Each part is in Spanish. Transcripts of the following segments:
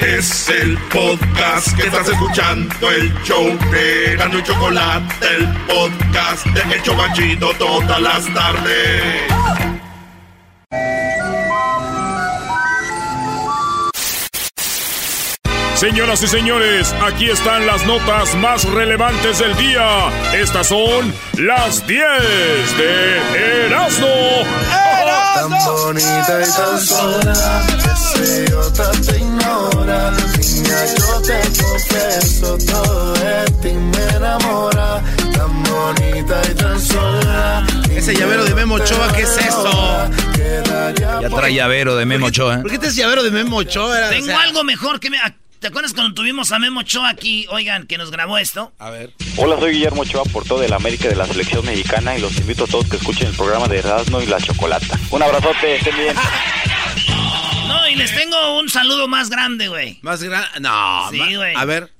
Es el podcast que estás escuchando, el show de Gano Chocolate, el podcast de El Chocachito todas las tardes. Señoras y señores, aquí están las notas más relevantes del día. Estas son las 10 de Erasmo. Tan bonita y tan sola, que yo te ignora. Niña, yo te confieso, todo de ti me enamora. Tan bonita y tan sola. Ese llavero de Memo Ochoa, ¿qué es eso? Ya trae llavero de Memo Ochoa. ¿eh? ¿Por qué te es llavero de Memo Ochoa? Tengo algo mejor que me... ¿Te acuerdas cuando tuvimos a Memo Ochoa aquí? Oigan, que nos grabó esto. A ver. Hola, soy Guillermo Ochoa, por todo el América de la selección mexicana y los invito a todos que escuchen el programa de Erasmo y la Chocolata. Un abrazote, estén bien. No, y les tengo un saludo más grande, güey. ¿Más grande? No. Sí, güey. A ver.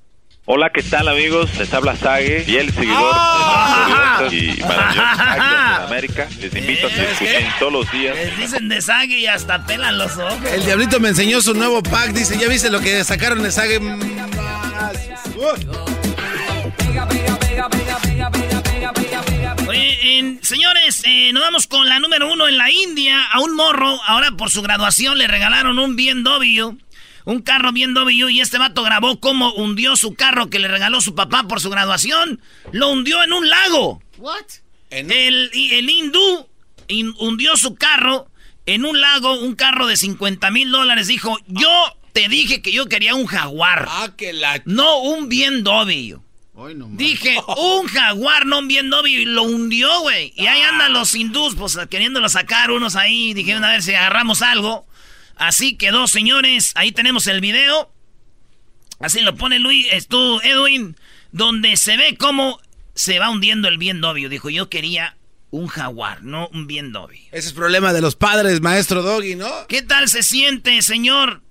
Hola, ¿qué tal amigos? Les habla Sage, fiel seguidor Ah. de los y maravillosos de América. Les invito a que ¿Sabes escuchen todos los días. Les dicen de sague y hasta pelan los ojos. El diablito me enseñó su nuevo pack. Dice, ¿ya viste lo que sacaron de Sage? Oye, en- señores, eh, nos vamos con la número uno en la India. A un morro, ahora por su graduación, le regalaron un BMW. Un carro BMW y este vato grabó cómo hundió su carro que le regaló su papá por su graduación. Lo hundió en un lago. What? El, y el hindú in- hundió su carro en un lago, un carro de 50 mil dólares. Dijo, yo te dije que yo quería un jaguar. Ah, que la... No un. Hoy no más. Dije, un jaguar, no un BMW, y lo hundió, güey. Y ahí andan los hindús, pues queriéndolo sacar unos ahí. Dijeron, a ver si agarramos algo. Así quedó, señores. Ahí tenemos el video. Así lo pone Luis, es tú, Edwin, donde se ve cómo se va hundiendo el BMW. Dijo, yo quería un jaguar, no un BMW. Ese es problema de los padres, maestro Doggy, ¿no? ¿Qué tal se siente, señor?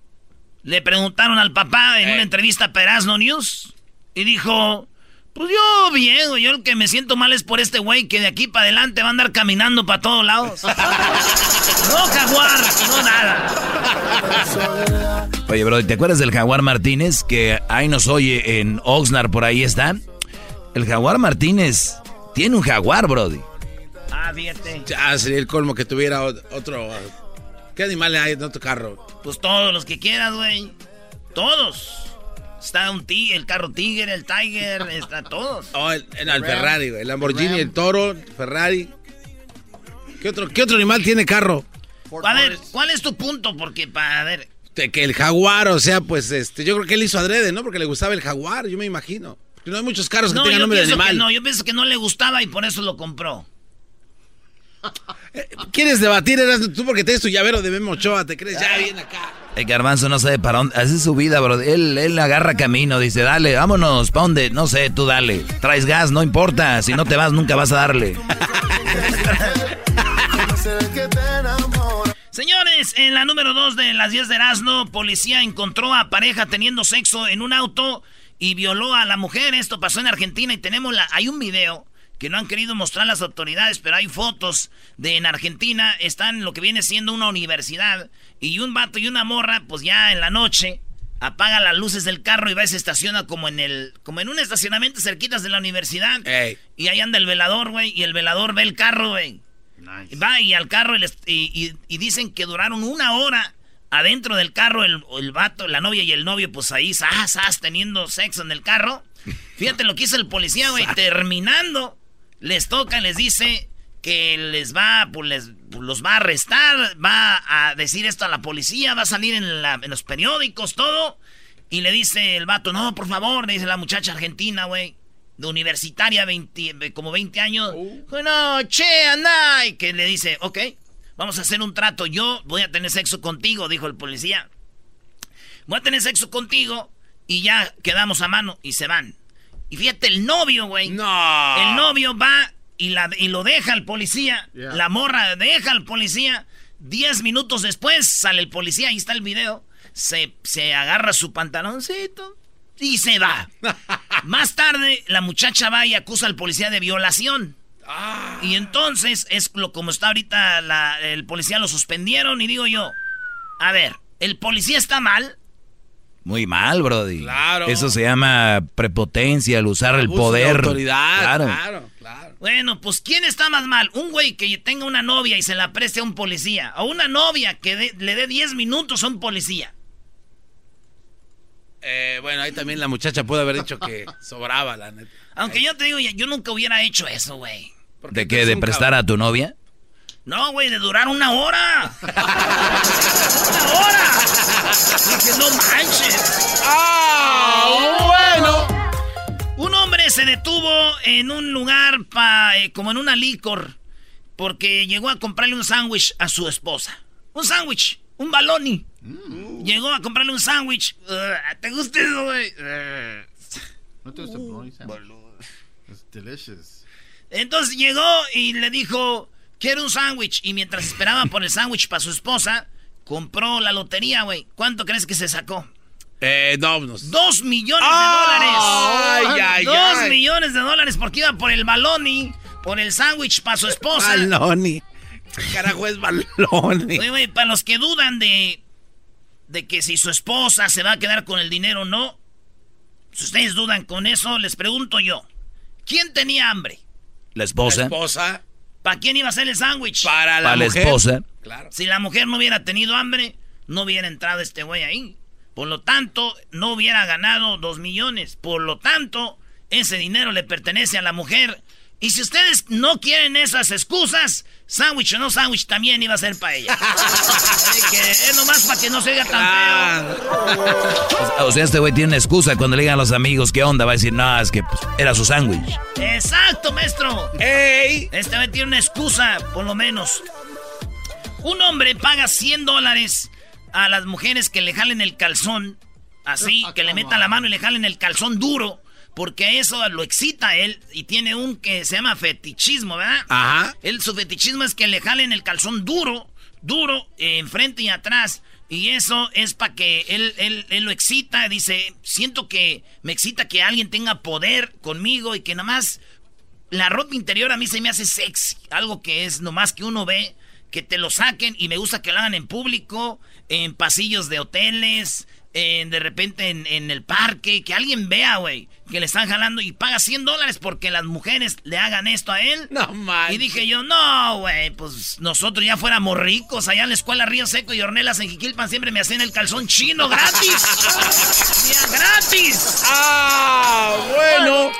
Le preguntaron al papá en una entrevista para Erasmo News. Y dijo, pues yo bien, güey. Yo el que me siento mal es por este güey que de aquí para adelante va a andar caminando para todos lados. no jaguar, no nada. Oye, bro, ¿te acuerdas del Jaguar Martínez? Que ahí nos oye en Oxnard, por ahí está. El Jaguar Martínez tiene un Jaguar, Brody. Ah, fíjate. Ya sería el colmo que tuviera otro... ¿Qué animales hay en otro carro? Pues todos los que quieras, güey. Todos. Está un tigre, el carro Tiger, el Tiger, está todos. Oh, el, el- el Ferrari, güey. El Lamborghini, el Toro, Ferrari. ¿Qué otro, ¿Qué otro animal tiene carro? A ver, ¿cuál es tu punto? Porque, para ver, De que el jaguar, o sea, pues este, yo creo que él hizo adrede, ¿no? Porque le gustaba el jaguar, yo me imagino. Porque no hay muchos carros que No, tengan yo nombre de que animal. no, yo pienso que no le gustaba y por eso lo compró. ¿Quieres debatir, eras tú porque tienes tu llavero de Memo Ochoa? ¿Te crees ya bien acá? El garbanzo no sabe para dónde. Hace su vida, bro. Él, él agarra camino. Dice, dale, vámonos. ¿Para dónde? No sé, tú dale. Traes gas, no importa. Si no te vas, nunca vas a darle. Señores, en la número 2 de las 10 de Erasmo, policía encontró a pareja teniendo sexo en un auto y violó a la mujer. Esto pasó en Argentina y tenemos la, hay un video que no han querido mostrar las autoridades, pero hay fotos de en Argentina, están lo que viene siendo una universidad y un vato y una morra, pues ya en la noche apaga las luces del carro y va y se estaciona como en el como en un estacionamiento cerquitas de la universidad. Ey. Y ahí anda el velador, güey, y el velador ve el carro, güey. Va y al carro y, les- y- y- y dicen que duraron una hora adentro del carro el, el vato, la novia y el novio, pues ahí, sas, sas, teniendo sexo en el carro. Fíjate lo que hizo el policía, güey. Terminando, les toca, les dice que les va, pues les pues, los va a arrestar, va a decir esto a la policía, va a salir en, la- en los periódicos, todo. Y le dice el vato, no, por favor, le dice la muchacha argentina, güey, de universitaria, 20, como 20 años. Bueno, che, anda. Y que le dice, ok, vamos a hacer un trato. Yo voy a tener sexo contigo, dijo el policía. Voy a tener sexo contigo y ya quedamos a mano y se van. Y fíjate, el novio, güey. No. El novio va y, la, y lo deja al policía. La morra deja al policía. Diez minutos después sale el policía, ahí está el video. Se, se agarra su pantaloncito y se va. Más tarde, la muchacha va y acusa al policía de violación. Y entonces, es lo como está ahorita, la- el policía lo suspendieron y digo yo, a ver, ¿el policía está mal? Muy mal, Brody. Claro. Eso se llama prepotencia, el usar el poder. autoridad. Claro. Claro, claro. Bueno, pues ¿quién está más mal? ¿Un güey que tenga una novia y se la preste a un policía? ¿O una novia que le dé 10 minutos a un policía? Eh, bueno, ahí también la muchacha puede haber dicho que sobraba, la neta. Aunque yo te digo, yo nunca hubiera hecho eso, güey. ¿De qué? ¿De prestar a tu novia? No, güey, de durar una hora. ¡Una hora! Dije, no manches. ¡Ah! Bueno. Un hombre se detuvo en un lugar pa, eh, como en una licor porque llegó a comprarle un sándwich a su esposa. Un sándwich, un baloni. Llegó a comprarle un sándwich. Uh, ¿Te gusta eso, güey? Uh. No te gusta el Es delicious. Entonces llegó y le dijo, quiero un sándwich. Y mientras esperaba por el sándwich para su esposa, compró la lotería, güey. ¿Cuánto crees que se sacó? Eh, no, no. Dos millones de Ay, dólares. ay, Dos ay. millones de dólares porque iba por el baloni, por el sándwich para su esposa. Baloni. Carajo es baloni. Oye, güey, para los que dudan de, de que si su esposa se va a quedar con el dinero o no, si ustedes dudan con eso, les pregunto yo, ¿quién tenía hambre? La esposa. La esposa. ¿Para quién iba a ser el sándwich? Para la Para la mujer. esposa. Claro. Si la mujer no hubiera tenido hambre, no hubiera entrado este güey ahí. Por lo tanto, no hubiera ganado dos millones. Por lo tanto, ese dinero le pertenece a la mujer. Y si ustedes no quieren esas excusas, sándwich o no sándwich también iba a ser para ella. Así que es nomás para que no se oiga tan feo. O sea, este güey tiene una excusa cuando le digan a los amigos qué onda. Va a decir, no, es que pues, era su sándwich. Exacto, maestro. ¡Ey! Este güey tiene una excusa, por lo menos. Un hombre paga 100 dólares a las mujeres que le jalen el calzón, así, que le metan la mano y le jalen el calzón duro, porque eso lo excita a él y tiene un que se llama fetichismo, ¿verdad? Ajá. Él, su fetichismo es que le jalen el calzón duro, duro, eh, enfrente y atrás. Y eso es para que él, él, él lo excita. Dice, siento que me excita que alguien tenga poder conmigo y que nada más la ropa interior a mí se me hace sexy. Algo que es nomás que uno ve, que te lo saquen y me gusta que lo hagan en público, en pasillos de hoteles, en, de repente en, en el parque, que alguien vea, güey, que le están jalando y paga 100 dólares porque las mujeres le hagan esto a él. No manches. Y dije yo, no, güey, pues nosotros ya fuéramos ricos. Allá en la escuela Río Seco y Ornelas en Jiquilpan siempre me hacían el calzón chino gratis. Gratis. ¡Ah! Bueno.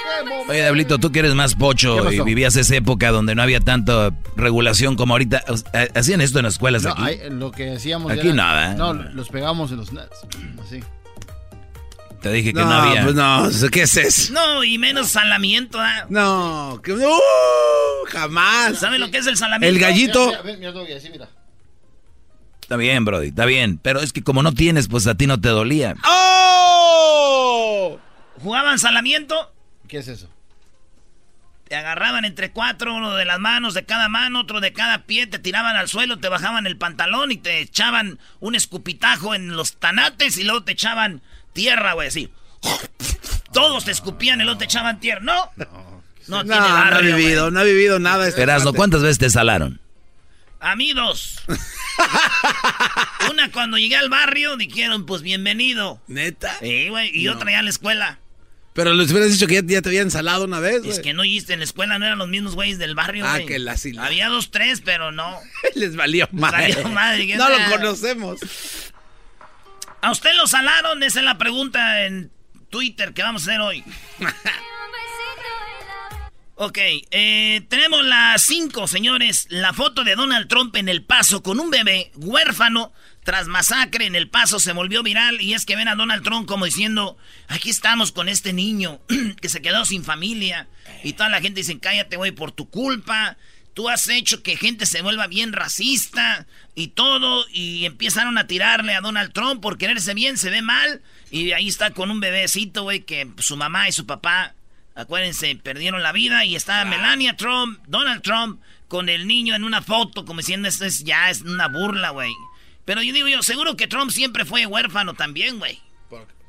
Oye, Diablito, tú que eres más pocho y vivías esa época donde no había tanta regulación como ahorita. ¿Hacían esto en las escuelas No, aquí? ahí, lo que hacíamos Aquí era- nada. No, los pegamos en los nets. Así. Te dije que No, no, había. pues no, ¿qué es eso? No, y menos salamiento. ¿ah? No, que, ¡uh! jamás. ¿Saben lo que es el salamiento? El gallito. Mira, mira, mira, mira, así, mira. Está bien, Brody, está bien. Pero es que como no tienes, pues a ti no te dolía. ¡Oh! ¿Jugaban salamiento? ¿Qué es eso? Te agarraban entre cuatro, uno de las manos de cada mano, otro de cada pie, te tiraban al suelo, te bajaban el pantalón y te echaban un escupitajo en los tanates y luego te echaban tierra, güey, así. Todos te escupían luego te echaban tierra. ¿No? No, No, tiene no ha barrio, vivido, no ha vivido nada. este Erasno. ¿cuántas veces te salaron? A mí dos. Una cuando llegué al barrio dijeron, pues bienvenido. ¿Neta? Sí, güey, y otra ya en la escuela. Pero les hubieras dicho que ya, ya te habían salado una vez, güey. Es que no oíste, en la escuela no eran los mismos güeyes del barrio, Ah, que la Había dos, tres, pero no. Les valió madre. valió madre, No sea. lo conocemos. ¿A usted lo salaron? Esa es la pregunta en Twitter que vamos a hacer hoy. Ok, eh, tenemos las cinco, señores. La foto de Donald Trump en El Paso con un bebé huérfano tras masacre en El Paso se volvió viral y es que ven a Donald Trump como diciendo, aquí estamos con este niño que se quedó sin familia y toda la gente dice, cállate, güey, por tu culpa. Tú has hecho que gente se vuelva bien racista y todo y empezaron a tirarle a Donald Trump por quererse bien, se ve mal y ahí está con un bebecito, güey, que su mamá y su papá Acuérdense, perdieron la vida y está Melania Trump, Donald Trump, con el niño en una foto, como diciendo, esto es ya es una burla, güey. Pero yo digo yo, seguro que Trump siempre fue huérfano también, güey.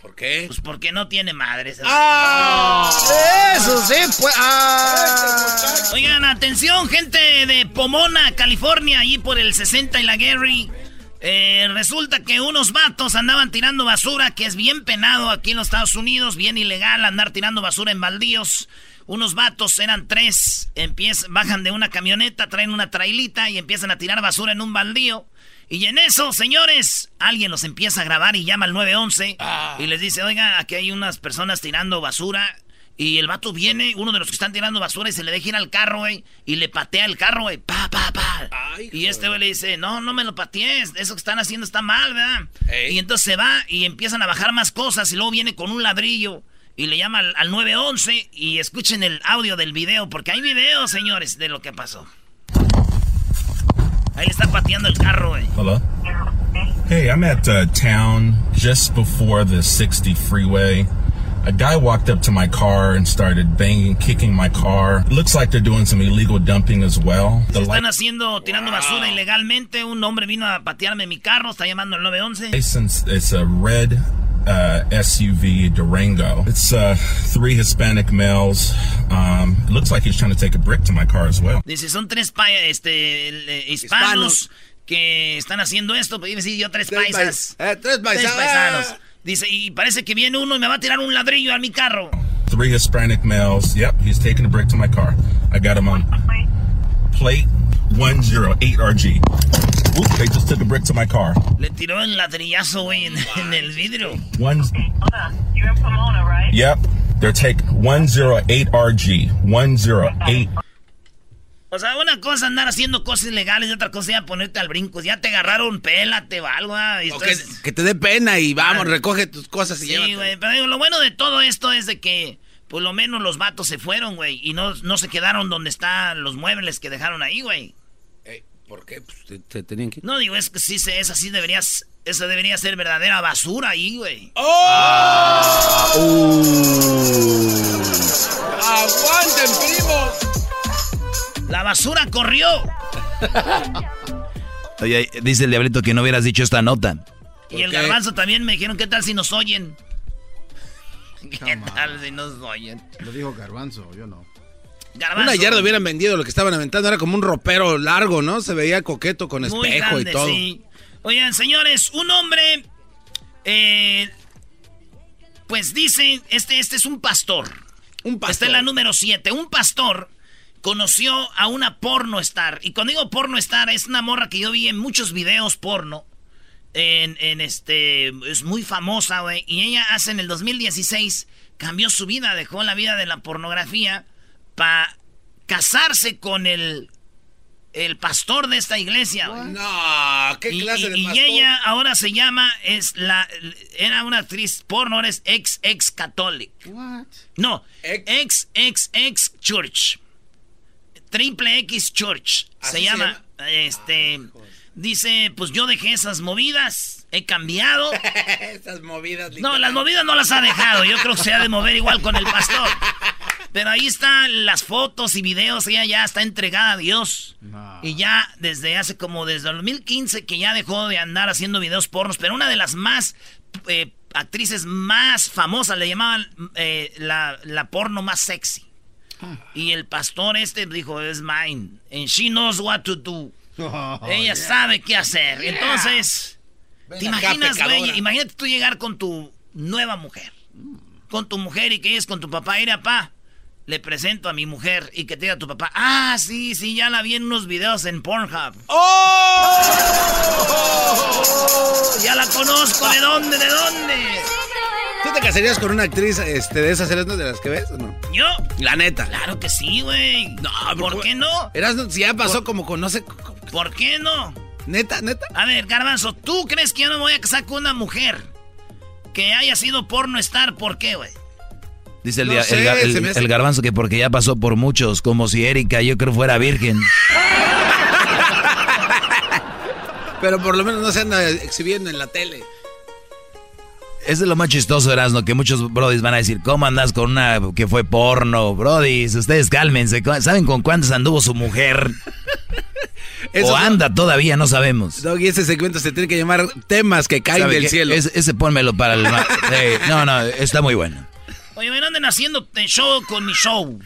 ¿Por, qué? Pues porque no tiene madre. ¡Ah! Eso sí, pues. Ah. Oigan, atención, gente de Pomona, California, allí por el 60 y la Gary. Eh, resulta que unos vatos andaban tirando basura, que es bien penado aquí en los Estados Unidos, bien ilegal andar tirando basura en baldíos. Unos vatos, eran tres, empiezan, bajan de una camioneta, traen una trailita y empiezan a tirar basura en un baldío. Y en eso, señores, alguien los empieza a grabar y llama al 911 y les dice, oiga, aquí hay unas personas tirando basura. Y el vato viene, uno de los que están tirando basura, y se le deja ir al carro, güey, y le patea el carro, güey, pa, pa, pa. y este güey le dice, no, no me lo patees, eso que están haciendo está mal, ¿verdad? Y entonces se va y empiezan a bajar más cosas, y luego viene con un ladrillo, y le llama al, al 911, y escuchen el audio del video, porque hay video, señores, de lo que pasó. Ahí está pateando el carro, güey. Hello? Hey, I'm at uh, town just before the 60 freeway. A guy walked up to my car and started banging, kicking my car. It looks like they're doing some illegal dumping as well. The Están haciendo, tirando basura ilegalmente. Un hombre vino a patearme mi carro, está llamando al 911. license it's a red uh, SUV Durango. It's uh, three Hispanic males. Um, it looks like he's trying to take a brick to my car as well. Dice, son tres este, eh, hispanos, que están haciendo esto. Pues sí, yo tres, Tres paisas. pais- eh, tres paisanos. Dice, y parece que viene uno y me va a tirar un ladrillo a mi carro. Three Hispanic males. Yep, he's taking a brick to my car. I got him on plate 108RG. Oop, they just took a brick to my car. Le tiró el ladrillazo, güey, en, en el vidrio. One. Yep, they're taking 108RG. 108. O sea, una cosa andar haciendo cosas ilegales y otra cosa ya ponerte al brinco. Ya te agarraron, pélate o algo. ah, y O que, estás- que te dé pena y vamos, Ah. recoge tus cosas y Sí, güey, pero digo, lo bueno de todo esto es de que por lo menos los vatos se fueron, güey, y no, no se quedaron donde están los muebles que dejaron ahí, güey. Ey, ¿Por qué? Pues te, te tenían que... No, digo, es que sí, se- esa sí deberías, esa debería ser verdadera basura ahí, güey. ¡Aguanten, basura corrió. Oye, dice el diablito que no hubieras dicho esta nota. Y el qué? garbanzo también me dijeron, ¿qué tal si nos oyen? ¿Qué tal si nos oyen? Lo dijo Garbanzo, yo no. Garbanzo. Una yarda hubieran vendido lo que estaban aventando. Era como un ropero largo, ¿no? Se veía coqueto con Muy espejo grande, y todo. sí. Oigan, señores, un hombre, eh, pues dice, este, este es un pastor. Un Esta pastor. es la número 7. Un pastor conoció a una porno star. Y cuando digo porno star, es una morra que yo vi en muchos videos porno. En, en este. Es muy famosa, güey. Y ella hace en el 2016. Cambió su vida, dejó la vida de la pornografía. Para casarse con el. El pastor de esta iglesia. No, ¿qué Y, clase y- de y pastor? ella ahora se llama, es la, era una actriz porno, ahora es ex ex católica. What? No, Ex- ex ex ex church. Triple X Church. ¿Así Se se llama, este, dice, pues yo dejé esas movidas, he cambiado. Esas movidas. No, las movidas no las ha dejado. Yo creo que se ha de mover igual con el pastor. Pero ahí están las fotos y videos. Ella ya está entregada a Dios. No. Y ya desde hace como desde el 2015 que ya dejó de andar haciendo videos pornos. Pero una de las más eh, actrices más famosas le llamaban eh, la, la porno más sexy. Y el pastor este dijo, es mine. And she knows what to do. Oh, Ella yeah. sabe qué hacer. Entonces, Ven ¿te imaginas, güey? Imagínate tú llegar con tu nueva mujer. Con tu mujer y que llegues con tu papá. Mira, papá, le presento a mi mujer y que te diga tu papá. Ah, sí, sí, ya la vi en unos videos en Pornhub. ¡Oh! Ya la conozco. ¿De dónde? ¿De dónde? ¿Tú te casarías con una actriz este, de esas series de las que ves o no? ¿Yo? La neta. Claro que sí, güey. No, ¿Por pero- qué no? Eras, si ya pasó como con, no sé, ¿Por qué no? neta, neta. A ver, Garbanzo, ¿tú crees que yo no me voy a casar con una mujer que haya sido porno star? ¿Por qué, güey? Dice el, No sé, el hace- el garbanzo que porque ya pasó por muchos, como si Erika yo creo fuera virgen. Pero por lo menos no se anda exhibiendo en la tele. Es lo más chistoso, Erasmo, que muchos brodis van a decir, ¿cómo andas con una que fue porno? Brodis, ustedes cálmense. ¿Saben con cuántas anduvo su mujer? Eso o no- anda todavía, no sabemos. Doggy, ese segmento se tiene que llamar temas que caen ¿Sabe del qué? cielo. Ese, ese pónmelo para el... no, no, está muy bueno. Oye, me anden haciendo show con mi show.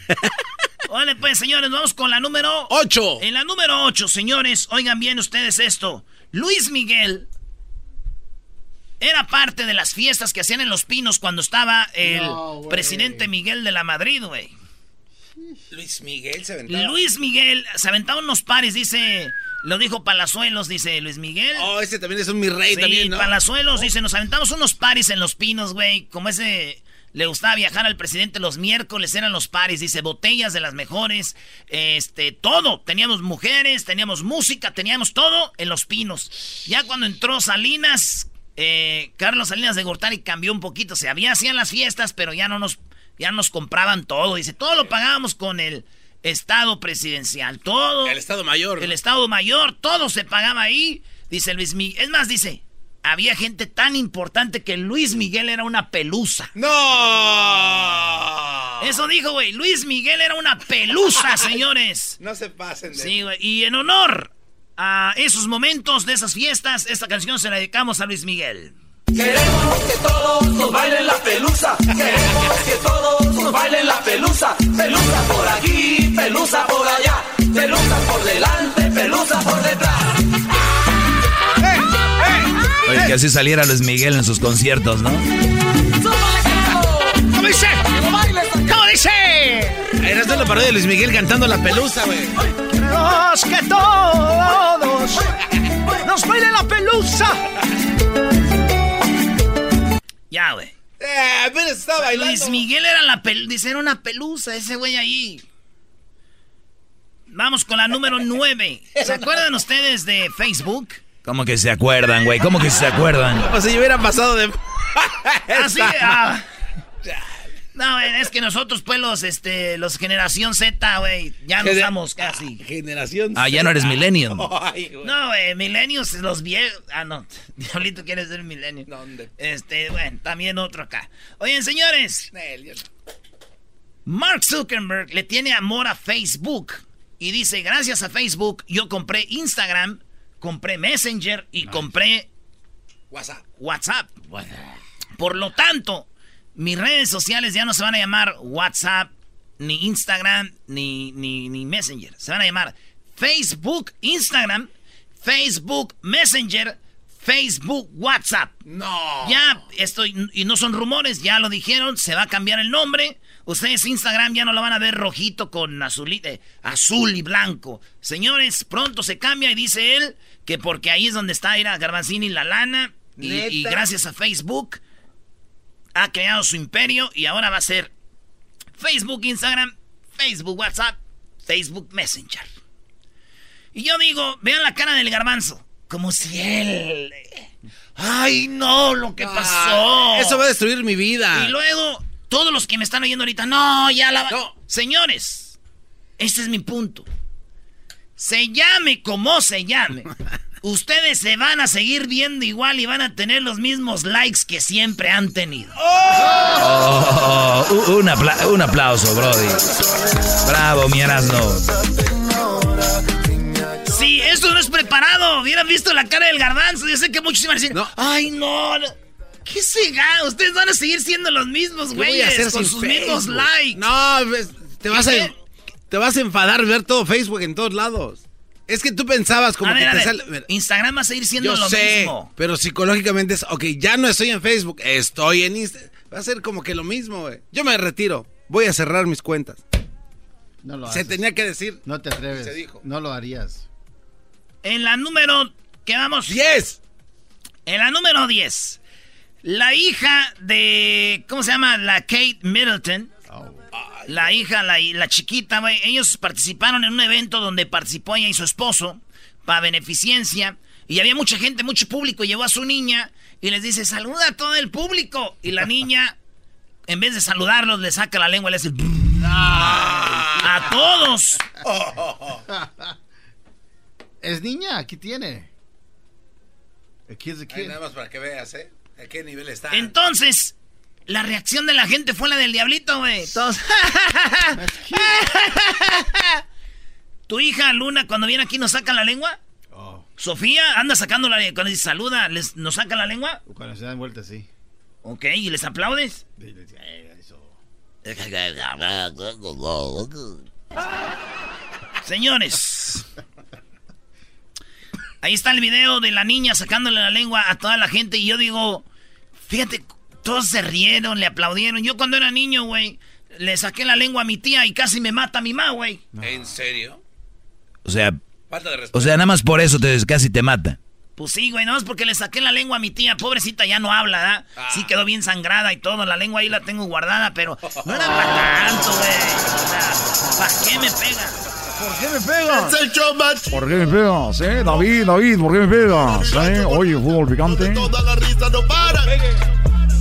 Vale, pues, señores, vamos con la número... ¡Ocho! En la número 8, señores, oigan bien ustedes esto. Luis Miguel era parte de las fiestas que hacían en Los Pinos cuando estaba el presidente Miguel de la Madrid, güey. Luis Miguel se aventaba. Luis Miguel se aventaba unos pares, dice... Lo dijo Palazuelos, dice Luis Miguel. Oh, ese también es un mi rey Sí, también, ¿no? Palazuelos dice, nos aventamos unos paris en Los Pinos, güey. Como ese le gustaba viajar al presidente los miércoles, eran los paris, dice, botellas de las mejores, este, todo. Teníamos mujeres, teníamos música, teníamos todo en Los Pinos. Ya cuando entró Salinas, eh, Carlos Salinas de Gortari cambió un poquito. Se había hacían las fiestas, pero ya no nos, ya nos compraban todo. Dice, todo lo pagábamos con el Estado presidencial. Todo. El Estado Mayor. ¿no? El Estado Mayor, todo se pagaba ahí. Dice Luis Miguel. Es más, dice, había gente tan importante que Luis Miguel era una pelusa. ¡No! Eso dijo, güey. Luis Miguel era una pelusa, señores. No se pasen de... Sí, güey. Y en honor a esos momentos de esas fiestas, esta canción se la dedicamos a Luis Miguel. Queremos que todos nos bailen la pelusa. Queremos que todos nos bailen la pelusa. Pelusa por aquí, pelusa por allá. Pelusa por delante, pelusa por detrás. Oye, que así saliera Luis Miguel en sus conciertos, ¿no? ¿Cómo dice? ¿Cómo dice? Era la parodia de Luis Miguel cantando la pelusa, güey. Queremos que todos nos bailen la pelusa. Ya, güey. Eh, bailando. Luis Miguel era la pel dice, era una pelusa ese güey ahí. Vamos con la número 9. ¿Se acuerdan ustedes de Facebook? ¿Cómo que se acuerdan, güey? ¿Cómo que se acuerdan? Como si hubieran pasado de... Así, ah. No, es que nosotros, pues, los, este, los generación Z, güey, ya no Gener- estamos casi. Generación Ah, ya no eres millennial. No, güey, milenios, los viejos. Ah, no. Diablito quiere ser milenio. ¿Dónde? Este, bueno, también otro acá. Oigan, señores. Mark Zuckerberg le tiene amor a Facebook. Y dice, gracias a Facebook, yo compré Instagram, compré Messenger y compré WhatsApp. WhatsApp. Por lo tanto, mis redes sociales ya no se van a llamar WhatsApp, ni Instagram, ni, ni, ni Messenger. Se van a llamar Facebook, Instagram, Facebook, Messenger, Facebook, WhatsApp. No. Ya estoy, y no son rumores, ya lo dijeron, se va a cambiar el nombre. Ustedes Instagram ya no lo van a ver rojito con azul y, eh, azul y blanco. Señores, pronto se cambia y dice él que porque ahí es donde está Ira Garbanzini la lana. Y, gracias a Facebook ha creado su imperio y ahora va a ser Facebook, Instagram, Facebook, WhatsApp, Facebook Messenger. Y yo digo, vean la cara del garbanzo. Como si él... Ay, no, lo que pasó. Ah, Eso va a destruir mi vida. Y luego, todos los que me están oyendo ahorita, no, ya la... No. Señores, este es mi punto. Se llame como se llame. Ustedes se van a seguir viendo igual y van a tener los mismos likes que siempre han tenido. Oh, un, un apla- un aplauso, Brody. Bravo, mi Erasno. Sí, esto no es preparado. Hubieran visto la cara del garbanzo. Yo sé que muchos iban a decir, No. ay, no. ¿Qué se gana? Ustedes van a seguir siendo los mismos, ¿Qué voy a hacer güeyes, con sus mismos likes. No, te vas a te vas a enfadar ver todo Facebook en todos lados. Es que tú pensabas como a ver, que a te ver, sale. mira, Instagram va a seguir siendo Yo lo sé, mismo. pero psicológicamente es, ok, ya no estoy en Facebook, estoy en Instagram. Va a ser como que lo mismo, güey. Yo me retiro, voy a cerrar mis cuentas. No lo Se haces. tenía que decir. No te atreves. Se dijo. No lo harías. En la número que vamos. 10. En la número 10. La hija de. ¿Cómo se llama? La Kate Middleton. La hija, la, la chiquita, güey. Ellos participaron en un evento donde participó ella y su esposo. Para beneficencia. Y había mucha gente, mucho público. Llevó a su niña y les dice: Saluda a todo el público. Y la niña, en vez de saludarlos, le saca la lengua y le hace. A todos. Es niña, aquí tiene. A kid's a Ahí kid. nada más para que veas, ¿eh? ¿A qué nivel está? Entonces, la reacción de la gente fue la del diablito, güey. Todos. ¿Tu hija Luna cuando viene aquí nos saca la lengua? Oh, Sofía anda sacando la lengua. Cuando dice saluda, les, ¿nos saca la lengua? cuando se dan vueltas, sí. Ok, ¿y les aplaudes? Eh. Señores. Ahí está el video de la niña sacándole la lengua a toda la gente y yo digo, fíjate, todos se rieron, le aplaudieron. Yo cuando era niño, güey, le saqué la lengua a mi tía y casi me mata mi mamá, güey. ¿En serio? O sea, Falta de respeto. o sea, nada más por eso te casi te mata. Pues sí, güey, no es porque le saqué la lengua a mi tía, pobrecita, ya no habla, ¿da? Sí quedó bien sangrada y todo, la lengua ahí la tengo guardada, pero no era para tanto, güey. O sea, ¿para qué me pega? ¿Por qué me pegas? Es el show más ¿Por qué me pegas, eh? David, David, ¿por qué me pegas? Eh? Oye, fútbol picante. Toda la risa no para.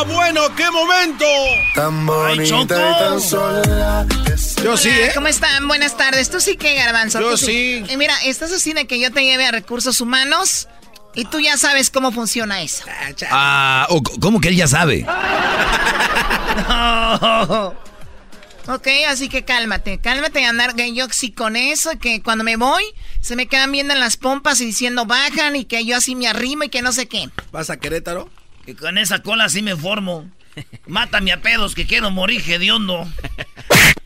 ¡Ah, bueno! ¡Qué momento! Tan bonita y Choco. tan sola. Yo sí, ¿eh? ¿Cómo están? Buenas tardes. ¿Tú sí qué, Garbanzo? Yo ¿Tú sí. Y mira, estás así de que yo te lleve a recursos humanos y tú ya sabes cómo funciona eso. Ah, o c- ¿cómo que él ya sabe? Ok, así que cálmate, cálmate andar que yo sí con eso, que cuando me voy se me quedan viendo en las pompas y diciendo bajan y que yo así me arrimo y que no sé qué. ¿Vas a Querétaro? Que con esa cola sí me formo. Mátame a pedos que quiero morir hediondo.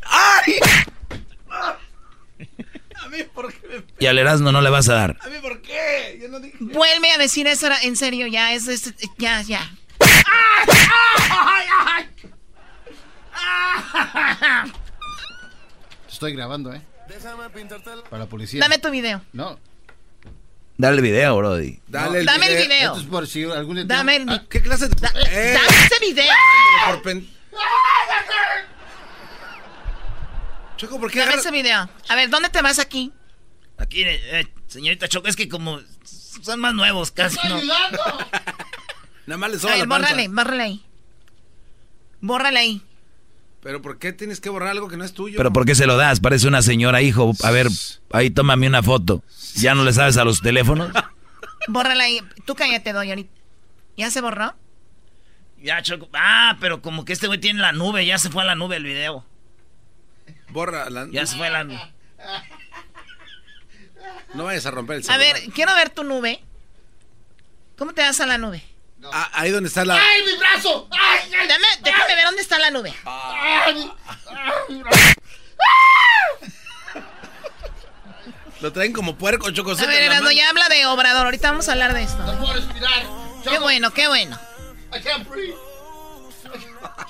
¡Ay! A mí, ¿por qué? me- Y al Erasmo no le vas a dar. A mí, ¿por qué? Yo no dije... Vuelve a decir eso en serio, ya, es, es- ya, ya. Estoy grabando, ¿eh? Para la policía. Dame tu video. No. Dale el video, Brody. Dale el Dame el video. video. Esto es por si algún día- Dame el, Ah, ¿Qué clase de...? da- Eh, dame ese video. por pen- Choco, ¿por qué Dame agarras- ese video. A ver, ¿dónde te vas aquí? Aquí, eh, señorita Choco, es que como son más nuevos casi, ¿no? Nada más le A soba ver, la panza. bórrale, bórrale ahí. Bórrale ahí. ¿Pero por qué tienes que borrar algo que no es tuyo? Pero ¿por qué se lo das? Parece una señora, hijo. A ver, ahí tómame una foto. ¿Ya no le sabes a los teléfonos? Bórrala ahí. Tú cállate, doy ahorita. ¿Ya se borró? Ya, Choco. Ah, pero como que este güey tiene la nube, ya se fue a la nube el video. Borra la... Ya se fue a la nube. No vayas a romper el A celular. ver, quiero ver tu nube. ¿Cómo te vas a la nube? Ah, ahí donde está la... ¡Ay, mi brazo! ¡Ay, ay! Dame, déjame ver dónde está la nube. ¡Ay! ay! Lo traen como puerco, Choco. A ver, Erasmo, ya habla de Obrador. Ahorita vamos a hablar de esto. ¡No puedo respirar! Qué bueno, qué bueno. I can't breathe.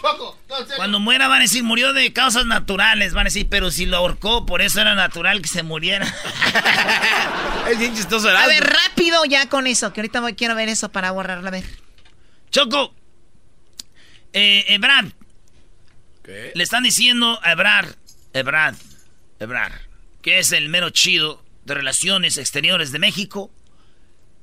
Choco, no. Cuando muera van a decir murió de causas naturales, van a decir, pero si lo ahorcó, por eso era natural que se muriera. Es bien chistoso, A Erasmo. ver, rápido ya con eso, que ahorita voy, quiero ver eso para borrarla. A ver. Choco, eh, Ebrard, ¿Qué? le están diciendo a Ebrard, Ebrard, Ebrard, que es el mero chido de relaciones exteriores de México,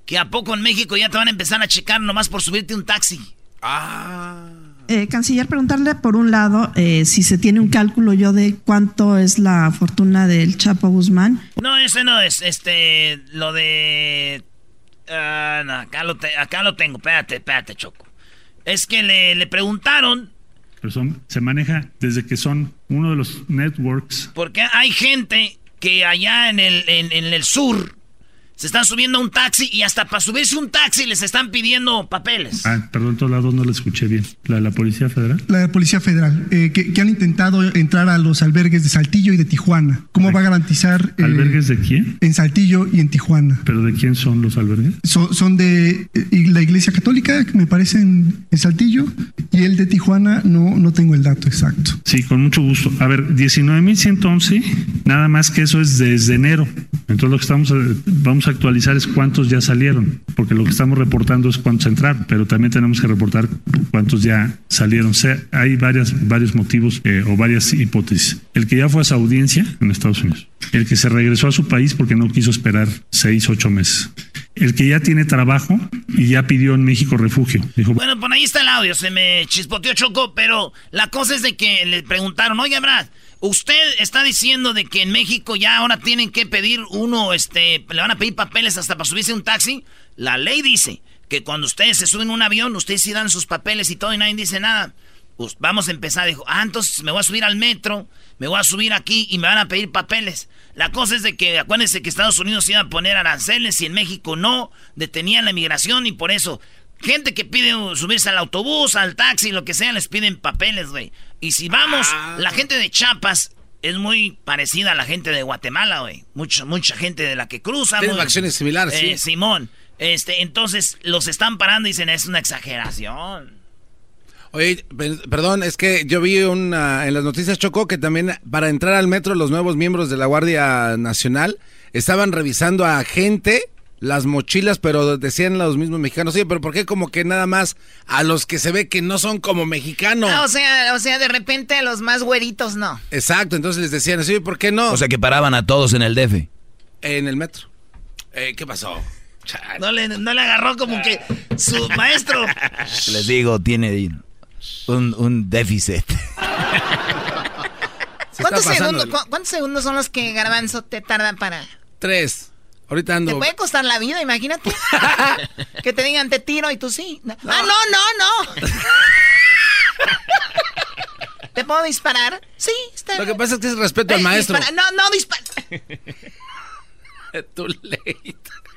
que a poco en México ya te van a empezar a checar nomás por subirte un taxi. Ah... Eh, canciller, preguntarle por un lado eh, si se tiene un cálculo yo de cuánto es la fortuna del Chapo Guzmán. No, ese no es, este, lo de... ah, no, acá lo, te- acá lo tengo, espérate, espérate, Choco. Es que le, le preguntaron, Pero son- se maneja desde que son uno de los networks. porque hay gente que allá en el, en, en el sur se están subiendo a un taxi y hasta para subirse un taxi les están pidiendo papeles. Ah, perdón, todos lados no lo escuché bien. ¿La de la Policía Federal? La Policía Federal, eh, que, que han intentado entrar a los albergues de Saltillo y de Tijuana. ¿Cómo va a garantizar? eh, ¿Albergues de quién? En Saltillo y en Tijuana. ¿Pero de quién son los albergues? Son, son de eh, la Iglesia Católica, que me parece en, en Saltillo, y el de Tijuana no, no tengo el dato exacto. Sí, con mucho gusto. A ver, 19.111, nada más que eso es desde enero. Entonces lo que estamos eh, vamos a actualizar es cuántos ya salieron, porque lo que estamos reportando es cuántos entraron, pero también tenemos que reportar cuántos ya salieron. O sea, hay varias, varios motivos eh, o varias hipótesis. El que ya fue a su audiencia en Estados Unidos, el que se regresó a su país porque no quiso esperar seis, ocho meses, el que ya tiene trabajo y ya pidió en México refugio. Dijo, Bueno, pues ahí está el audio, se me chispoteó Choco, pero la cosa es de que le preguntaron, oye, Brad, Usted está diciendo de que en México ya ahora tienen que pedir uno, este, le van a pedir papeles hasta para subirse a un taxi. La ley dice que cuando ustedes se suben a un avión, ustedes sí dan sus papeles y todo y nadie dice nada. Pues vamos a empezar. Dijo, ah, entonces me voy a subir al metro, me voy a subir aquí y me van a pedir papeles. La cosa es de que acuérdense que Estados Unidos iba a poner aranceles y en México no, detenían la inmigración y por eso gente que pide subirse al autobús, al taxi, lo que sea, les piden papeles, güey. Y si vamos, Ah. la gente de Chiapas es muy parecida a la gente de Guatemala, güey. Mucha, mucha gente de la que cruza. Tienen acciones similares, Eh, sí. Simón. Este, entonces los están parando y dicen, es una exageración. Oye, pe- perdón, es que yo vi una, en las noticias Chocó que también para entrar al metro los nuevos miembros de la Guardia Nacional estaban revisando a gente las mochilas, pero decían los mismos mexicanos, sí, pero ¿por qué como que nada más a los que se ve que no son como mexicanos? Ah, o sea, o sea, de repente a los más güeritos no. Exacto, entonces les decían, sí, ¿por qué no? O sea que paraban a todos en el DF. en el metro. Eh, ¿Qué pasó? No le, no le agarró como que su maestro. Les digo, tiene un, un déficit. ¿Cuántos segundos, cu- ¿Cuántos segundos son los que Garbanzo te tardan para...? Tres. Ahorita Te ando... puede costar la vida, imagínate. que te digan te tiro y tú sí. No. Ah, no, no, no. ¿Te puedo disparar? Sí, está Lo que pasa es que es respeto al Eh, maestro. dispara- No, no, dispara. Too late.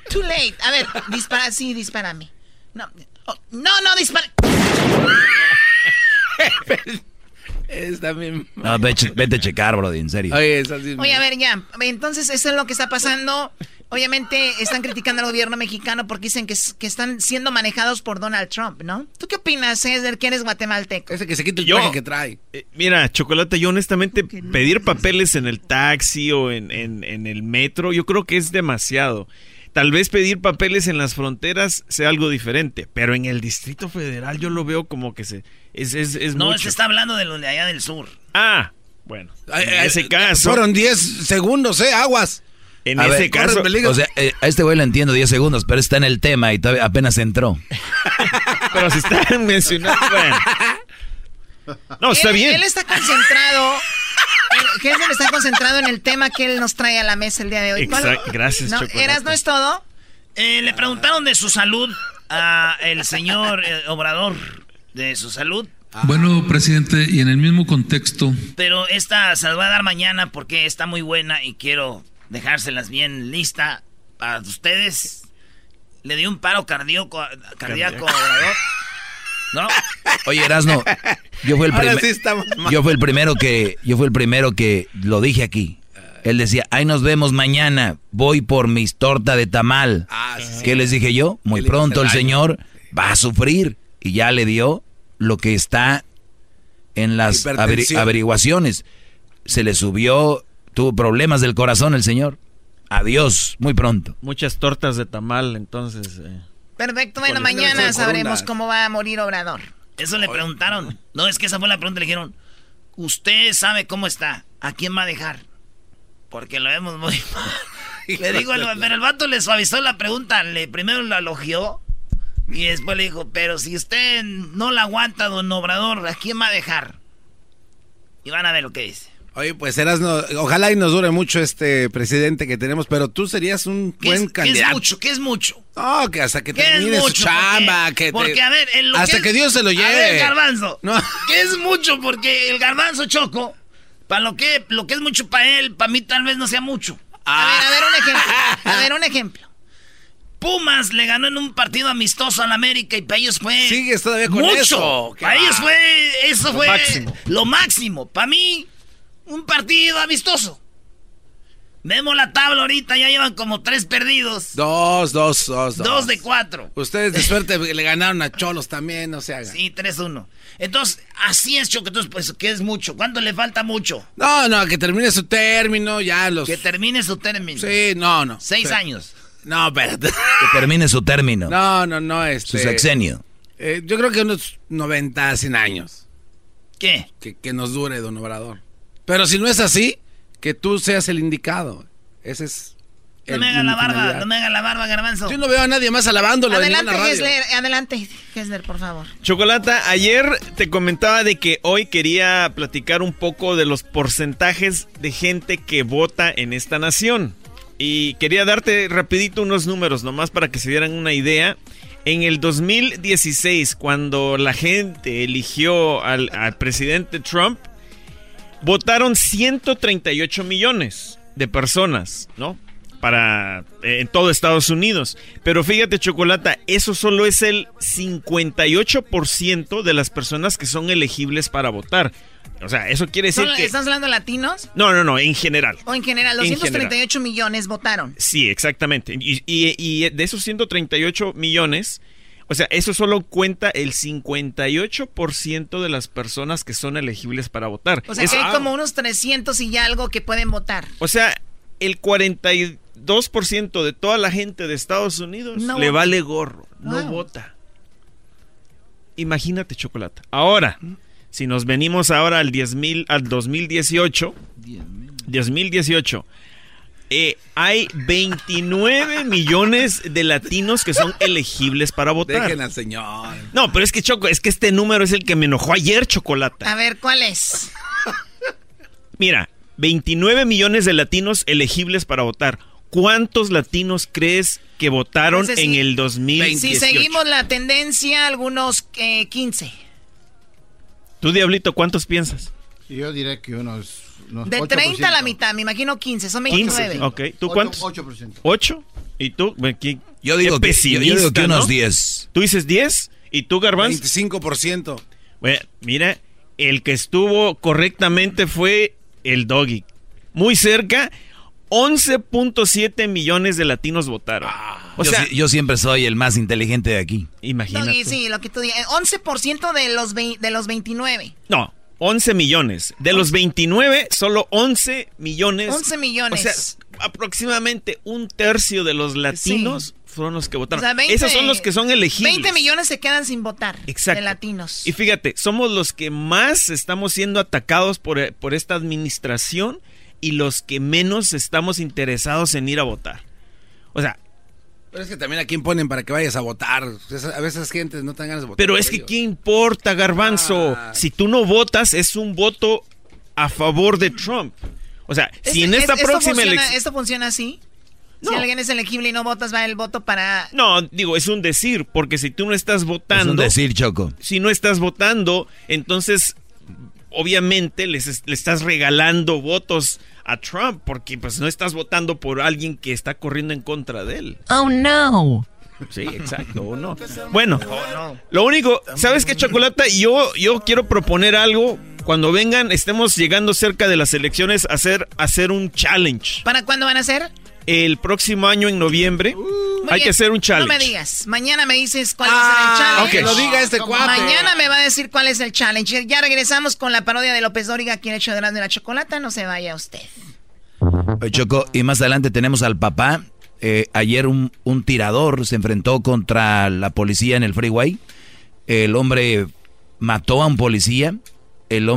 Too late. A ver, dispara, sí, dispárame. No, oh, no, no, dispara. Está bien. No, vete, vete a checar, Brody, en serio. Oye. Oye, a ver, ya. Entonces, eso es lo que está pasando. Obviamente, están criticando al gobierno mexicano porque dicen que, es- que están siendo manejados por Donald Trump, ¿no? ¿Tú qué opinas, César, que eres guatemalteco? Ese que se quite el Yo- traje que trae. Eh, mira, Chocolate, yo honestamente pedir papeles en el taxi o en, en- en el metro, yo creo que es demasiado. Tal vez pedir papeles en las fronteras sea algo diferente, pero en el Distrito Federal yo lo veo como que se es, es, es No, mucho. se está hablando de los de allá del sur. Ah, bueno. Ay, En ay, ese caso, Fueron 10 segundos, ¿eh? Aguas. en A ese ver, caso, corre. O sea, eh, a este güey lo entiendo 10 segundos, pero está en el tema y todavía apenas entró. pero si están mencionando, bueno. No, está él, bien. Él está concentrado. Hesler está concentrado en el tema que él nos trae a la mesa el día de hoy. ¿Cuál- Exacto, gracias, ¿No? Chocolate. ¿Eras no es todo? Eh, le preguntaron de su salud a el señor eh, Obrador, de su salud. Bueno, presidente, y en el mismo contexto, Pero esta se las voy a dar mañana porque está muy buena y quiero dejárselas bien lista para ustedes. Le dio un paro cardíaco, cardíaco Obrador. ¿No? Oye, Erasno, yo fui el Ahora primer- sí estamos mal. yo fui el primero que yo fui el primero que lo dije aquí. Él decía, "Ahí nos vemos mañana. Voy por mis torta de tamal." Ah, sí, sí. ¿Qué les dije yo? Muy ¿Qué le pronto el señor va a sufrir y ya le dio lo que está en las averiguaciones. Se le subió, tuvo problemas del corazón el señor. Adiós, muy pronto. Muchas tortas de tamal, entonces. eh. Perfecto, bueno, mañana sabremos cómo va a morir Obrador. Eso le preguntaron. No, es que esa fue la pregunta. Le dijeron, usted sabe cómo está. ¿A quién va a dejar? Porque lo vemos muy mal. Le digo, el- pero el vato le suavizó la pregunta. Le primero la elogió y después le dijo, pero si usted no la aguanta, don Obrador, ¿a quién va a dejar? Y van a ver lo que dice. Oye, pues Erasno, ojalá y nos dure mucho este presidente que tenemos, pero tú serías un ¿Qué buen es, qué candidato. es mucho? ¿Qué es mucho? No, que hasta que ¿Qué es termine su mucho? chamba, Porque- que te- Porque, a ver, en lo hasta que, que, es- Dios se lo lleve. A ver, garbanzo. No. ¿Qué es mucho? Porque el garbanzo choco, para lo que, lo que es mucho para él, para mí tal vez no sea mucho. A ver, a ver un ejemplo. A ver un ejemplo. Pumas le ganó en un partido amistoso al América y para ellos fue. Sigues todavía con mucho. eso. ¿Qué Para va? ellos fue. Eso Lo fue máximo. lo máximo. Para mí, un partido amistoso. Vemos la tabla ahorita, ya llevan como tres perdidos. Dos, dos, dos, dos. Dos de cuatro. Ustedes de suerte le ganaron a Cholos también, no se hagan. Sí, 3-1. Entonces, así es, Choco. Entonces, pues, ¿qué es mucho? ¿Cuánto le falta mucho? No, no, que termine su término, ya los... Que termine su término. Sí, no, no. Seis Sí. años. No, espérate. Que termine su término, No, no, no, su este... sexenio. eh, yo creo que unos 90, 100 años. ¿Qué? Que, que nos dure, don Obrador. Pero si no es así, que tú seas el indicado. Ese es... No me haga la barba, no me haga la barba, garbanzo. Yo no veo a nadie más alabándolo. Adelante, Gessler, adelante, Gessler, por favor. Chocolata, ayer te comentaba de que hoy quería platicar un poco de los porcentajes de gente que vota en esta nación. Y quería darte rapidito unos números, nomás para que se dieran una idea. En el 2016, cuando la gente eligió al, al presidente Trump, votaron 138 millones de personas, ¿no? para eh, en todo Estados Unidos. Pero fíjate, Chocolata, eso solo es el 58% de las personas que son elegibles para votar. O sea, eso quiere decir que... ¿Estás hablando de latinos? No, no, no, en general. O en general, 238 millones votaron. Sí, exactamente. Y, y, de esos 138 millones, o sea, eso solo cuenta el 58% de las personas que son elegibles para votar. O sea, que hay como unos 300 y ya algo que pueden votar. O sea, el 42% de toda la gente de Estados Unidos le vale gorro, no vota. Imagínate, chocolate. Ahora, si nos venimos ahora al 10 al 2018, 2018, eh, hay 29 millones de latinos que son elegibles para votar. Dejen al señor. No, pero es que Choco, es que este número es el que me enojó ayer, chocolate. A ver, ¿cuál es? Mira, 29 millones de latinos elegibles para votar. ¿Cuántos latinos crees que votaron en el 2018? Si seguimos la tendencia, algunos 15. Eh, ¿Tú, Diablito, cuántos piensas? Yo diré que unos... de 30 a la mitad, me imagino 15, son 29. 15, ok. ¿Tú cuántos? 8%. ¿8? ¿Y tú? Yo digo, que, yo, digo que unos 10. ¿Tú dices 10? ¿Y tú, Garbanzo? 25%. Bueno, mira, el que estuvo correctamente fue el doggy. Muy cerca, 11.7 millones de latinos votaron. Ah, o yo, sea, yo siempre soy el más inteligente de aquí. Imagínate. Doggy, sí, lo que tú digas. 11% de los, de los 29. No, 11 millones. De los 29, solo 11 millones. 11 millones. O sea, aproximadamente un tercio de los latinos fueron los que votaron. Esos son los que son elegibles. 20 millones se quedan sin votar Exacto. de latinos. Y fíjate, somos los que más estamos siendo atacados por, por esta administración y los que menos estamos interesados en ir a votar. O sea, pero es que también a quién ponen para que vayas a votar. A veces gente no tienen ganas de votar. Pero es que ¿qué importa, garbanzo? Ah. Si tú no votas, es un voto a favor de Trump. O sea, si en esta próxima elección... ¿Esto funciona así? Si alguien es elegible y no votas, va el voto para... No, digo, es un decir, porque si tú no estás votando... Es un decir, Choco. Si no estás votando, entonces obviamente les, le estás regalando votos a Trump, porque pues no estás votando por alguien que está corriendo en contra de él. Oh, no. Sí, exacto, no. Bueno, lo único, ¿sabes qué, Chocolata? Yo, yo quiero proponer algo. Cuando vengan, estemos llegando cerca de las elecciones, hacer, hacer un challenge. ¿Para cuándo van a hacer? El próximo año en noviembre. hay que hacer un challenge. No me digas. Mañana me dices cuál es el ah, challenge. lo diga este cuate. Mañana me va a decir cuál es el challenge. Ya regresamos con la parodia de López Dóriga, quien ha hecho de la chocolata. No se vaya usted. Choco, y más adelante tenemos al papá. Eh, ayer un, tirador se enfrentó contra la policía en el freeway. El hombre mató a un policía. El,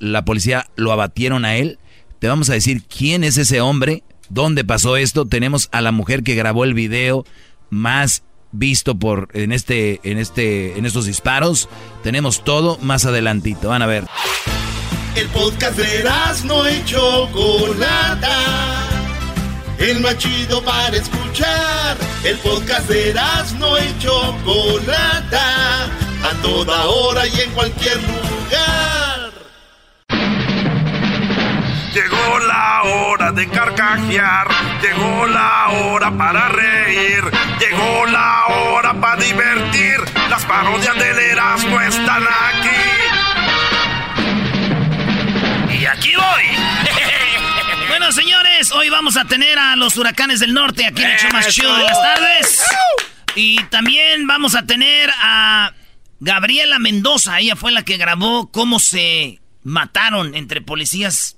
la policía lo abatieron a él. Te vamos a decir quién es ese hombre dónde pasó esto. Tenemos a la mujer que grabó el video más visto por en este en este estos disparos. Tenemos todo más adelantito. Van a ver. El podcast de no hecho Chocolata. El más chido para escuchar. El podcast de no hecho Chocolata. A toda hora y en cualquier lugar. Llegó la hora de carcajear, llegó la hora para reír, llegó la hora para divertir. Las parodias del Erasmo están aquí. Y aquí voy. bueno, señores, hoy vamos a tener a los huracanes del norte aquí en el show más chido de las tardes. Y también vamos a tener a Gabriela Mendoza. Ella fue la que grabó cómo se mataron entre policías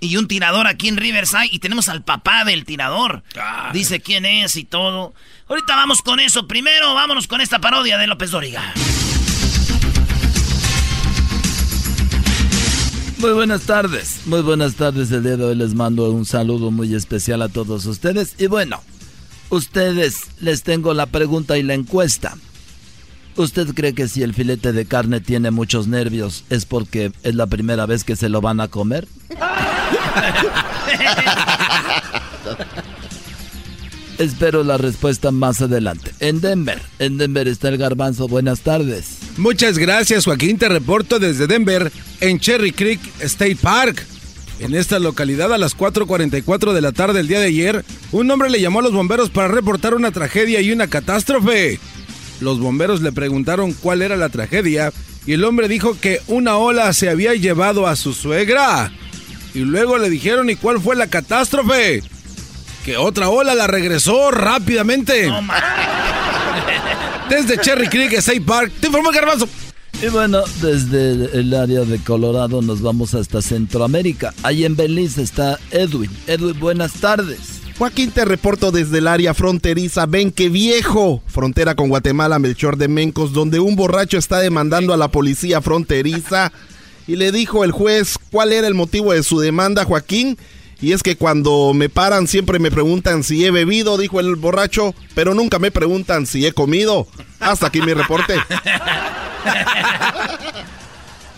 y un tirador aquí en Riverside y tenemos al papá del tirador. Dice quién es y todo. Ahorita vamos con eso. Primero vámonos con esta parodia de López Dóriga. Muy buenas tardes, muy buenas tardes. El día de hoy les mando un saludo muy especial a todos ustedes. Y bueno, ustedes les tengo la pregunta y la encuesta. ¿Usted cree que si el filete de carne tiene muchos nervios es porque es la primera vez que se lo van a comer? Espero la respuesta más adelante. En Denver, en Denver está el garbanzo. Buenas tardes. Muchas gracias Joaquín, te reporto desde Denver, en Cherry Creek State Park. En esta localidad a las 4.44 de la tarde del día de ayer, un hombre le llamó a los bomberos para reportar una tragedia y una catástrofe. Los bomberos le preguntaron cuál era la tragedia y el hombre dijo que una ola se había llevado a su suegra. Y luego le dijeron ¿y cuál fue la catástrofe? Que otra ola la regresó rápidamente. desde Cherry Creek, State Park, te informo Garbanzo. Y bueno, desde el área de Colorado nos vamos hasta Centroamérica. Ahí en Belice está Edwin. Edwin, buenas tardes. Joaquín, te reporto desde el área fronteriza Ven que Viejo, frontera con Guatemala, Melchor de Mencos, donde un borracho está demandando a la policía fronteriza y le dijo el juez cuál era el motivo de su demanda, Joaquín. Y es que cuando me paran siempre me preguntan si he bebido, dijo el borracho, pero nunca me preguntan si he comido. Hasta aquí mi reporte.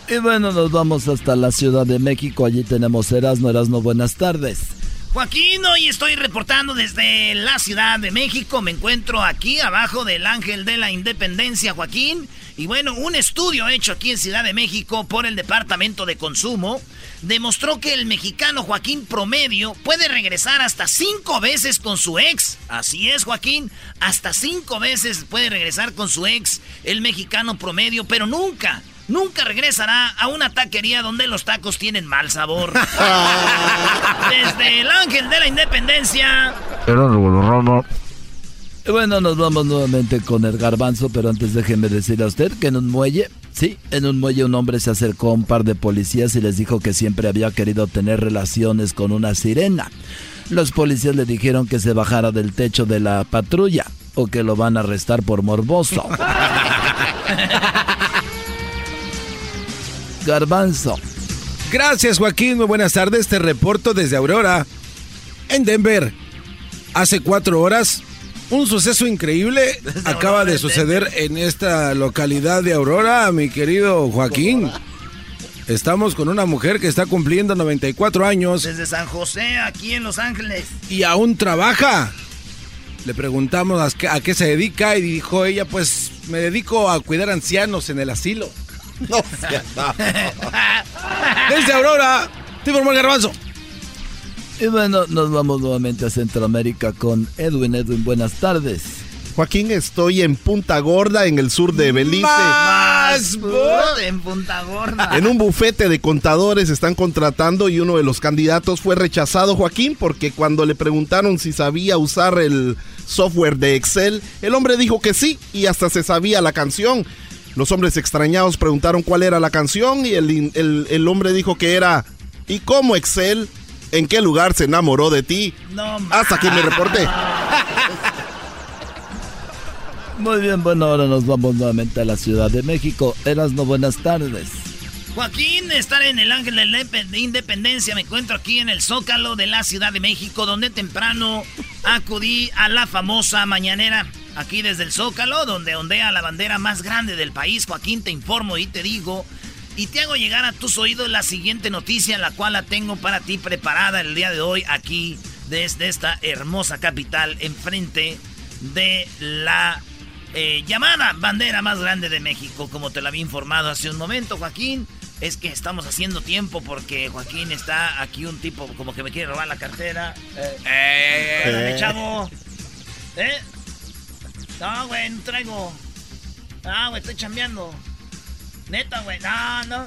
y bueno, nos vamos hasta la Ciudad de México. Allí tenemos Erasno. Erasno, buenas tardes. Joaquín, hoy estoy reportando desde la Ciudad de México. Me encuentro aquí abajo del Ángel de la Independencia, Joaquín. Y bueno, un estudio hecho aquí en Ciudad de México por el Departamento de Consumo demostró que el mexicano Joaquín promedio puede regresar hasta cinco veces con su ex. Así es, Joaquín, hasta cinco veces puede regresar con su ex el mexicano promedio, pero nunca nunca regresará a una taquería donde los tacos tienen mal sabor. Desde el Ángel de la Independencia. Bueno, nos vamos nuevamente con el garbanzo, pero antes déjeme decirle a usted que en un muelle, sí, en un muelle un hombre se acercó a un par de policías y les dijo que siempre había querido tener relaciones con una sirena. Los policías le dijeron que se bajara del techo de la patrulla o que lo van a arrestar por morboso. Garbanzo. Gracias Joaquín, muy buenas tardes. Te reporto desde Aurora, en Denver. Hace cuatro horas, un suceso increíble acaba de suceder en esta localidad de Aurora, mi querido Joaquín. Estamos con una mujer que está cumpliendo 94 años. Desde San José, aquí en Los Ángeles. Y aún trabaja. Le preguntamos a qué, a qué se dedica y dijo ella, pues me dedico a cuidar ancianos en el asilo. No, Desde Aurora, te informó el garbanzo. Y bueno, nos vamos nuevamente a Centroamérica con Edwin. Edwin, buenas tardes. Joaquín, estoy en Punta Gorda, en el sur de Belice. Más en Punta Gorda. En un bufete de contadores están contratando y uno de los candidatos fue rechazado, Joaquín, porque cuando le preguntaron si sabía usar el software de Excel, el hombre dijo que sí y hasta se sabía la canción. Los hombres extrañados preguntaron cuál era la canción y el, hombre dijo que era ¿Y cómo Excel? ¿En qué lugar se enamoró de ti? No, Hasta aquí me reporté. Muy bien, bueno, ahora nos vamos nuevamente a la Ciudad de México. Eras no buenas tardes. Joaquín, estar en el Ángel de Independencia. Me encuentro aquí en el Zócalo de la Ciudad de México, donde temprano acudí a la famosa mañanera aquí desde el Zócalo, donde ondea la bandera más grande del país. Joaquín, te informo y te digo. Y te hago llegar a tus oídos la siguiente noticia, la cual la tengo para ti preparada el día de hoy aquí, desde esta hermosa capital, enfrente de la eh, llamada bandera más grande de México, como te lo había informado hace un momento, Joaquín. Es que estamos haciendo tiempo porque Joaquín está aquí un tipo como que me quiere robar la cartera. Eh, eh, eh. chavo. ¿Eh? No, güey, no traigo. Ah, güey, estoy chambeando. Neta, güey. No, no.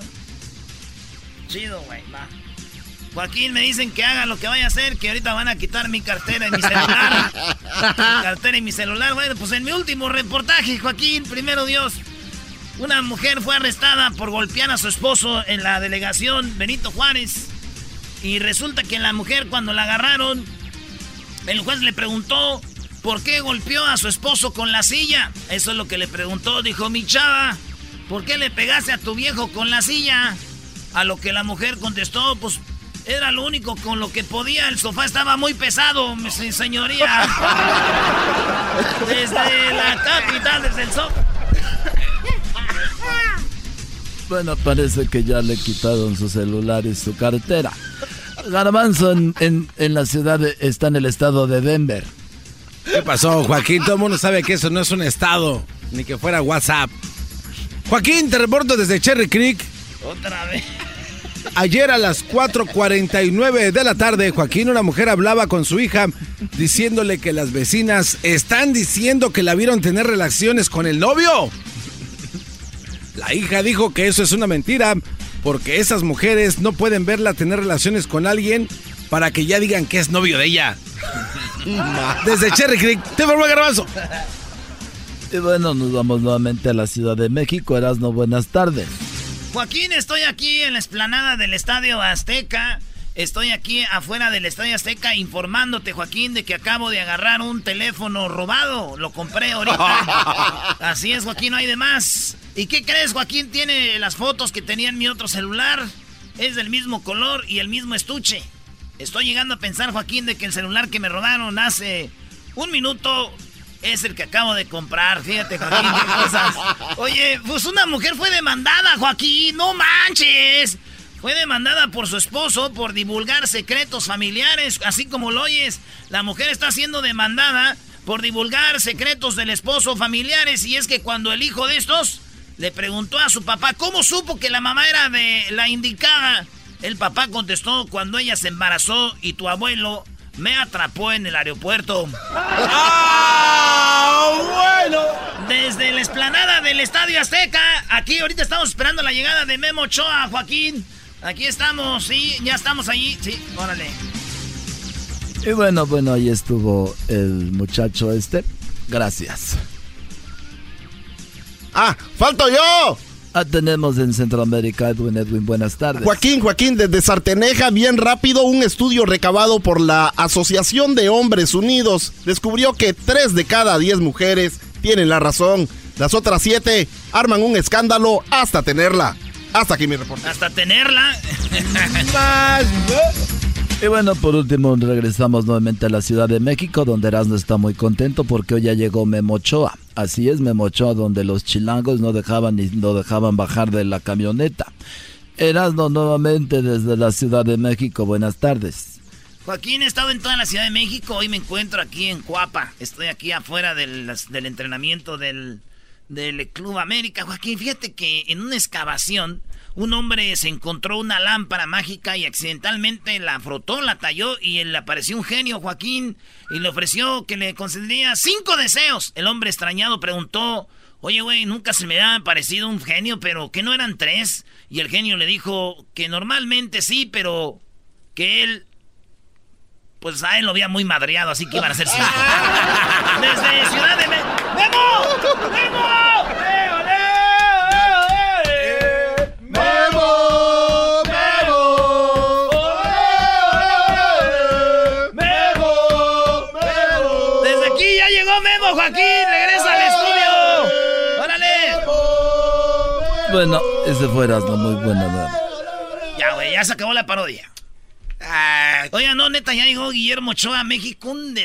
Chido, güey, va. Joaquín, me dicen que haga lo que vaya a hacer, que ahorita van a quitar mi cartera y mi celular. mi cartera y mi celular. Bueno, pues en mi último reportaje, Joaquín, primero Dios. Una mujer fue arrestada por golpear a su esposo en la delegación Benito Juárez. Y resulta que la mujer cuando la agarraron, el juez le preguntó ¿Por qué golpeó a su esposo con la silla? Eso es lo que le preguntó, dijo mi chava. ¿Por qué le pegaste a tu viejo con la silla? A lo que la mujer contestó, pues era lo único con lo que podía. El sofá estaba muy pesado, mi señoría. Desde la capital, desde el sofá. Bueno, parece que ya le quitaron su celular y su cartera. Garbanzo en, en, la ciudad, está en el estado de Denver. ¿Qué pasó, Joaquín? Todo el mundo sabe que eso no es un estado, ni que fuera WhatsApp. Joaquín, te reporto desde Cherry Creek. Otra vez. Ayer a las 4.49 de la tarde, Joaquín, una mujer hablaba con su hija diciéndole que las vecinas están diciendo que la vieron tener relaciones con el novio. La hija dijo que eso es una mentira porque esas mujeres no pueden verla tener relaciones con alguien para que ya digan que es novio de ella. Desde Cherry Creek, te formó Garbanzo. Y bueno, nos vamos nuevamente a la Ciudad de México. Erasno, buenas tardes. Joaquín, estoy aquí en la explanada del Estadio Azteca. Estoy aquí afuera del Estadio Azteca informándote, Joaquín, de que acabo de agarrar un teléfono robado. Lo compré ahorita. Así es, Joaquín, no hay de más. ¿Y qué crees, Joaquín? Tiene las fotos que tenía en mi otro celular. Es del mismo color y el mismo estuche. Estoy llegando a pensar, Joaquín, de que el celular que me robaron hace un minuto es el que acabo de comprar. Fíjate, Joaquín, qué cosas. Oye, pues una mujer fue demandada, Joaquín. No manches. Fue demandada por su esposo por divulgar secretos familiares, así como lo oyes. La mujer está siendo demandada por divulgar secretos del esposo familiares. Y es que cuando el hijo de estos le preguntó a su papá cómo supo que la mamá era de la indicada, el papá contestó cuando ella se embarazó y tu abuelo me atrapó en el aeropuerto. ¡Ah, bueno! Desde la explanada del Estadio Azteca, aquí ahorita estamos esperando la llegada de Memo Ochoa, Joaquín. Aquí estamos, sí, ya estamos allí, sí, órale. Y bueno, bueno, ahí estuvo el muchacho este. Gracias. ¡Ah! ¡Falto yo! Ah, tenemos en Centroamérica, Edwin, Edwin, buenas tardes. Joaquín, Joaquín, desde Sarteneja, bien rápido, un estudio recabado por la Asociación de Hombres Unidos descubrió que tres de cada diez mujeres tienen la razón. Las otras siete arman un escándalo hasta tenerla. Hasta aquí mi reporte. Hasta tenerla. Y bueno, por último regresamos nuevamente a la Ciudad de México, donde Erasmo está muy contento porque hoy ya llegó Memochoa. Así es, Memochoa, donde los chilangos no dejaban ni no dejaban bajar de la camioneta. Erasmo nuevamente desde la Ciudad de México. Buenas tardes. Joaquín, he estado en toda la Ciudad de México. Hoy me encuentro aquí en Cuapa. Estoy aquí afuera del, del entrenamiento del, del Club América. Joaquín, fíjate que en una excavación un hombre se encontró una lámpara mágica y accidentalmente la frotó, la talló y le apareció un genio, Joaquín, y le ofreció que le concedería cinco deseos. El hombre extrañado preguntó, oye, güey, nunca se me ha parecido un genio, pero que no eran tres. Y el genio le dijo que normalmente sí, pero que él pues a él lo había muy madreado, así que iban a ser cinco. Desde Ciudad de México. ¡Memo! ¡Memo! Joaquín! ¡Regresa al estudio! ¡Órale! Bueno, ese fue no muy buena. Ya, güey, ya se acabó la parodia. Oiga, no, neta, ya llegó Guillermo Ochoa a México. Un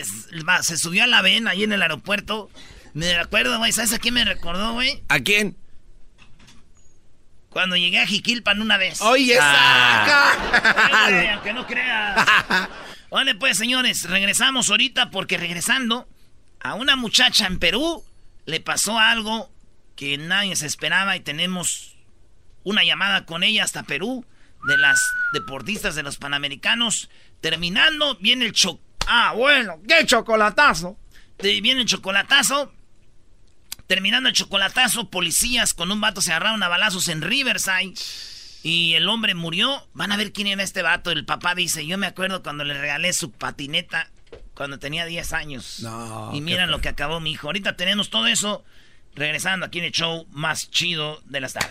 Se subió a la vena ahí en el aeropuerto. Me acuerdo, güey. ¿Sabes a quién me recordó, güey? ¿A quién? Cuando llegué a Jiquilpan una vez. ¡Oye, ah. aunque no creas. Vale, pues, señores, regresamos ahorita porque regresando a una muchacha en Perú le pasó algo que nadie se esperaba y tenemos una llamada con ella hasta Perú de las deportistas de los Panamericanos. Terminando, viene el cho... Ah, bueno, qué chocolatazo. Viene el chocolatazo. Terminando el chocolatazo, policías con un vato se agarraron a balazos en Riverside. Y el hombre murió. Van a ver quién era este vato. El papá dice, yo me acuerdo cuando le regalé su patineta cuando tenía 10 años. No, y miran lo que acabó mi hijo. Ahorita tenemos todo eso. Regresando aquí en el show más chido de las tardes.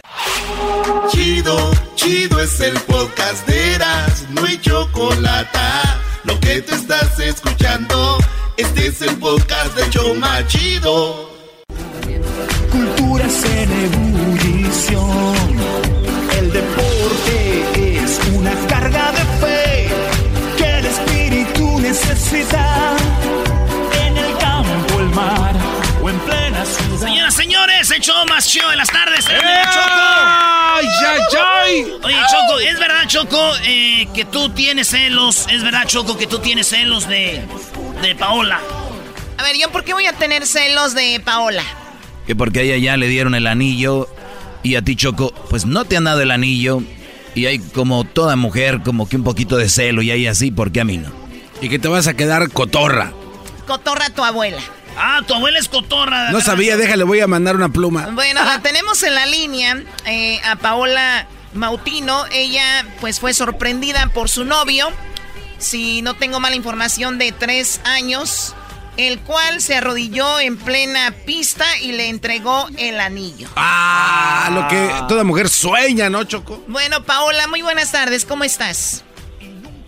Chido, chido es el podcast de Eras, no hay chocolate. Lo que te estás escuchando, este es el podcast de show más chido. Cultura en ebullición, el deporte necesidad. En el campo, el mar o en plena ciudad. Señoras, señores, el show más chido de las tardes. ¡Eh! ¡Ay. Oye, Choco, ¿es verdad, Choco, eh, que tú tienes celos? ¿Es verdad, Choco, que tú tienes celos de, de Paola? A ver, ¿yo por qué voy a tener celos de Paola? Que porque a ella ya le dieron el anillo y a ti, Choco, pues no te han dado el anillo. Y hay como toda mujer, como que un poquito de celo y ahí así, ¿por qué a mí no? Y que te vas a quedar cotorra. Cotorra tu abuela. Ah, tu abuela es cotorra. No sabía, déjale, voy a mandar una pluma. Bueno, la tenemos en la línea eh, a Paola Mautino. Ella, pues, fue sorprendida por su novio. Si no tengo mala información, de tres años. El cual se arrodilló en plena pista y le entregó el anillo. Ah, lo que toda mujer sueña, ¿no, Choco? Bueno, Paola, muy buenas tardes. ¿Cómo estás?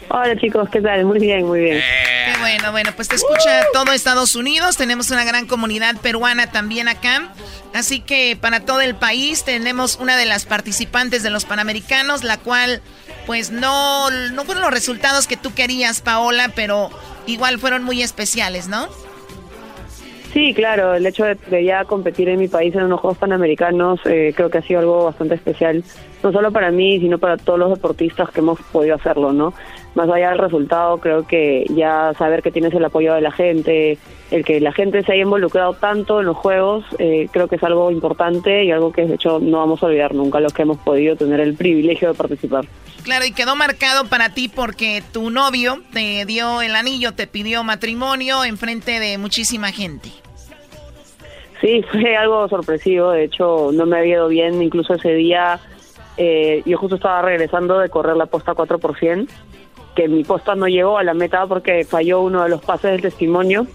Hola chicos, ¿qué tal? Muy bien, muy bien. Qué bueno, bueno, pues te escucha todo Estados Unidos, tenemos una gran comunidad peruana también acá, así que para todo el país tenemos una de las participantes de los Panamericanos, la cual pues no, no fueron los resultados que tú querías, Paola, pero igual fueron muy especiales, ¿no? Sí, claro, el hecho de, ya competir en mi país en unos Juegos Panamericanos eh, creo que ha sido algo bastante especial, no solo para mí, sino para todos los deportistas que hemos podido hacerlo, ¿no? más allá del resultado, creo que ya saber que tienes el apoyo de la gente, el que la gente se haya involucrado tanto en los juegos, eh, creo que es algo importante y algo que de hecho no vamos a olvidar nunca los que hemos podido tener el privilegio de participar. Claro, y quedó marcado para ti porque tu novio te dio el anillo, te pidió matrimonio en frente de muchísima gente. Sí, fue algo sorpresivo, de hecho no me había ido bien, incluso ese día eh, yo justo estaba regresando de correr la posta 4 que mi posta no llegó a la meta porque falló uno de los pases del testimonio,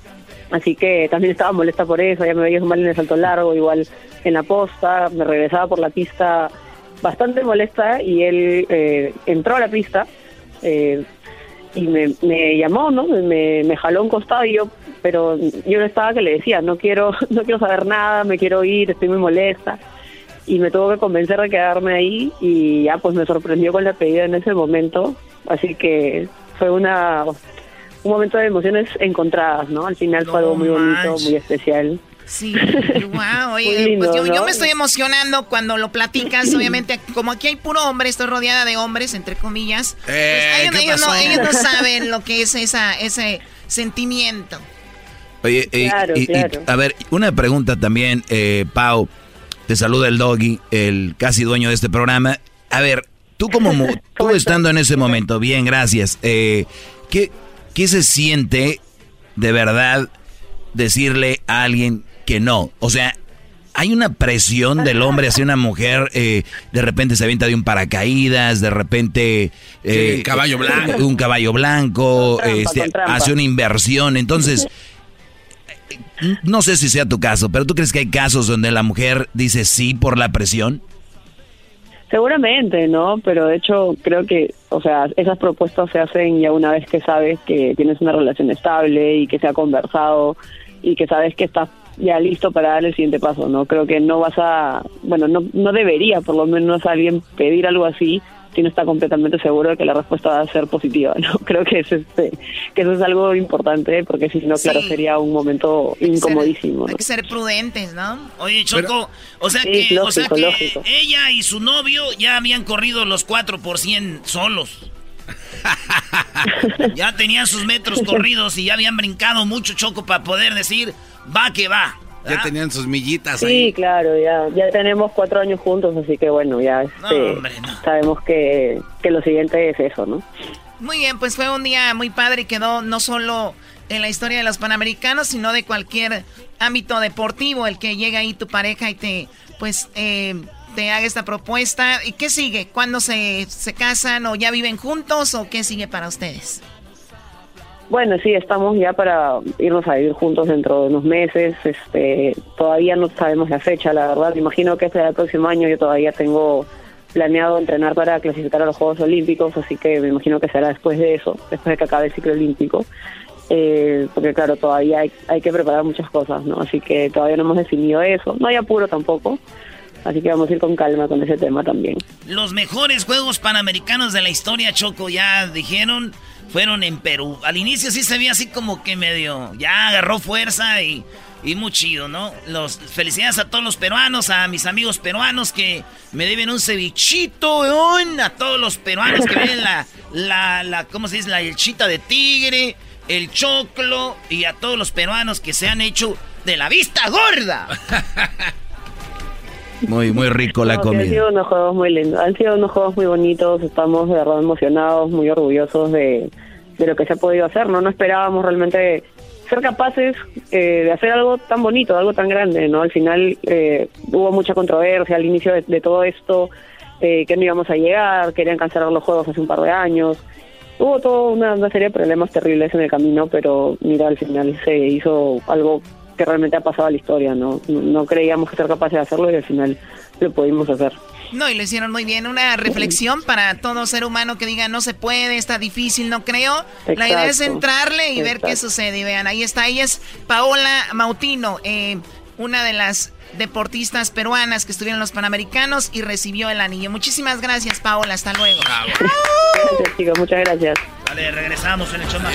así que también estaba molesta por eso, ya me veía mal en el salto largo, igual en la posta, me regresaba por la pista bastante molesta y él eh, entró a la pista eh, y me, me, llamó, ¿no? Me, me jaló un costado y yo, pero yo no estaba que le decía, no quiero, no quiero saber nada, me quiero ir, estoy muy molesta y me tuvo que convencer de quedarme ahí y ya pues me sorprendió con la pedida en ese momento Así que fue una un momento de emociones encontradas, ¿no? Al final fue algo muy bonito, muy especial. Sí, wow, oye, pues yo, me estoy emocionando cuando lo platicas, obviamente, como aquí hay puro hombre, estoy rodeada de hombres, entre comillas, pues eh, ellos, no, saben lo que es esa, ese sentimiento. Oye, a ver, una pregunta también, eh, Pau, te saluda el doggy, el casi dueño de este programa. A ver, Tú como tú estando en ese momento, bien, gracias. Eh, ¿qué, ¿Qué se siente de verdad decirle a alguien que no? O sea, hay una presión del hombre hacia una mujer, eh, de repente se avienta de un paracaídas, de repente eh, caballo blanco. un caballo blanco, este, hace una inversión. Entonces, no sé si sea tu caso, pero ¿tú crees que hay casos donde la mujer dice sí por la presión? Seguramente, ¿no? Pero de hecho creo que, o sea, esas propuestas se hacen ya una vez que sabes que tienes una relación estable y que se ha conversado y que sabes que estás ya listo para dar el siguiente paso, ¿no? Creo que no vas a, bueno, no, no debería por lo menos alguien pedir algo así si no está completamente seguro de que la respuesta va a ser positiva, ¿no? Creo que, es este, que eso es algo importante porque si no, claro, sería un momento incomodísimo. Hay que ser prudentes, ¿no? Oye, Choco, o sea, que, o sea que ella y su novio ya habían corrido los 4 por 100 solos. ya tenían sus metros corridos y ya habían brincado mucho, Choco, para poder decir, va que va. Ya tenían sus millitas sí, ahí. Sí, claro, ya, ya tenemos cuatro años juntos, así que bueno, ya este, sabemos que, que lo siguiente es eso, ¿no? Muy bien, pues fue un día muy padre y quedó no solo en la historia de los Panamericanos, sino de cualquier ámbito deportivo, el que llega ahí tu pareja y te, pues, eh, te haga esta propuesta. ¿Y qué sigue? ¿Cuándo se, se casan o ya viven juntos o qué sigue para ustedes? Bueno, sí, estamos ya para irnos a vivir juntos dentro de unos meses. Este, todavía no sabemos la fecha, la verdad. Me imagino que este el próximo año yo todavía tengo planeado entrenar para clasificar a los Juegos Olímpicos, así que me imagino que será después de eso, después de que acabe el ciclo olímpico. Eh, porque claro, todavía hay, hay que preparar muchas cosas, ¿no? Así que todavía no hemos definido eso. No hay apuro tampoco. Así que vamos a ir con calma con ese tema también. Los mejores Juegos Panamericanos de la historia, Choco, ya dijeron fueron en Perú. Al inicio sí se veía así como que medio, ya agarró fuerza y Y muy chido, ¿no? Los, felicidades a todos los peruanos, a mis amigos peruanos que me deben un cevichito, weón, a todos los peruanos que ven la, la, la, ¿cómo se dice? La elchita de tigre, el choclo, y a todos los peruanos que se han hecho de la vista gorda. Muy, muy rico la comida. Han sido unos juegos muy lindos, han sido unos juegos muy bonitos, estamos de verdad emocionados, muy orgullosos de, de lo que se ha podido hacer, ¿no? No esperábamos realmente ser capaces eh, de hacer algo tan bonito, algo tan grande, ¿no? Al final eh, hubo mucha controversia al inicio de, todo esto, eh, que no íbamos a llegar, querían cancelar los juegos hace un par de años. Hubo toda una, una serie de problemas terribles en el camino, pero mira, al final se hizo algo que realmente ha pasado a la historia, ¿no? No creíamos que ser capaces de hacerlo y al final lo pudimos hacer. No, y lo hicieron muy bien. Una reflexión para todo ser humano que diga no se puede, está difícil, no creo. la idea es entrarle y ver qué sucede. Y vean, ahí está. Ahí es Paola Mautino, eh, una de las deportistas peruanas que estuvieron en los Panamericanos y recibió el anillo. Muchísimas gracias, Paola. Hasta luego. Gracias, chicos. Muchas gracias. Vale, regresamos en el show más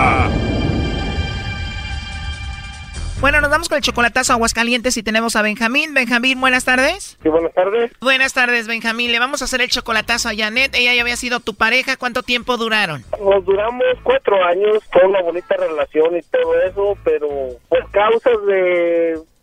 Bueno, nos vamos con el chocolatazo Aguascalientes y tenemos a Benjamín. Benjamín, buenas tardes. Sí, buenas tardes. Buenas tardes, Benjamín. Le vamos a hacer el chocolatazo a Janet. Ella ya había sido tu pareja. ¿Cuánto tiempo duraron? Nos duramos cuatro años, fue una bonita relación y todo eso, pero por causas de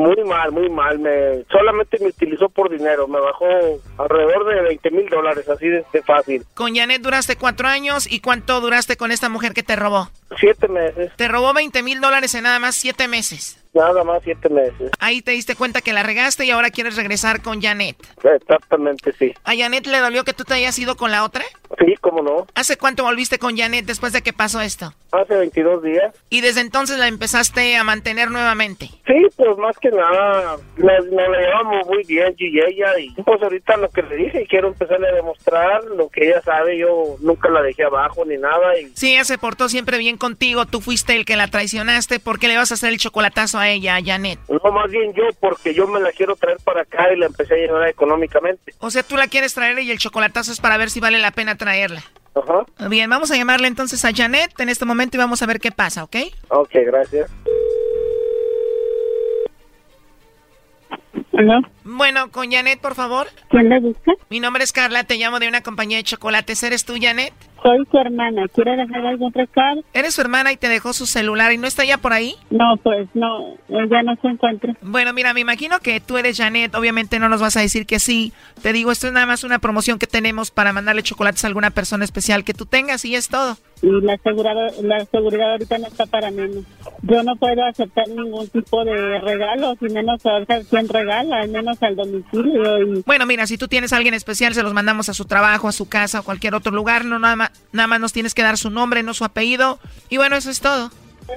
Muy mal, muy mal. Me solamente me utilizó por dinero. Me bajó alrededor de 20 mil dólares, así de, fácil. Con Janet duraste cuatro años y cuánto duraste con esta mujer que te robó. Siete meses. Te robó 20 mil dólares en nada más siete meses. Nada más siete meses. Ahí te diste cuenta que la regaste y ahora quieres regresar con Janet. Exactamente, sí. ¿A Janet le dolió que tú te hayas ido con la otra? Sí, cómo no. ¿Hace cuánto volviste con Janet después de que pasó esto? Hace 22 días. ¿Y desde entonces la empezaste a mantener nuevamente? Sí, pues más que nada, nos, la llevamos muy bien yo y ella. Y pues ahorita lo que le dije, quiero empezarle a demostrar lo que ella sabe. Yo nunca la dejé abajo ni nada. Y... Sí, ella se portó siempre bien contigo. Tú fuiste el que la traicionaste. ¿Por qué le vas a hacer el chocolatazo a ella, a Janet? No, más bien yo, porque yo me la quiero traer para acá y la empecé a llevar económicamente. O sea, tú la quieres traer y el chocolatazo es para ver si vale la pena traerla. Ajá. Bien, vamos a llamarle entonces a Janet en este momento y vamos a ver qué pasa, ¿ok? Ok, gracias. Bueno, con Janet, por favor. ¿Quién le busca? Mi nombre es Carla, te llamo de una compañía de chocolates. ¿Eres tú, Janet? Soy su hermana. ¿Quiere dejar algún recado? ¿Eres su hermana y te dejó su celular y no está ya por ahí? No, pues no, ya no se encuentra. Bueno, mira, me imagino que tú eres Janet. Obviamente no nos vas a decir que sí. Te digo, esto es nada más una promoción que tenemos para mandarle chocolates a alguna persona especial que tú tengas y es todo. Y la seguridad, la seguridad ahorita no está para menos. Yo no puedo aceptar ningún tipo de regalo, y menos a quién regala, al menos al domicilio. Bueno, mira, si tú tienes a alguien especial, se los mandamos a su trabajo, a su casa o cualquier otro lugar. No, nada más, nada más nos tienes que dar su nombre, no su apellido. Y bueno, eso es todo.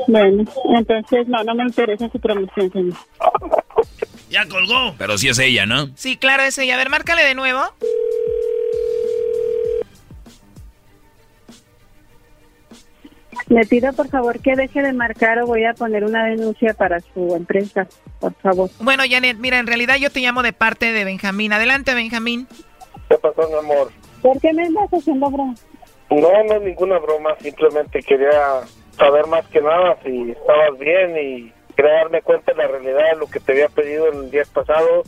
Bueno, entonces no, no me interesa su promoción, señor. Ya colgó. Pero sí es ella, ¿no? Sí, claro, es ella. A ver, márcale de nuevo. Le pido por favor que deje de marcar o voy a poner una denuncia para su empresa, por favor. Bueno, Janet, mira, en realidad yo te llamo de parte de Benjamín. Adelante, Benjamín. ¿Qué pasó, mi amor? ¿Por qué me estás haciendo broma? No, no es ninguna broma, simplemente quería saber más que nada si estabas bien y quería darme cuenta de la realidad de lo que te había pedido en días pasados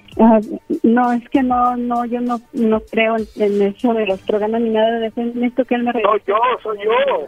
Ah, no, es que no, no, yo no, no creo en, en eso de los programas ni nada de eso. Necesito que él me No, yo, soy yo.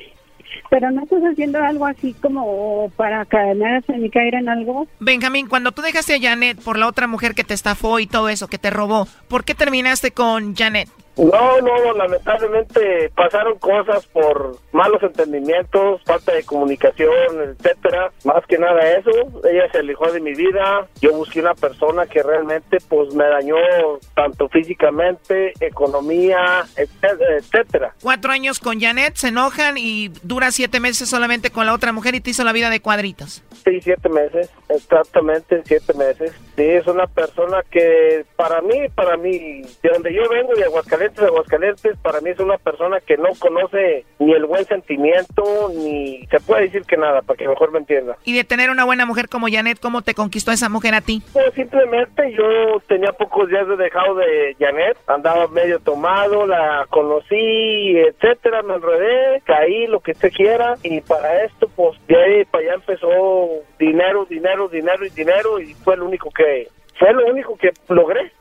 Pero no estás haciendo algo así como para en mi caer en algo. Benjamín, cuando tú dejaste a Janet por la otra mujer que te estafó y todo eso, que te robó, ¿por qué terminaste con Janet? No, no, lamentablemente pasaron cosas por malos entendimientos, falta de comunicación, etcétera. Más que nada eso, ella se alejó de mi vida. Yo busqué una persona que realmente pues me dañó tanto físicamente, economía, etcétera. Cuatro años con Janet, se enojan y dura siete meses solamente con la otra mujer y te hizo la vida de cuadritos. Sí, siete meses, exactamente siete meses. Sí, es una persona que para mí, para mí, de donde yo vengo, de Aguascalientes, Aguascalientes, para mí es una persona que no conoce ni el buen sentimiento, ni se puede decir que nada, para que mejor me entienda. Y de tener una buena mujer como Janet, ¿cómo te conquistó esa mujer a ti? Pues simplemente yo tenía pocos días de dejado de Janet, andaba medio tomado, la conocí, etcétera, me enredé, caí, lo que usted quiera, y para esto, pues de ahí para allá empezó dinero, dinero, dinero y dinero, y fue lo único que, fue lo único que logré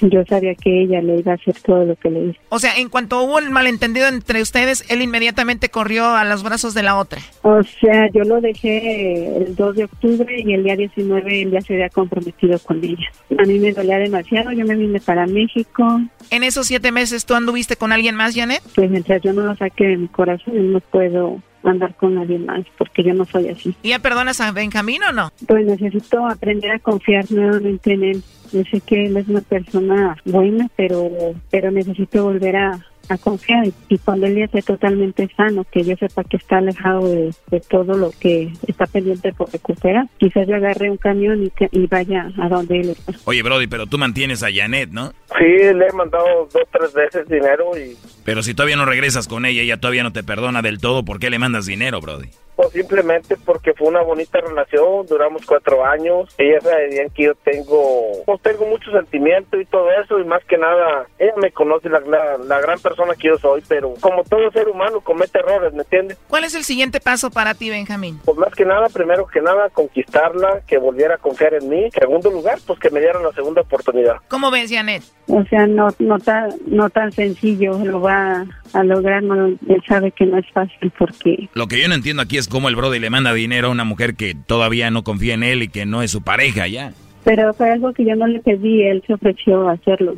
Yo sabía que ella le iba a hacer todo lo que le hizo. O sea, en cuanto hubo un malentendido entre ustedes, él inmediatamente corrió a los brazos de la otra. O sea, yo lo dejé el 2 de octubre y el día 19 él ya se había comprometido con ella. A mí me dolía demasiado, yo me vine para México. En esos siete meses, ¿tú anduviste con alguien más, Janet? Pues mientras yo no lo saque de mi corazón, no puedo andar con nadie más porque yo no soy así. ¿Y ya perdonas a Benjamín o no? Pues necesito aprender a confiar nuevamente en él. Yo sé que él es una persona buena, pero pero necesito volver a, a confiar y, y cuando él ya esté totalmente sano, que yo sepa que está alejado de, de todo lo que está pendiente por recuperar. Quizás yo agarre un camión y, que- y vaya a donde él está. Oye, Brody, pero tú mantienes a Janet, ¿no? Sí, le he mandado dos, tres veces dinero y Pero si todavía no regresas con ella, ella todavía no te perdona del todo, ¿por qué le mandas dinero, Brody? Pues simplemente porque fue una bonita relación, duramos cuatro años, ella sabía que yo tengo, pues tengo mucho sentimiento y todo eso y más que nada, ella me conoce la, la, la gran persona que yo soy, pero como todo ser humano comete errores, ¿me entiendes? ¿Cuál es el siguiente paso para ti, Benjamín? Pues más que nada, primero que nada, conquistarla, que volviera a confiar en mí. Segundo lugar, pues que me dieran la segunda oportunidad. ¿Cómo ves, Janet? O sea, no no tan no tan sencillo lo va a lograr, no, él sabe que no es fácil porque Lo que yo no entiendo aquí es cómo el Brody le manda dinero a una mujer que todavía no confía en él y que no es su pareja ya. pero fue algo que yo no le pedí, él se ofreció a hacerlo.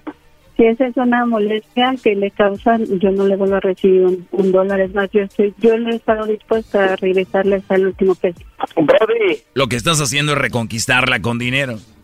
Si esa es una molestia que le causa, yo no le vuelvo a recibir un, un dólar. Es más, yo estoy, yo no he estado dispuesta a regresarle hasta el último peso. Brody, Lo que estás haciendo es reconquistarla con dinero.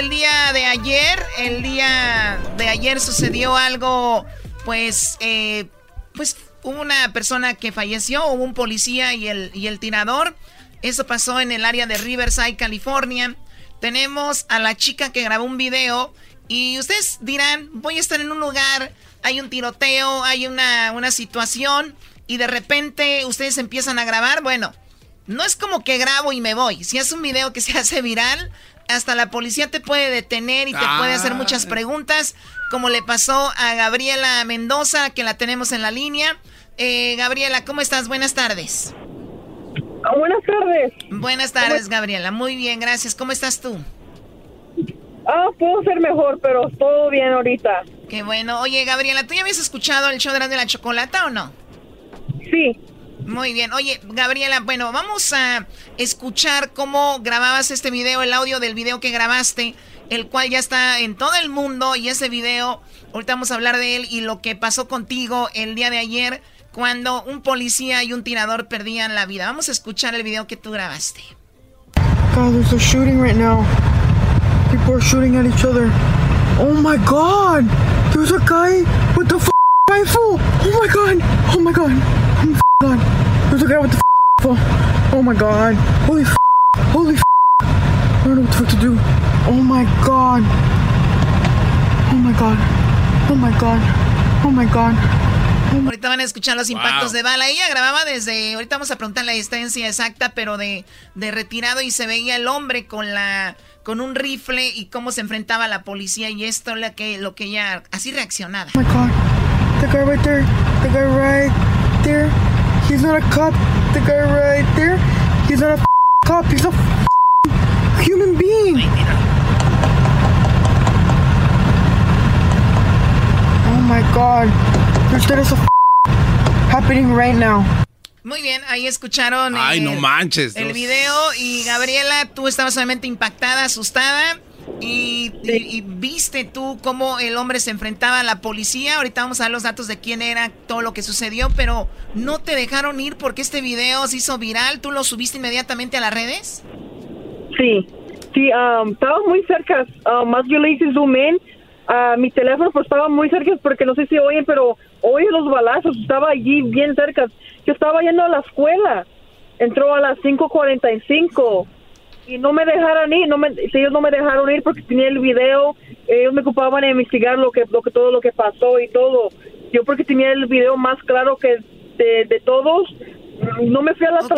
el día de ayer, el día de ayer sucedió algo, pues, eh, pues hubo una persona que falleció, hubo un policía y el, y el tirador. Eso pasó en el área de Riverside, California. Tenemos a la chica que grabó un video y ustedes dirán, voy a estar en un lugar, hay un tiroteo, hay una, una situación y de repente ustedes empiezan a grabar. Bueno, no es como que grabo y me voy. Si es un video que se hace viral, hasta la policía te puede detener y te puede hacer muchas Ah. preguntas, como le pasó a Gabriela Mendoza, que la tenemos en la línea. Eh, Gabriela, ¿cómo estás? Buenas tardes. buenas tardes. Buenas tardes, Gabriela. Muy bien, gracias. ¿Cómo estás tú? Ah, puedo ser mejor, pero todo bien ahorita. Qué bueno. Oye, Gabriela, ¿tú ya habías escuchado el show de la chocolata o no? Sí. Muy bien. Oye, Gabriela, bueno, vamos a escuchar cómo grababas este video, el audio del video que grabaste, el cual ya está en todo el mundo y ese video, ahorita vamos a hablar de él y lo que pasó contigo el día de ayer cuando un policía y un tirador perdían la vida. Vamos a escuchar el video que tú grabaste. There's a shooting right now. People are shooting at each other. Oh my god! There's a guy with the rifle! Oh my god! Oh my god! Oh god! There's a guy with the f- rifle! Oh my god! Holy f- Holy f- I don't know what the fuck to do. Oh my god! Oh my god! Oh my god! Oh my god! Ahorita van a escuchar los impactos de bala. Ella grababa desde, ahorita vamos a preguntar la distancia exacta, pero de, de retirado y se veía el hombre con la con un rifle y cómo se enfrentaba a la policía y esto lo que lo que ella así reaccionaba. Oh my god. The guy right there. The guy right there. He's not a cop. The guy right there. He's not a f- cop. He's a f- human being. Oh my god. There's there is a f- happening right now. Muy bien, ahí escucharon Ay, el, no manches. el video y Gabriela, tú estabas solamente impactada, asustada y, y- y viste tú cómo el hombre se enfrentaba a la policía. Ahorita vamos a dar los datos de quién era, todo lo que sucedió, pero no te dejaron ir porque este video se hizo viral. ¿Tú lo subiste inmediatamente a las redes? Sí, sí, um, estaba muy cerca. Uh, más yo le hice zoom in. a mi teléfono pues estaba muy cerca porque no sé si oyen, pero oye los balazos. Estaba allí bien cerca. Yo estaba yendo a la escuela. Entró a las 5.45 y no me dejaron ir. No me, ellos no me dejaron ir porque tenía el video. Ellos me ocupaban de investigar lo que, lo que todo lo que pasó y todo. Yo porque tenía el video más claro que de, de todos. No me fui a la, Ok.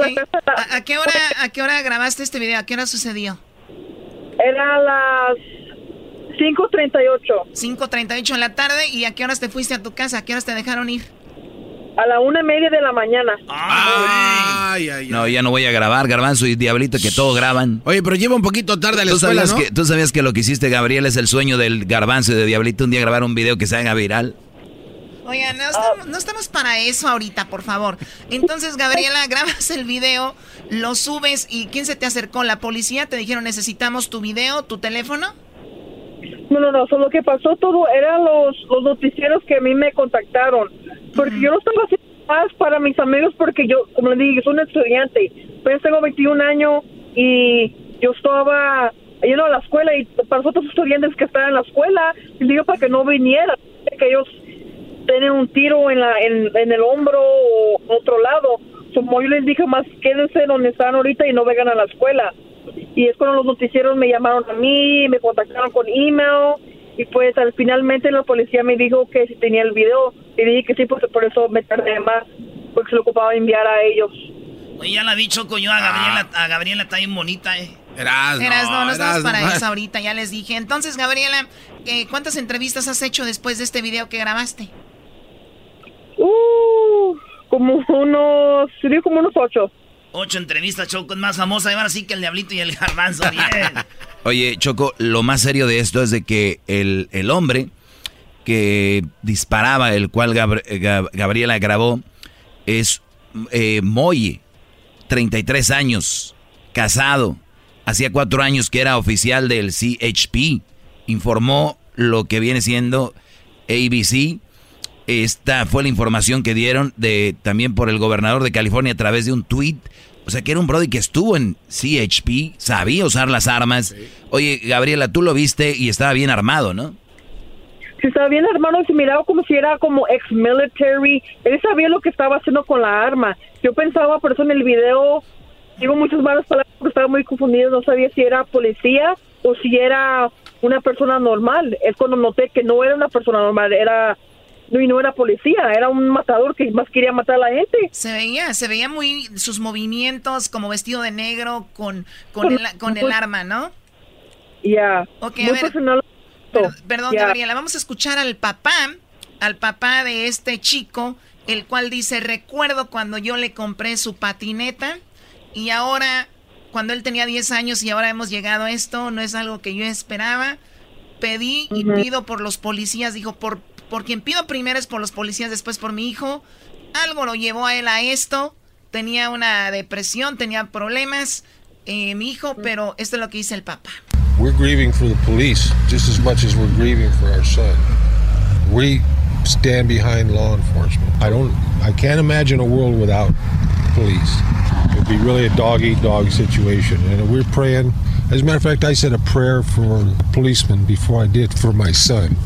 ¿A, a qué hora, ¿A qué hora grabaste este video? ¿A qué hora sucedió? Era las 5.38. 5.38 en la tarde. ¿Y a qué horas te fuiste a tu casa? ¿A qué horas te dejaron ir? A la una y media de la mañana. Ay, ay, No, ya no voy a grabar, Garbanzo y Diablito, que todo graban. Oye, pero lleva un poquito tarde a la ¿Tú escuela, sabías, ¿no? que, ¿Tú sabías que lo que hiciste, Gabriel, es el sueño del Garbanzo y de Diablito? Un día grabar un video que se haga viral. Oigan, no estamos, no estamos para eso ahorita, por favor. Entonces, Gabriela, grabas el video, lo subes y ¿quién se te acercó? ¿La policía? ¿Te dijeron necesitamos tu video, tu teléfono? No, no, no, solo que pasó todo eran los, los noticieros que a mí me contactaron. Porque yo no estaba haciendo más para mis amigos porque yo, como le dije, soy un estudiante. Pues tengo 21 años y yo estaba yendo a la escuela y para otros estudiantes que están en la escuela, les digo para que no vinieran, que ellos tienen un tiro en, la, en, en el hombro o otro lado. Como yo les dije, más quédense donde están ahorita y no vengan a la escuela. Y es cuando los noticieros me llamaron a mí, me contactaron con email y pues al finalmente la policía me dijo que si tenía el video y dije que sí, pues por eso me tardé más, porque se lo ocupaba enviar a ellos. Oye, ya la vi Choco yo a Gabriela, a Gabriela está bien bonita, eh. Eras, no, Eras, no, no para eso ahorita, ya les dije. Entonces, Gabriela, eh, ¿cuántas entrevistas has hecho después de este video que grabaste? Uh, como unos, sería como unos ocho. Ocho entrevistas, Choco, es más famosa. Y ahora sí que el diablito y el garbanzo. Oye, Choco, lo más serio de esto es de que el, el hombre que disparaba, el cual Gabr- Gab- Gabriela grabó, es eh, Moye, 33 años, casado. Hacía cuatro años que era oficial del CHP. Informó lo que viene siendo ABC. Esta fue la información que dieron de también por el gobernador de California a través de un tweet. O sea que era un brody que estuvo en CHP, sabía usar las armas. Oye, Gabriela, tú lo viste y estaba bien armado, ¿no? Si estaba bien armado, se miraba como si era como ex-military. Él sabía lo que estaba haciendo con la arma. Yo pensaba, por eso en el video, digo muchas malas palabras porque estaba muy confundido. No sabía si era policía o si era una persona normal. Es cuando noté que no era una persona normal, era y no era policía, era un matador que más quería matar a la gente. Se veía, se veía muy sus movimientos como vestido de negro con, con, el, con el arma, ¿no? Ya. Ok, Muy a ver. personal. Per- perdón. Gabriela, vamos a escuchar al papá, al papá de este chico, el cual dice, recuerdo cuando yo le compré su patineta y ahora, cuando él tenía 10 años y ahora hemos llegado a esto, no es algo que yo esperaba. Pedí y Ujú. pido por los policías, dijo, por, por quien pido primero es por los policías, después por mi hijo. Algo lo llevó a él a esto. Tenía una depresión, tenía problemas, eh, mi hijo, pero esto es lo que dice el papá. We're grieving for the police just as much as we're grieving for our son. We stand behind law enforcement. I don't I can't imagine a world without police. It'd be really a dog eat dog situation. And we're praying as a matter of fact I said a prayer for policemen before I did for my son.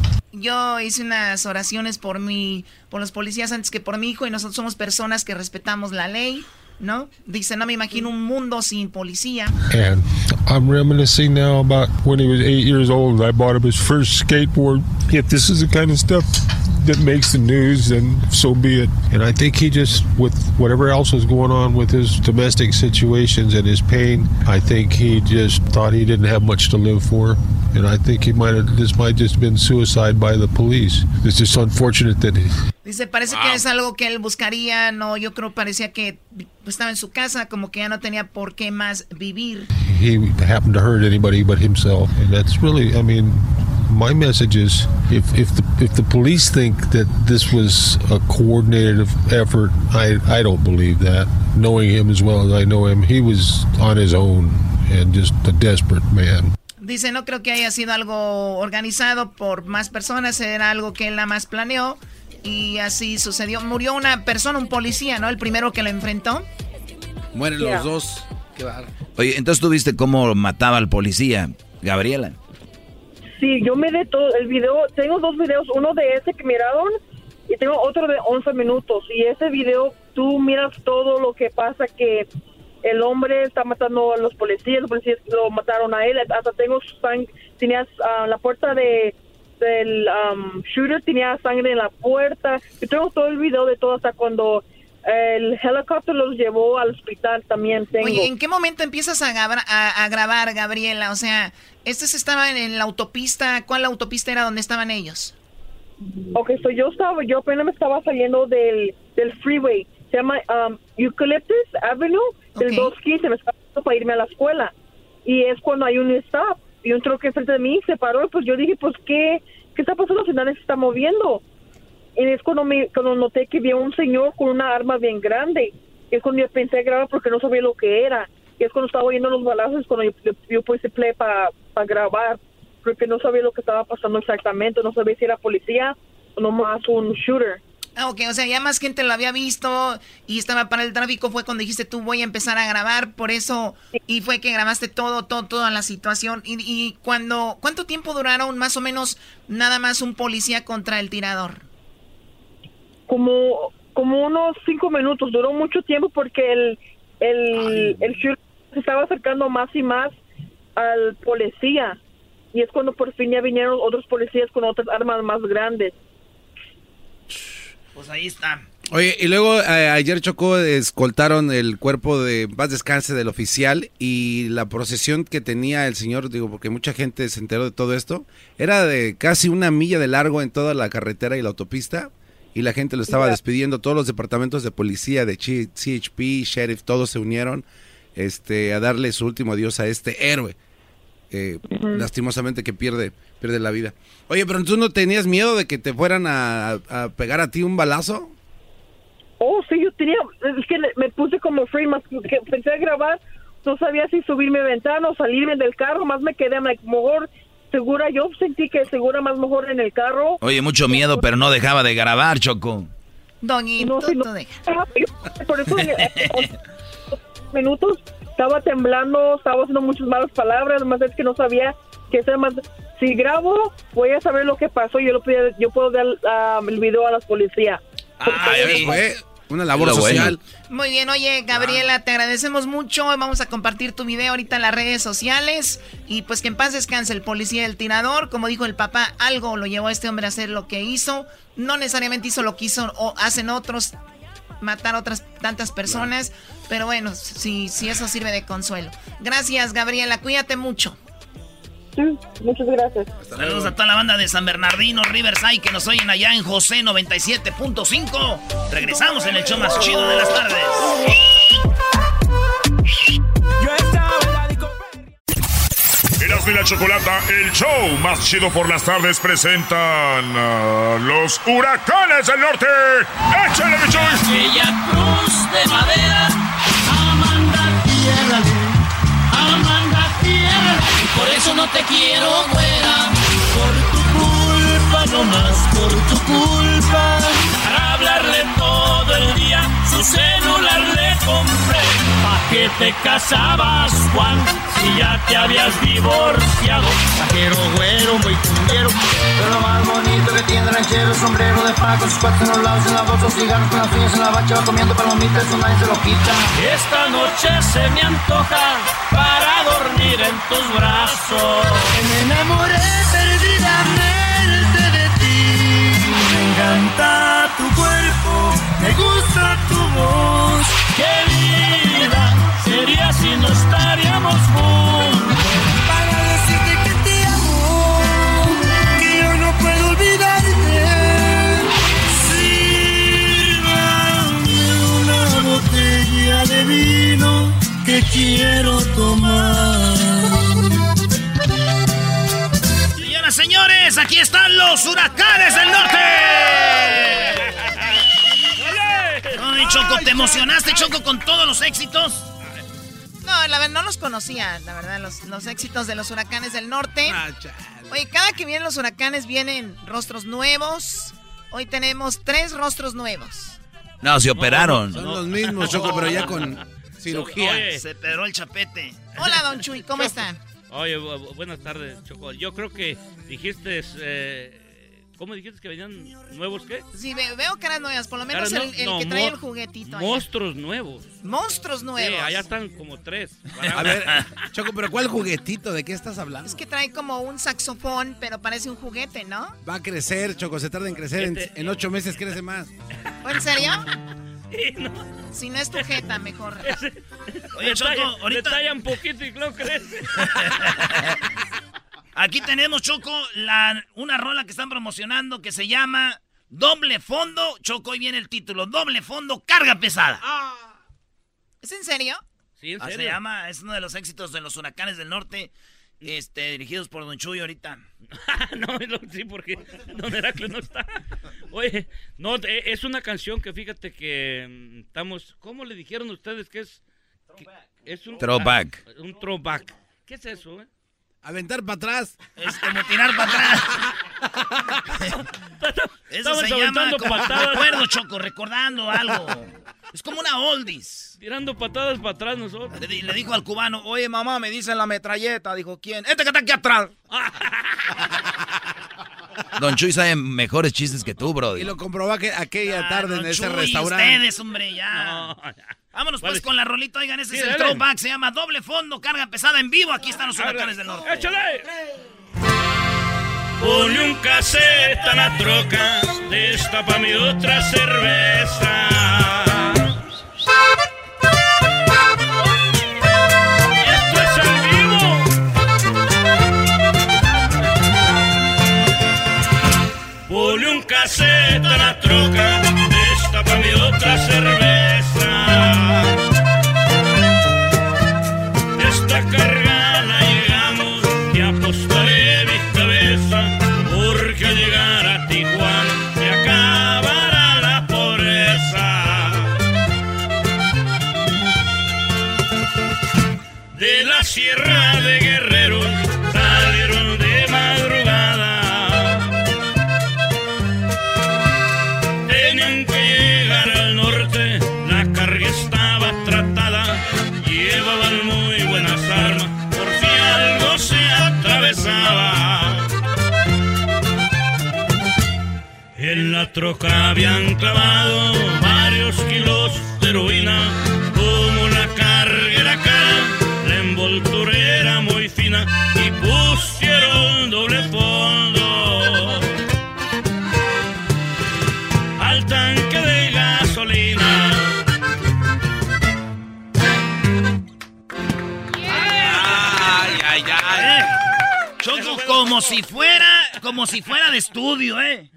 Yo hice unas oraciones por mi, por los policías antes que por mi hijo y nosotros somos personas que respetamos la ley, ¿no? Dice, no me imagino un mundo sin policía. And I'm reminiscing now about when he was eight years old and I bought him his first skateboard. If this is the kind of stuff that makes the news, then so be it. And I think he just, with whatever else was going on with his domestic situations and his pain, I think he just thought he didn't have much to live for. And I think he might have, this might just been suicide by the police. It's just unfortunate that he, Dice, parece que es algo que él buscaría, no, yo creo parecía que estaba en su casa, como que ya no tenía por qué más vivir. he happened to hurt anybody but himself. And that's really, I mean, my message is if, if the if the police think that this was a coordinated effort, I I don't believe that. Knowing him as well as I know him, he was on his own and just a desperate man. Dice, no creo que haya sido algo organizado por más personas, era algo que él nada más planeó y así sucedió. Murió una persona, un policía, ¿no? El primero que lo enfrentó. Mueren los dos. Qué. Oye, entonces tú viste cómo mataba al policía, Gabriela. Sí, yo me de todo el video, tengo dos videos, uno de ese que miraron y tengo otro de 11 minutos. Y ese video tú miras todo lo que pasa que el hombre está matando a los policías, los policías lo mataron a él, hasta tengo sangre, tenías ah, la puerta de del um, shooter tenía sangre en la puerta. Yo tengo todo el video de todo hasta cuando el helicóptero los llevó al hospital también tengo. Oye, ¿en qué momento empiezas a, gabra- a- a grabar, Gabriela? O sea, estos estaban en la autopista. ¿Cuál autopista era donde estaban ellos? Ok, so yo estaba, yo apenas me estaba saliendo del, del freeway. Se llama um, Eucalyptus Avenue, del 215, me estaba para irme a la escuela. Y es cuando hay un stop y un truque enfrente de mí se paró. Pues yo dije, pues, ¿qué, qué está pasando? Si nadie se está moviendo. Y es cuando, me, cuando noté que había un señor con una arma bien grande. Y es cuando yo pensé grabar porque no sabía lo que era. Y es cuando estaba oyendo los balazos, cuando yo, yo, yo puse play para grabar. porque no sabía lo que estaba pasando exactamente, no sabía si era policía o nomás un shooter. Ah, ok, o sea, ya más gente lo había visto y estaba para el tráfico, fue cuando dijiste tú voy a empezar a grabar, por eso, y fue que grabaste todo, todo, toda la situación. Y, y cuando, ¿cuánto tiempo duraron más o menos nada más un policía contra el tirador? Como, como unos cinco minutos, duró mucho tiempo porque el, el, el se estaba acercando más y más al policía. Y es cuando por fin ya vinieron otros policías con otras armas más grandes. Pues ahí está. Oye, y luego eh, ayer Chocó escoltaron el cuerpo de más descanse del oficial y la procesión que tenía el señor, digo, porque mucha gente se enteró de todo esto, era de casi una milla de largo en toda la carretera y la autopista y la gente lo estaba despidiendo, todos los departamentos de policía, de CHP, sheriff, todos se unieron este, a darle su último adiós a este héroe, eh, lastimosamente que pierde, pierde la vida. Oye, pero tú no tenías miedo de que te fueran a, a pegar a ti un balazo? Oh, sí, yo tenía, es que me puse como free, más que pensé a grabar, no sabía si subirme a ventana o salirme del carro, más me quedé like, mejor segura, yo sentí que segura más mejor en el carro. Oye, mucho miedo, pero no dejaba de grabar, Choco. Doñito, No, sí, no. Por eso minutos estaba temblando, estaba haciendo muchas malas palabras, más es que no sabía qué hacer más. Si grabo, voy a saber lo que pasó, yo lo puedo, yo puedo dar ah, el video a la policía. Ah, ya ves, fue una labor bueno. social. Muy bien, oye, Gabriela, te agradecemos mucho. Vamos a compartir tu video ahorita en las redes sociales. Y pues que en paz descanse el policía del tirador. Como dijo el papá, algo lo llevó a este hombre a hacer lo que hizo. No necesariamente hizo lo que hizo o hacen otros, matar a otras tantas personas. Pero bueno, si, si eso sirve de consuelo. Gracias, Gabriela. Cuídate mucho. Muchas gracias. Saludos a toda la banda de San Bernardino, Riverside, que nos oyen allá en José 97.5. Regresamos en el show más chido de las tardes. Erasmo y la Chocolata, el show más chido por las tardes, presentan a los huracanes del norte. ¡Échale, mi! Aquella cruz de madera, Amanda, tierra Amanda, tierra por eso no te quiero, güera. Por tu culpa, no más por tu culpa. Para hablarle todo el día, su celular le compré. ¿Pa' qué te casabas, Juan? Si ya te habías divorciado. Pajero, güero, muy tumbero. Pero lo más bonito que tiene ranchero, sombrero de paco, sus cuates en los lados, en la bolsa, cigarros con las uñas en la bacha, va comiendo palomitas, eso nadie se lo quita. Esta noche se me antoja para dormir en tus brazos. Me enamoré perdidamente de ti. Me encanta tu cuerpo, me gusta tu voz. Qué vida sería si no estaríamos juntos. Para decirte que te amo, que yo no puedo olvidarte. Sírvame una botella de vino que quiero tomar. Señoras, señores, aquí están los huracanes del norte. Ay, Choco, ¿te emocionaste, Choco, con todos los éxitos? No, la verdad, no los conocía, la verdad, los, los éxitos de los huracanes del norte. Oye, cada que vienen los huracanes vienen rostros nuevos. Hoy tenemos tres rostros nuevos. No, se operaron. Son los mismos, Choco, pero ya con cirugía. Oye, se peró el chapete. Hola, don Chuy, ¿cómo están? Oye, bu- bu- buenas tardes, Choco. Yo creo que dijiste, eh, ¿cómo dijiste que venían nuevos qué? Sí, ve- veo caras nuevas, por lo menos el, no- el no, que trae el juguetito. allá. Monstruos nuevos. Monstruos nuevos. Sí, allá están como tres. A ver, Choco, pero ¿cuál juguetito? ¿De qué estás hablando? Es que trae como un saxofón, pero parece un juguete, ¿no? Va a crecer, Choco, se tarda en crecer. En, Este- en ocho meses crece más. ¿O en serio? Si no es tu jeta, mejor. Oye, Choco, ahorita... Detallan poquito y luego crece. Aquí tenemos, Choco, la, una rola que están promocionando que se llama Doble Fondo. Choco, hoy viene el título. Doble Fondo, carga pesada. ¿Es en serio? Sí, en Ah, se serio. llama, es uno de los éxitos de los huracanes del norte, este, dirigidos por Don Chuy ahorita. no, no, sí, porque Don Heracles no está. Oye, no, es una canción que fíjate que mm, estamos. ¿Cómo le dijeron ustedes que es? que es un Throwback. ah, un throwback. ¿Qué es eso, eh? Aventar para atrás. Es como tirar para atrás. Eso Estamos se llama aventando como recuerdo, Choco, recordando algo. Es como una oldies. Tirando patadas para atrás nosotros. Le, le dijo al cubano, oye mamá, me dicen la metralleta. Dijo, ¿quién? Este que está aquí atrás. Don Chuy sabe mejores chistes que tú, Brody. Y lo comprobó aqu- aquella tarde en ese restaurante. ustedes, hombre, ya. Vámonos pues con la rolita. Oigan, ese Sí, es el dale. throwback. Se llama Doble Fondo, carga pesada en vivo. Aquí están los huracanes del norte. ¡Échale! Ponle un cassette a la troca, destapa mi otra cerveza. Esto es en vivo. Ponle un cassette a la troca, destapa mi otra cerveza. Troca habían clavado varios kilos de heroína. Como la carga era cara, la envoltura era muy fina y pusieron doble fondo al tanque de gasolina. Ay, ay, ay. Choco, como si fuera, como si fuera de estudio, ¿eh?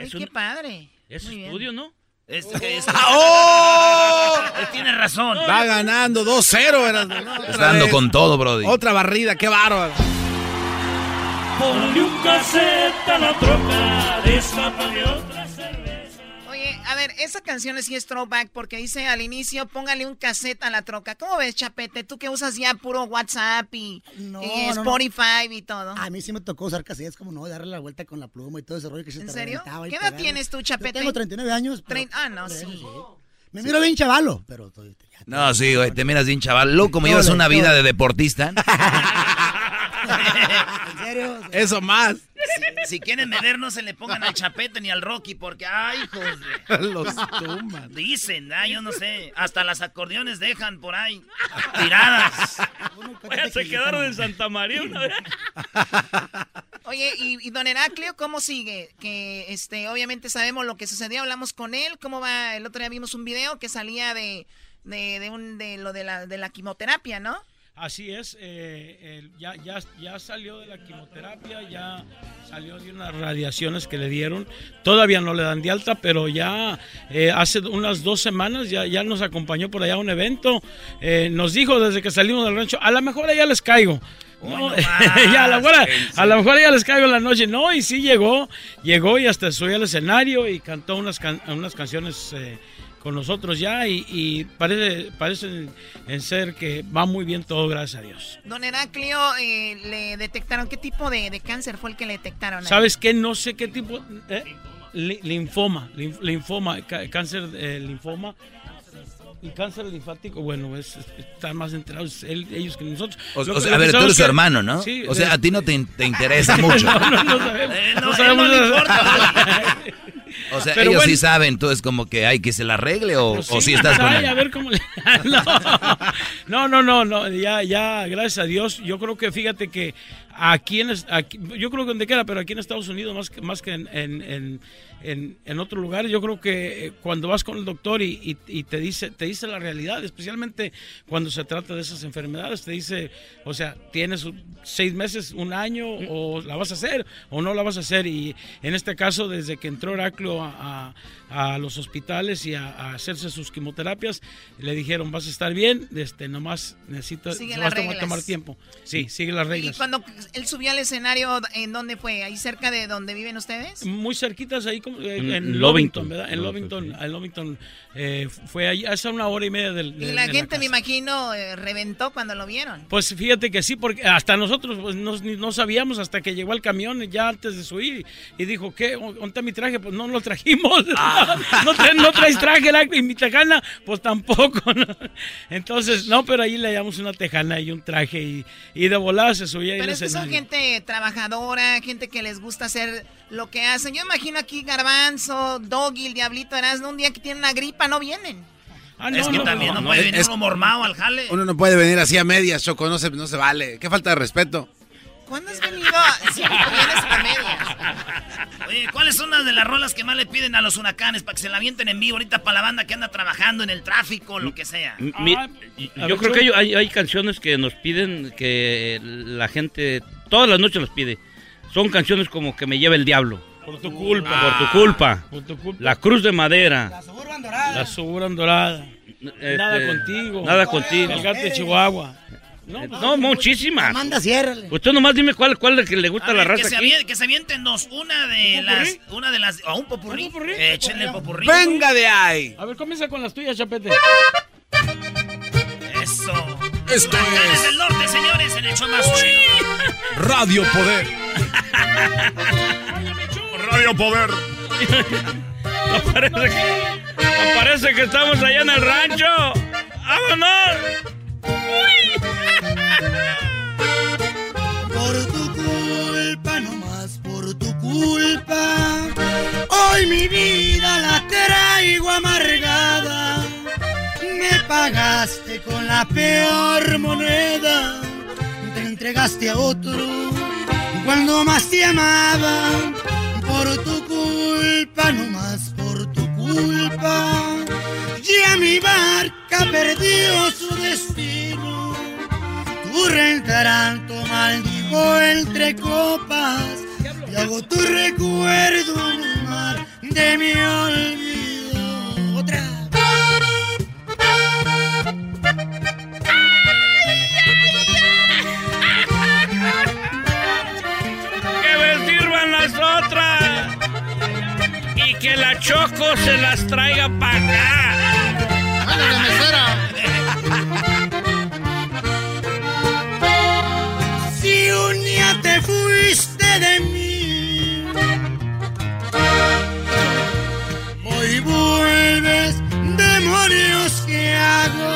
Ay, qué padre. Es Muy bien. estudio, ¿no? Es, es- ¡Oh! Él tiene razón. Va ganando 2-0. Erasmo, ¿no? Otra Está dando vez. con todo, Brody. Otra barrida, qué bárbaro. Ponle un cassette a la troca, mi otra ver, esa canción sí es throwback porque dice al inicio, póngale un cassette a la troca. ¿Cómo ves, Chapete? Tú que usas ya puro WhatsApp y, No, y no, no. Spotify y todo. A mí sí me tocó usar cassettes, como no, darle la vuelta con la pluma y todo ese rollo que se ¿En serio? ¿Qué edad pegarle. tienes tú, Yo Chapete? tengo 39 años. pero- ah, no, sí. Me miro bien chavalo, pero estoy- No, sí, güey, te miras bien, chaval. Luego, como llevas una vida de deportista. ¿En serio? Eso más. Si, si quieren meter, no se le pongan al Chapete ni al Rocky, porque, ay, hijos de... Los tumban. Dicen, ay, yo no sé, hasta las acordeones dejan por ahí, tiradas. Oye, se quedaron en Santa María una vez. Oye, y, y don Heraclio, ¿cómo sigue? Que este, obviamente sabemos lo que sucedió, hablamos con él, ¿cómo va? El otro día vimos un video que salía de, de, de un, de lo de la, de la quimioterapia, ¿no? Así es, eh, el- ya, ya, ya salió de la quimioterapia, ya salió de unas radiaciones que le dieron. Todavía no le dan de alta, pero ya eh, hace unas dos semanas ya, ya nos acompañó por allá a un evento. Eh, nos dijo desde que salimos del rancho, a lo mejor allá les caigo. No, ya, a, lo mejor, a lo mejor ya les caigo en la noche. No, y sí llegó, llegó y hasta subió al escenario y cantó unas, can- unas canciones eh, con nosotros ya y, y parece, parece en ser que va muy bien todo, gracias a Dios. Don Heraclio, eh, le detectaron, ¿qué tipo de, de cáncer fue el que le detectaron? ¿Sabes qué? No sé qué tipo... eh, li- linfoma, linf- linfoma, cáncer eh, linfoma. Y cáncer linfático, bueno, es, es- están más enterados él- ellos que nosotros. O, o sea, a ver, tú sabemos eres su hermano, ¿no? Sí, o sea, de- a ti no te, te interesa mucho. no, no, no sabemos. Eh, no, sabemos no le nada. importa. O sea, Pero ellos bueno. sí saben, tú es como que hay que se la arregle o, Pues o sí, si estás con él. a ver cómo le- no, no, no, no, ya, ya, gracias a Dios. Yo creo que fíjate que aquí en, aquí- yo creo que donde quiera, pero aquí en Estados Unidos más que, más que en, en, en, en, en otros lugares, yo creo que eh, cuando vas con el doctor y, y- te dice, te dice la realidad, especialmente cuando se trata de esas enfermedades, te dice, o sea, tienes seis meses, un año, o la vas a hacer o no la vas a hacer. Y en este caso, desde que entró Heraclio a- a los hospitales y a, a hacerse sus quimioterapias. Le dijeron, vas a estar bien, este, nomás necesitas, tomar, tiempo. Sí, sigue las Y reglas. cuando él subió al escenario, ¿en dónde fue? ¿Ahí cerca de donde viven ustedes? Muy cerquitas ahí, como, eh, En en, Lovington. ¿verdad? En Lovington, en Lovington eh, fue ahí hace una hora y media del. Y la de gente, me imagino, eh, reventó cuando lo vieron. Pues fíjate que sí, porque hasta nosotros pues, no, ni- no sabíamos hasta que llegó el camión ya antes de subir y dijo, ¿qué? ¿Dónde está mi traje? Pues no lo trajimos. no, traes, no traes traje, la- y mi tejana, pues tampoco. ¿no? Entonces, no, pero ahí le llamamos una tejana y un traje y, y de volada se subía Pero es que son gente trabajadora, gente que les gusta hacer lo que hacen. Yo imagino aquí Garbanzo, Doggy, el Diablito Erasmo, un día que tienen una gripa no vienen. es que también no, puede venir es- uno mormado al jale. Uno no puede venir así a medias, Choco, no se, no se vale. Qué falta de respeto. ¿Cuándo has venido? Sí, vienes a medias. Oye, ¿cuáles son las de las rolas que más le piden a los huracanes para que se la avienten en vivo ahorita para la banda que anda trabajando en el tráfico, lo que sea? Mi- Ah, yo creo que hay, hay, canciones que nos piden que la gente todas las noches las pide. Son canciones como que me lleva el diablo. Por tu culpa. Por tu culpa. Por tu culpa. La cruz de madera. La Suburban Dorada. Este, nada contigo. Nada contigo. El gato de Chihuahua. No, no muchísimas. Amanda, ciérrale. Usted nomás dime cuál, cuál es que le gusta A a la ver, que raza se, aquí. avien- que se avienten dos. Una de ¿Un las. popurrí? Una de las. O un popurrí. Échenle el popurrí. ¡Venga de ahí! A ver, comienza con las tuyas, Chapete. Eso. Esto Huracanes es del norte, señores, en el show más chido. Radio Poder. Radio Poder. No parece, que, no parece que estamos allá en el rancho. ¡Vámonos! Por tu culpa, no más por tu culpa. Hoy mi vida la traigo amargada. Me pagaste con la peor moneda. Te entregaste a otro cuando más te amaba. Por tu culpa, no más por tu culpa. Ya mi barca perdió su destino. Tu reencanto maldigo entre copas y hago tu recuerdo un mar de mi olvido. Otra. ¡Que me sirvan las otras! Y que la Choco se las traiga para acá. Si un día te fuiste de mí, hoy vuelves, demonios que hago.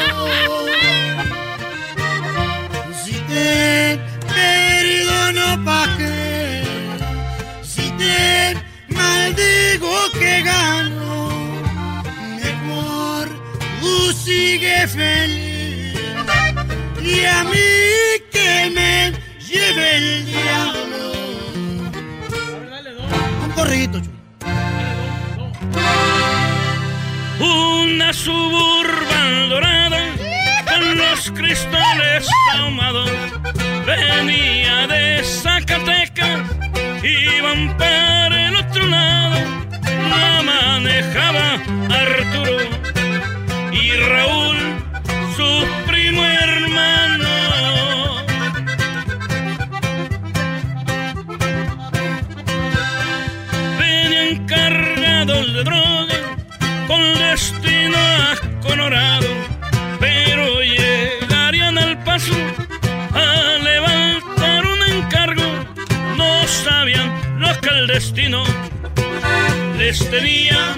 Si te perdono pa' qué, si te maldigo que gano, sigue feliz. Y a mí que me lleve el diablo. Un corridito, chulo. Una suburban dorada con los cristales ahumados venía de Zacatecas, iban para el otro lado, la manejaba Arturo Raúl, su primo hermano. Venían cargados de droga con destino a Colorado, pero llegarían al paso a levantar un encargo. No sabían lo que el destino les tenía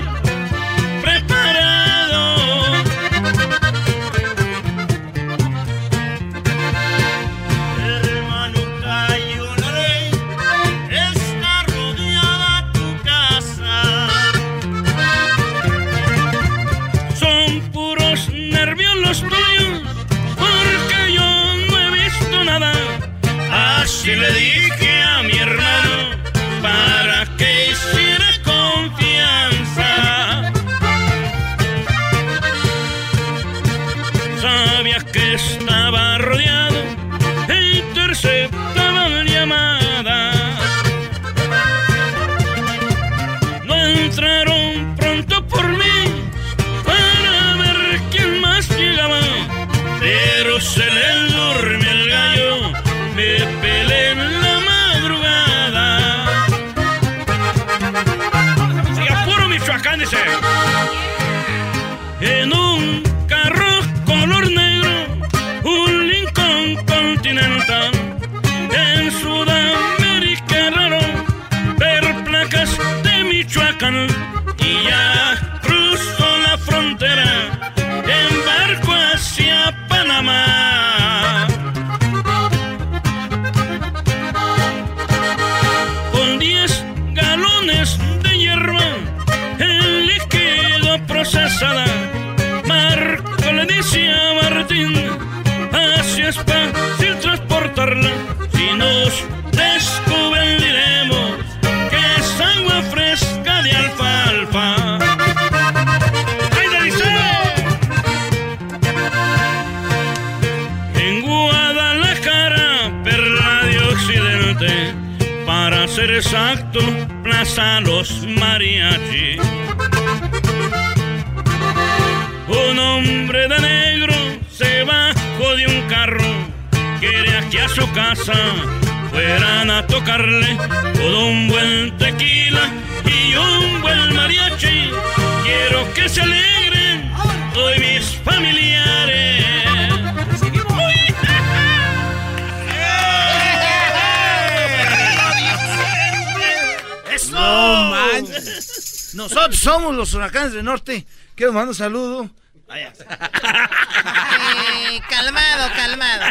Plaza Los Mariachi. Un hombre de negro se bajó de un carro, quiere aquí a su casa, fueran a tocarle todo un buen tequila y un buen mariachi. Quiero que se alegren Nosotros somos los huracanes del norte. Quiero mandar un saludo. Eh, calmado, calmado.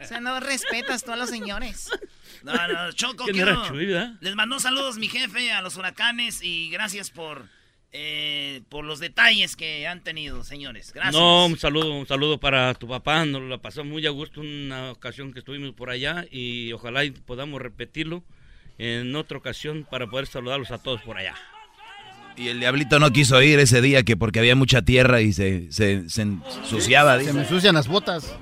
O sea, no respetas tú a los señores. No, no, Choco, ¿Quién quiero- Chuy? Les mandó saludos mi jefe a los huracanes y gracias por, eh, por los detalles que han tenido, señores. Gracias. No, un saludo, un saludo para tu papá. Nos la pasó muy a gusto una ocasión que estuvimos por allá y ojalá y podamos repetirlo en otra ocasión para poder saludarlos a todos por allá. Y el diablito no quiso ir ese día que porque había mucha tierra y se, se, se ensuciaba. Se me ensucian las botas.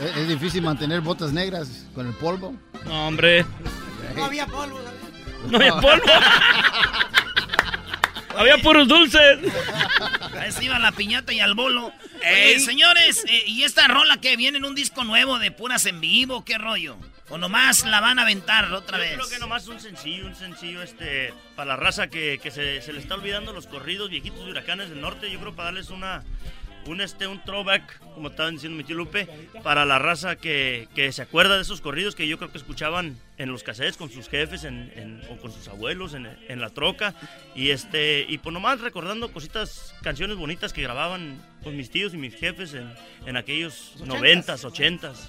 es, es difícil mantener botas negras con el polvo. No, hombre. No había polvo. No había polvo. Había puros dulces. A eso iba la piñata y al bolo. Oye, señores, eh, ¿y esta rola que viene en un disco nuevo de puras en vivo? ¿Qué rollo? ¿O nomás la van a aventar otra Yo vez? creo que nomás un sencillo, un sencillo este para la raza que, que se, se le está olvidando los corridos viejitos de huracanes del norte. Yo creo para darles una un este un throwback, como estaba diciendo mi tío Lupe, para la raza que, que se acuerda de esos corridos que yo creo que escuchaban en los cassettes con sus jefes en, en- o con sus abuelos en, en la troca y este y pues nomás recordando cositas, canciones bonitas que grababan con mis tíos y mis jefes en, en aquellos noventas, ochentas.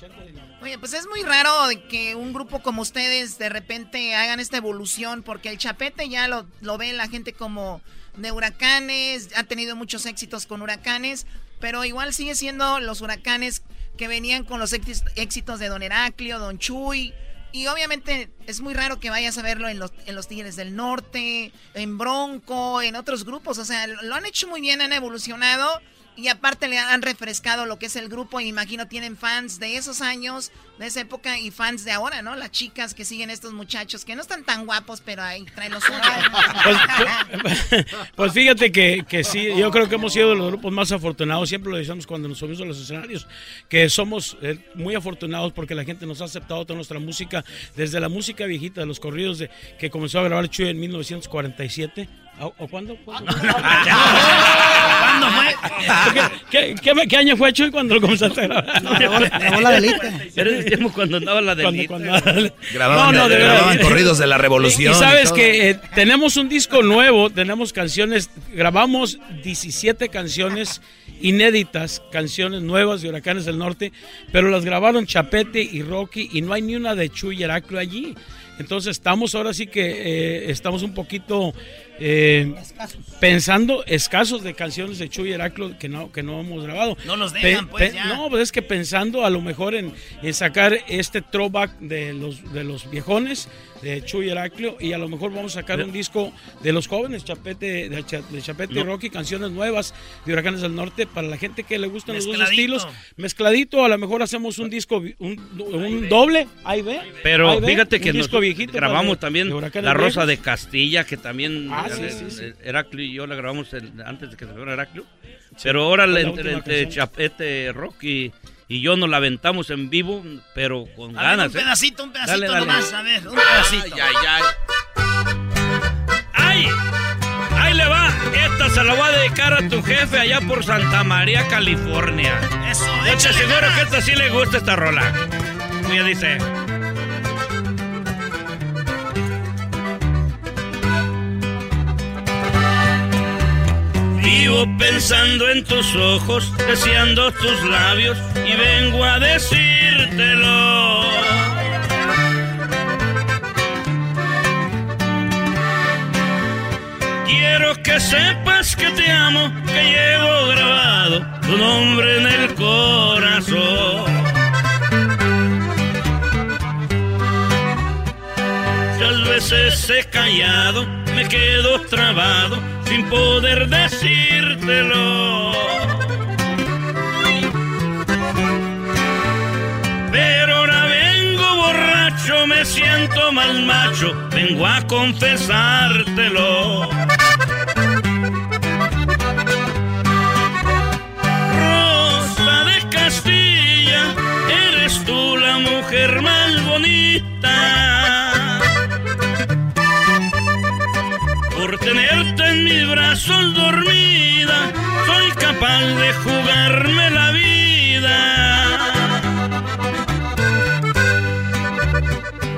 Oye, pues es muy raro de que un grupo como ustedes de repente hagan esta evolución, porque el chapete ya lo, lo ve la gente como de huracanes, ha tenido muchos éxitos con huracanes, pero igual sigue siendo los huracanes que venían con los éxi- éxitos de Don Heraclio, Don Chuy. Y obviamente es muy raro que vayas a verlo en los, en los Tigres del Norte, en Bronco, en otros grupos. O sea, lo han hecho muy bien, han evolucionado. Y aparte le han refrescado lo que es el grupo y imagino tienen fans de esos años, de esa época y fans de ahora, ¿no? Las chicas que siguen estos muchachos que no están tan guapos, pero ahí traen los suyo. Pues fíjate que, que sí, yo creo que hemos sido de los grupos más afortunados, siempre lo decimos cuando nos subimos a los escenarios, que somos eh, muy afortunados porque la gente nos ha aceptado toda nuestra música, desde la música viejita, de los corridos de, que comenzó a grabar Chuy en 1947. ¿O, o cuándo? ¿Cuándo? ¿Cuándo fue? ¿Qué, qué, qué- qué año fue Chuy cuando lo comenzaste a grabar? grabó la velita. Era el tiempo cuando andaba la Cuando- delita. cuando- Grababan, No, no, de grababan verdad. corridos de la revolución. Y, y sabes que eh, tenemos un disco nuevo, tenemos canciones, grabamos 17 canciones inéditas, canciones nuevas de Huracanes del Norte, pero las grabaron Chapete y Rocky y no hay ni una de Chuy y Heraclio allí. Entonces estamos ahora sí que eh, estamos un poquito eh, pensando escasos de canciones de Chuy y Heraclio que no, que no hemos grabado. No los dejan, pues, ya. No, pues es que pensando a lo mejor en, en sacar este throwback de los, de los viejones, de Chuy y Heraclio, y a lo mejor vamos a sacar un disco de los jóvenes, Chapete, de, Cha- de Chapete y No. Rocky, canciones nuevas de Huracanes del Norte, para la gente que le gustan los dos estilos. Mezcladito, a lo mejor hacemos un disco, un, un doble, ahí ve. Pero ahí ve, fíjate un que nos para grabamos también La Rosa Viejos. de Castilla, que también Ah, sí, eh, sí, sí. eh, Heraclio y yo la grabamos el- antes de que se fuera Heraclio. Pero ahora entre, entre. Chapete, Rocky y yo nos la aventamos en vivo, pero con A ver, ganas. un ¿eh? pedacito, un pedacito Dale, dale. nomás, a ver, un pedacito. ¡Ay! ¡Ay, le va. Esta se la voy a dedicar a tu jefe allá por Santa María, California. Eso, Yo te aseguro ganas. que esta sí le gusta esta rola. Ella dice. Vivo pensando en tus ojos, deseando tus labios y vengo a decírtelo. Quiero que sepas que te amo, que llevo grabado tu nombre en el corazón. Muchas veces he callado, me quedo trabado sin poder decírtelo. Pero ahora vengo borracho, me siento mal macho, vengo a confesártelo. Rosa de Castilla, eres tú la mujer más bonita. En mis brazos dormida, soy capaz de jugarme la vida.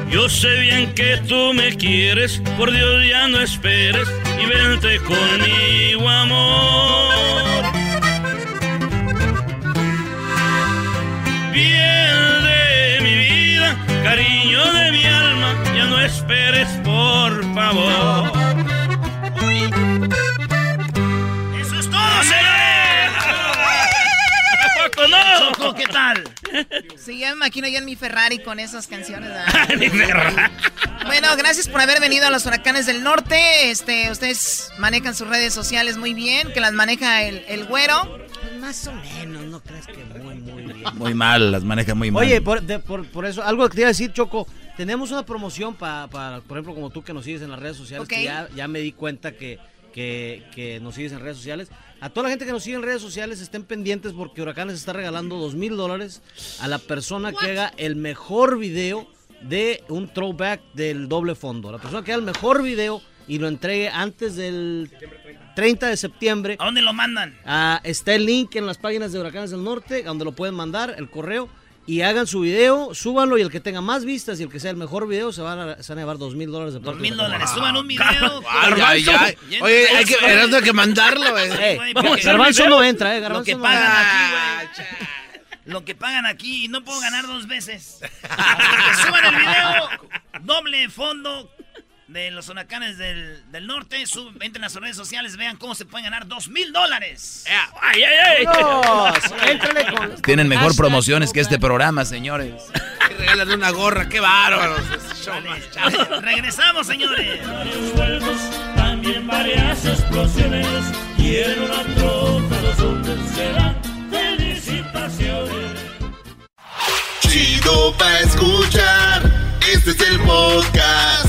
Yo sé bien que tú me quieres, por Dios ya no esperes y vente conmigo, amor. Bien de mi vida, cariño de mi alma, ya no esperes, por favor. ¿Qué tal? Sí, ya me imagino yo en mi Ferrari con esas canciones. ¿verdad? Mi Ferrari. Bueno, gracias por haber venido a los huracanes del norte. Este, ustedes manejan sus redes sociales muy bien, que las maneja el, el güero. Más o menos, no crees que muy, muy bien. Muy mal, las maneja muy mal. Oye, por, de- por- por eso, algo que te iba a decir, Choco, tenemos una promoción para, por ejemplo, como tú que nos sigues en las redes sociales, que ya, ya me di cuenta que, que, que nos sigues en redes sociales. A toda la gente que nos sigue en redes sociales, estén pendientes porque Huracanes está regalando dos mil dólares a la persona que haga el mejor video de un throwback del doble fondo. La persona que haga el mejor video y lo entregue antes del 30 de septiembre. ¿A dónde lo mandan? Ah, está el link en las páginas de Huracanes del Norte, donde lo pueden mandar, el correo, y hagan su video, súbanlo, y el que tenga más vistas y el que sea el mejor video se van a, se van a llevar dos mil dólares de Dos mil dólares. Suban un video. Ay, ay, ay. Oye, hay que, hay que mandarlo, eh. Eh, porque- Garbanzo no entra, eh, Lo Garbanzo que no pagan entra. aquí, güey. Lo que pagan aquí y no puedo ganar dos veces. Que suban el video, doble fondo de los huracanes del, del norte. Sub, entren a sus redes sociales, vean cómo se pueden ganar dos mil dólares. ¡Ay, ay, ay! Con- Tienen mejor promociones que este programa, señores. Regalan una gorra, qué bárbaros. Chafa. Regresamos, señores. también varias explosiones. Y en una troca los hombres se dan felicitaciones. Chido pa' escuchar. Este es el podcast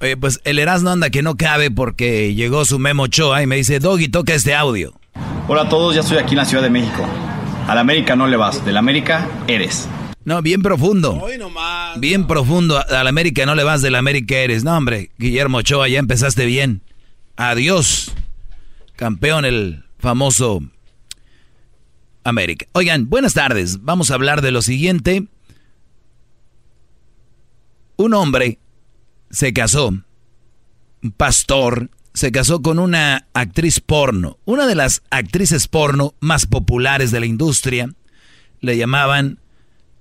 Oye, pues el Erasmo anda que no cabe porque llegó su Memo Ochoa y me dice, Doggy, toca este audio. Hola a todos, ya estoy aquí en la Ciudad de México. Al América no le vas, del América eres. No, bien profundo. Hoy nomás. Bien profundo. A la América no le vas, del América eres. No, hombre, Guillermo Ochoa, ya empezaste bien. Adiós. Campeón el famoso América. Oigan, buenas tardes. Vamos a hablar de lo siguiente. Un hombre se casó, pastor, se casó con una actriz porno, una de las actrices porno más populares de la industria. Le llamaban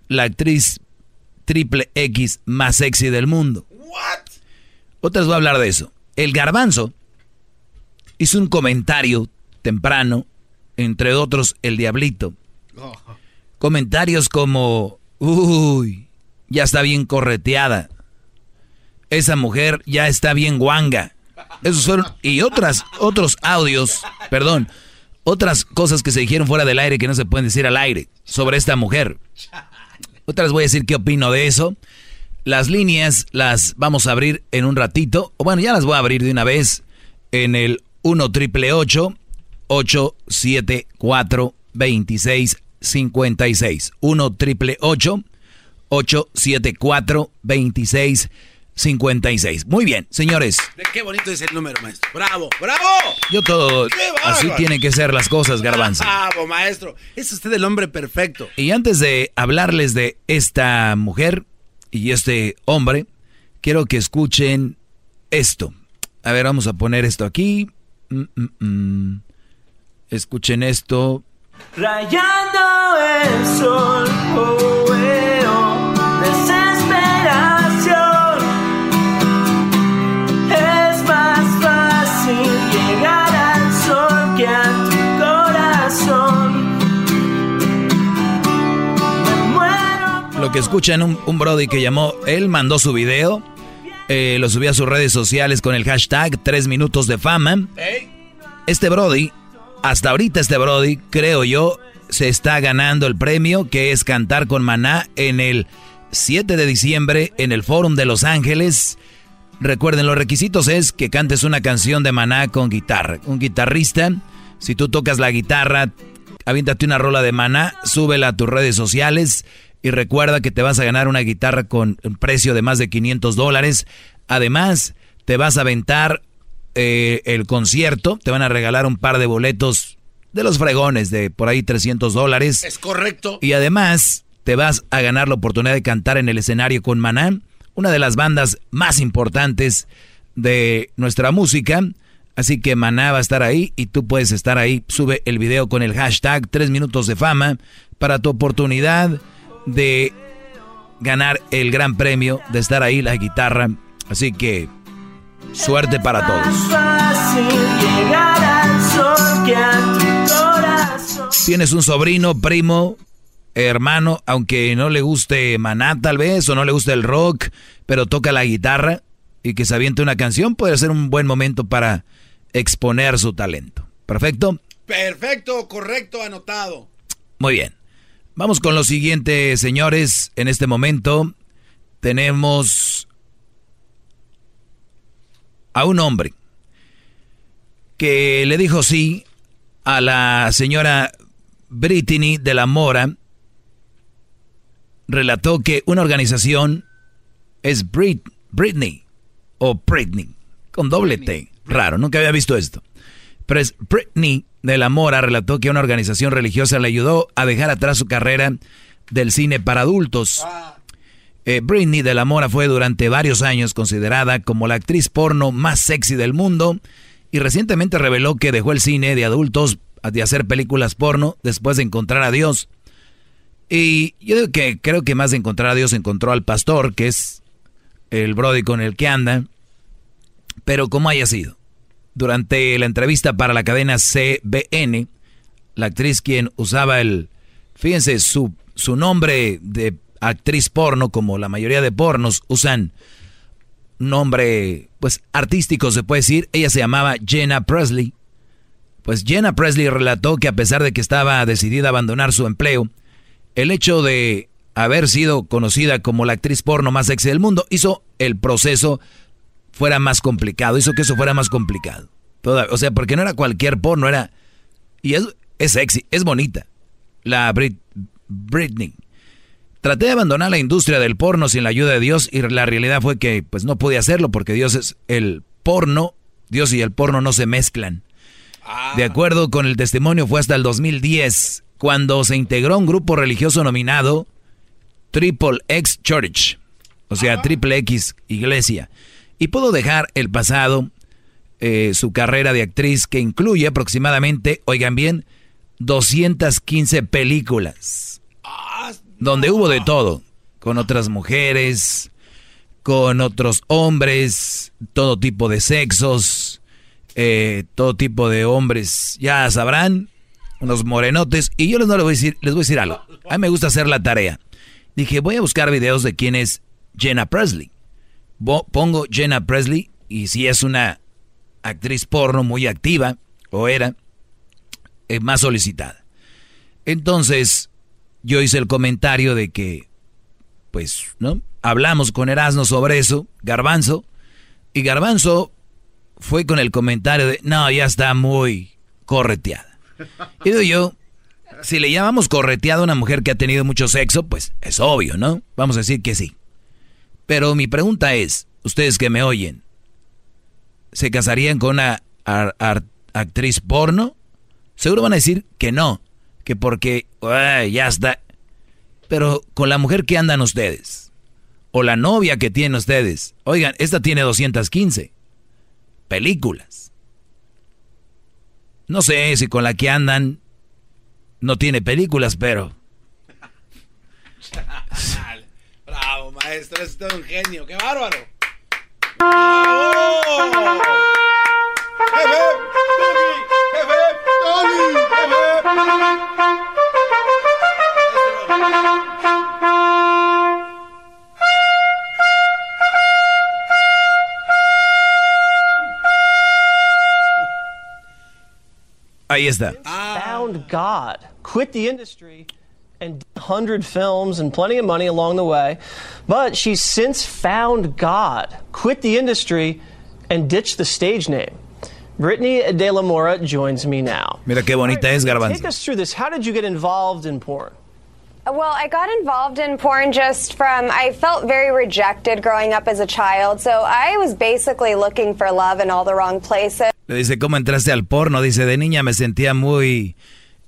la actriz triple X más sexy del mundo. Otras voy a hablar de eso. El garbanzo hizo un comentario temprano, entre otros el diablito. Comentarios como, uy, ya está bien correteada. Esa mujer ya está bien guanga. Esos fueron, y otras, otros audios, perdón, otras cosas que se dijeron fuera del aire que no se pueden decir al aire sobre esta mujer. Otras voy a decir qué opino de eso. Las líneas las vamos a abrir en un ratito. O bueno, ya las voy a abrir de una vez en el 1 triple 874 2656. 1 triple 874 2656. Muy bien, señores. Qué bonito es el número, maestro. ¡Bravo! ¡Bravo! Yo todo. Así tienen que ser las cosas, Garbanzo. ¡Bravo, maestro! Es usted el hombre perfecto. Y antes de hablarles de esta mujer y este hombre, quiero que escuchen esto. A ver, vamos a poner esto aquí. Mm, mm, mm. Escuchen esto. Rayando el sol, oh, veo Lo que escuchan, un, un Brody que llamó, él mandó su video, eh, lo subió a sus redes sociales con el hashtag 3 minutos de fama. Este Brody, hasta ahorita este Brody, creo yo, se está ganando el premio que es cantar con Maná en el 7 de diciembre en el Forum de Los Ángeles. Recuerden, los requisitos es que cantes una canción de Maná con guitarra. Un guitarrista, si tú tocas la guitarra, aviéntate una rola de Maná, súbela a tus redes sociales y recuerda que te vas a ganar una guitarra con un precio de más de 500 dólares. Además, te vas a aventar eh, el concierto, te van a regalar un par de boletos de los fregones de por ahí 300 dólares. Es correcto. Y además te vas a ganar la oportunidad de cantar en el escenario con Maná, una de las bandas más importantes de nuestra música. Así que Maná va a estar ahí y tú puedes estar ahí. Sube el video con el hashtag 3 minutos de fama para tu oportunidad de ganar el gran premio, de estar ahí la guitarra. Así que suerte para todos. Tienes un sobrino, primo, hermano, aunque no le guste Maná tal vez, o no le guste el rock, pero toca la guitarra y que se aviente una canción, puede ser un buen momento para exponer su talento. ¿Perfecto? Perfecto, correcto, anotado. Muy bien. Vamos con lo siguiente, señores. En este momento tenemos a un hombre que le dijo sí a la señora Brittany de la Mora. Relató que una organización es Brit, Britney o Britney con doble T. Raro, nunca había visto esto. Britney de la Mora relató que una organización religiosa le ayudó a dejar atrás su carrera del cine para adultos. Eh, Britney de la Mora fue durante varios años considerada como la actriz porno más sexy del mundo y recientemente reveló que dejó el cine de adultos de hacer películas porno después de encontrar a Dios. Y yo digo que creo que más de encontrar a Dios encontró al pastor, que es el brody con el que anda. Pero como haya sido, durante la entrevista para la cadena CBN, la actriz quien usaba el, fíjense, su, su nombre de actriz porno, como la mayoría de pornos usan nombre, pues artístico se puede decir, ella se llamaba Jenna Presley. Pues Jenna Presley relató que a pesar de que estaba decidida a abandonar su empleo, el hecho de haber sido conocida como la actriz porno más sexy del mundo hizo el proceso fuera más complicado, hizo que eso fuera más complicado. Toda- o sea, porque no era cualquier porno, era... Y es, es sexy, es bonita. La Brit- Britney. Traté de abandonar la industria del porno sin la ayuda de Dios y la realidad fue que pues no pude hacerlo porque Dios es el porno, Dios y el porno no se mezclan. De acuerdo con el testimonio fue hasta el 2010 cuando se integró un grupo religioso nominado Triple X Church, o sea, Triple X Iglesia, y pudo dejar el pasado, eh, su carrera de actriz que incluye aproximadamente, oigan bien, 215 películas, donde hubo de todo, con otras mujeres, con otros hombres, todo tipo de sexos, eh, todo tipo de hombres, ya sabrán, unos morenotes, y yo les, no les, voy a decir, les voy a decir algo, a mí me gusta hacer la tarea. Dije, voy a buscar videos de quién es Jenna Presley. Pongo Jenna Presley y si es una actriz porno muy activa, o era, es más solicitada. Entonces, yo hice el comentario de que, pues, ¿no? Hablamos con Erasmo sobre eso, Garbanzo, y Garbanzo fue con el comentario de, no, ya está muy correteada. Y digo yo, si le llamamos correteada a una mujer que ha tenido mucho sexo, pues es obvio, ¿no? Vamos a decir que sí. Pero mi pregunta es, ustedes que me oyen, ¿se casarían con una actriz porno? Seguro van a decir que no, que porque ya está. Pero con la mujer que andan ustedes, o la novia que tienen ustedes, oigan, esta tiene 215 películas. No sé si con la que andan no tiene películas, pero... Bravo, maestro, es todo un genio, qué bárbaro. Ahí está. Found God, quit the industry and 100 films and plenty of money along the way. But she's since found God, quit the industry, and ditched the stage name. Brittany De La Mora joins me now. Mira qué bonita es, Garbanzo. Take us through this. How did you get involved in porn? Uh, well, I got involved in porn just from, I felt very rejected growing up as a child. So I was basically looking for love in all the wrong places. Le dice, ¿cómo entraste al porno? Dice, de niña me sentía muy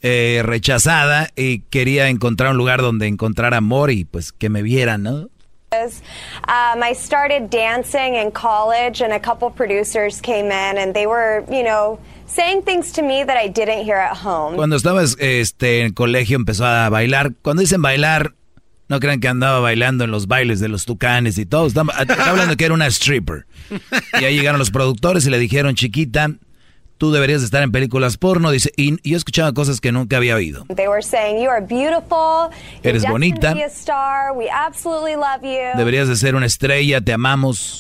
eh, rechazada y quería encontrar un lugar donde encontrar amor y pues que me vieran, ¿no? Um, I started dancing in college, and a couple producers came in, and they were, you know, saying things to me that I didn't hear at home. Cuando estaba este, en colegio empezó a bailar. Cuando dicen bailar, no crean que andaba bailando en los bailes de los tucanes y todo. Estaba, hablando que era una stripper. Y ahí llegaron los productores y le dijeron, chiquita, tú deberías estar en películas porno. Dice, y, yo escuchaba cosas que nunca había oído. Eres bonita. Deberías de ser una estrella, te amamos.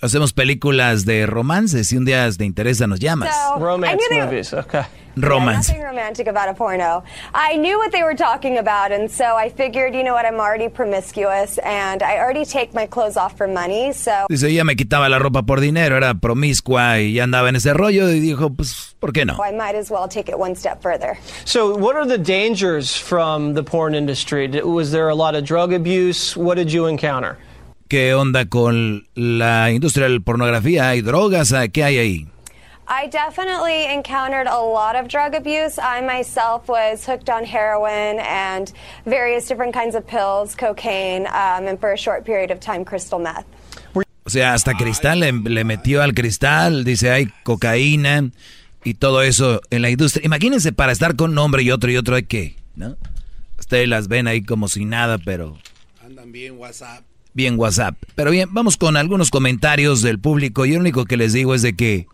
Hacemos películas de romances. Si un día te interesa, nos llamas. romance movies, okay. Romance. Nothing romantic about a porno. I knew what they were talking about, and so I figured, you know what, I'm already promiscuous, and I already take my clothes off for money, so... Dice, ella me quitaba la ropa por dinero, era promiscua y ya andaba en ese rollo, y dijo, pues, ¿por qué no? I might as well take it one step further. So, what are the dangers from the porn industry? Was there a lot of drug abuse? What did you encounter? ¿Qué onda con la industria de la pornografía? ¿Hay drogas? ¿Qué hay ahí? I definitely encountered a lot of drug abuse. I myself was hooked on heroin and various different kinds of pills, cocaine, um, and for a short period of time, crystal meth. O sea, hasta cristal le, le metió al cristal, dice hay cocaína y todo eso en la industria. Imagínense para estar con un hombre y otro y otro hay que, ¿no? Ustedes las ven ahí como si nada, pero... Andan bien WhatsApp. Bien WhatsApp. Pero bien, vamos con algunos comentarios del público. Y lo único que les digo es de que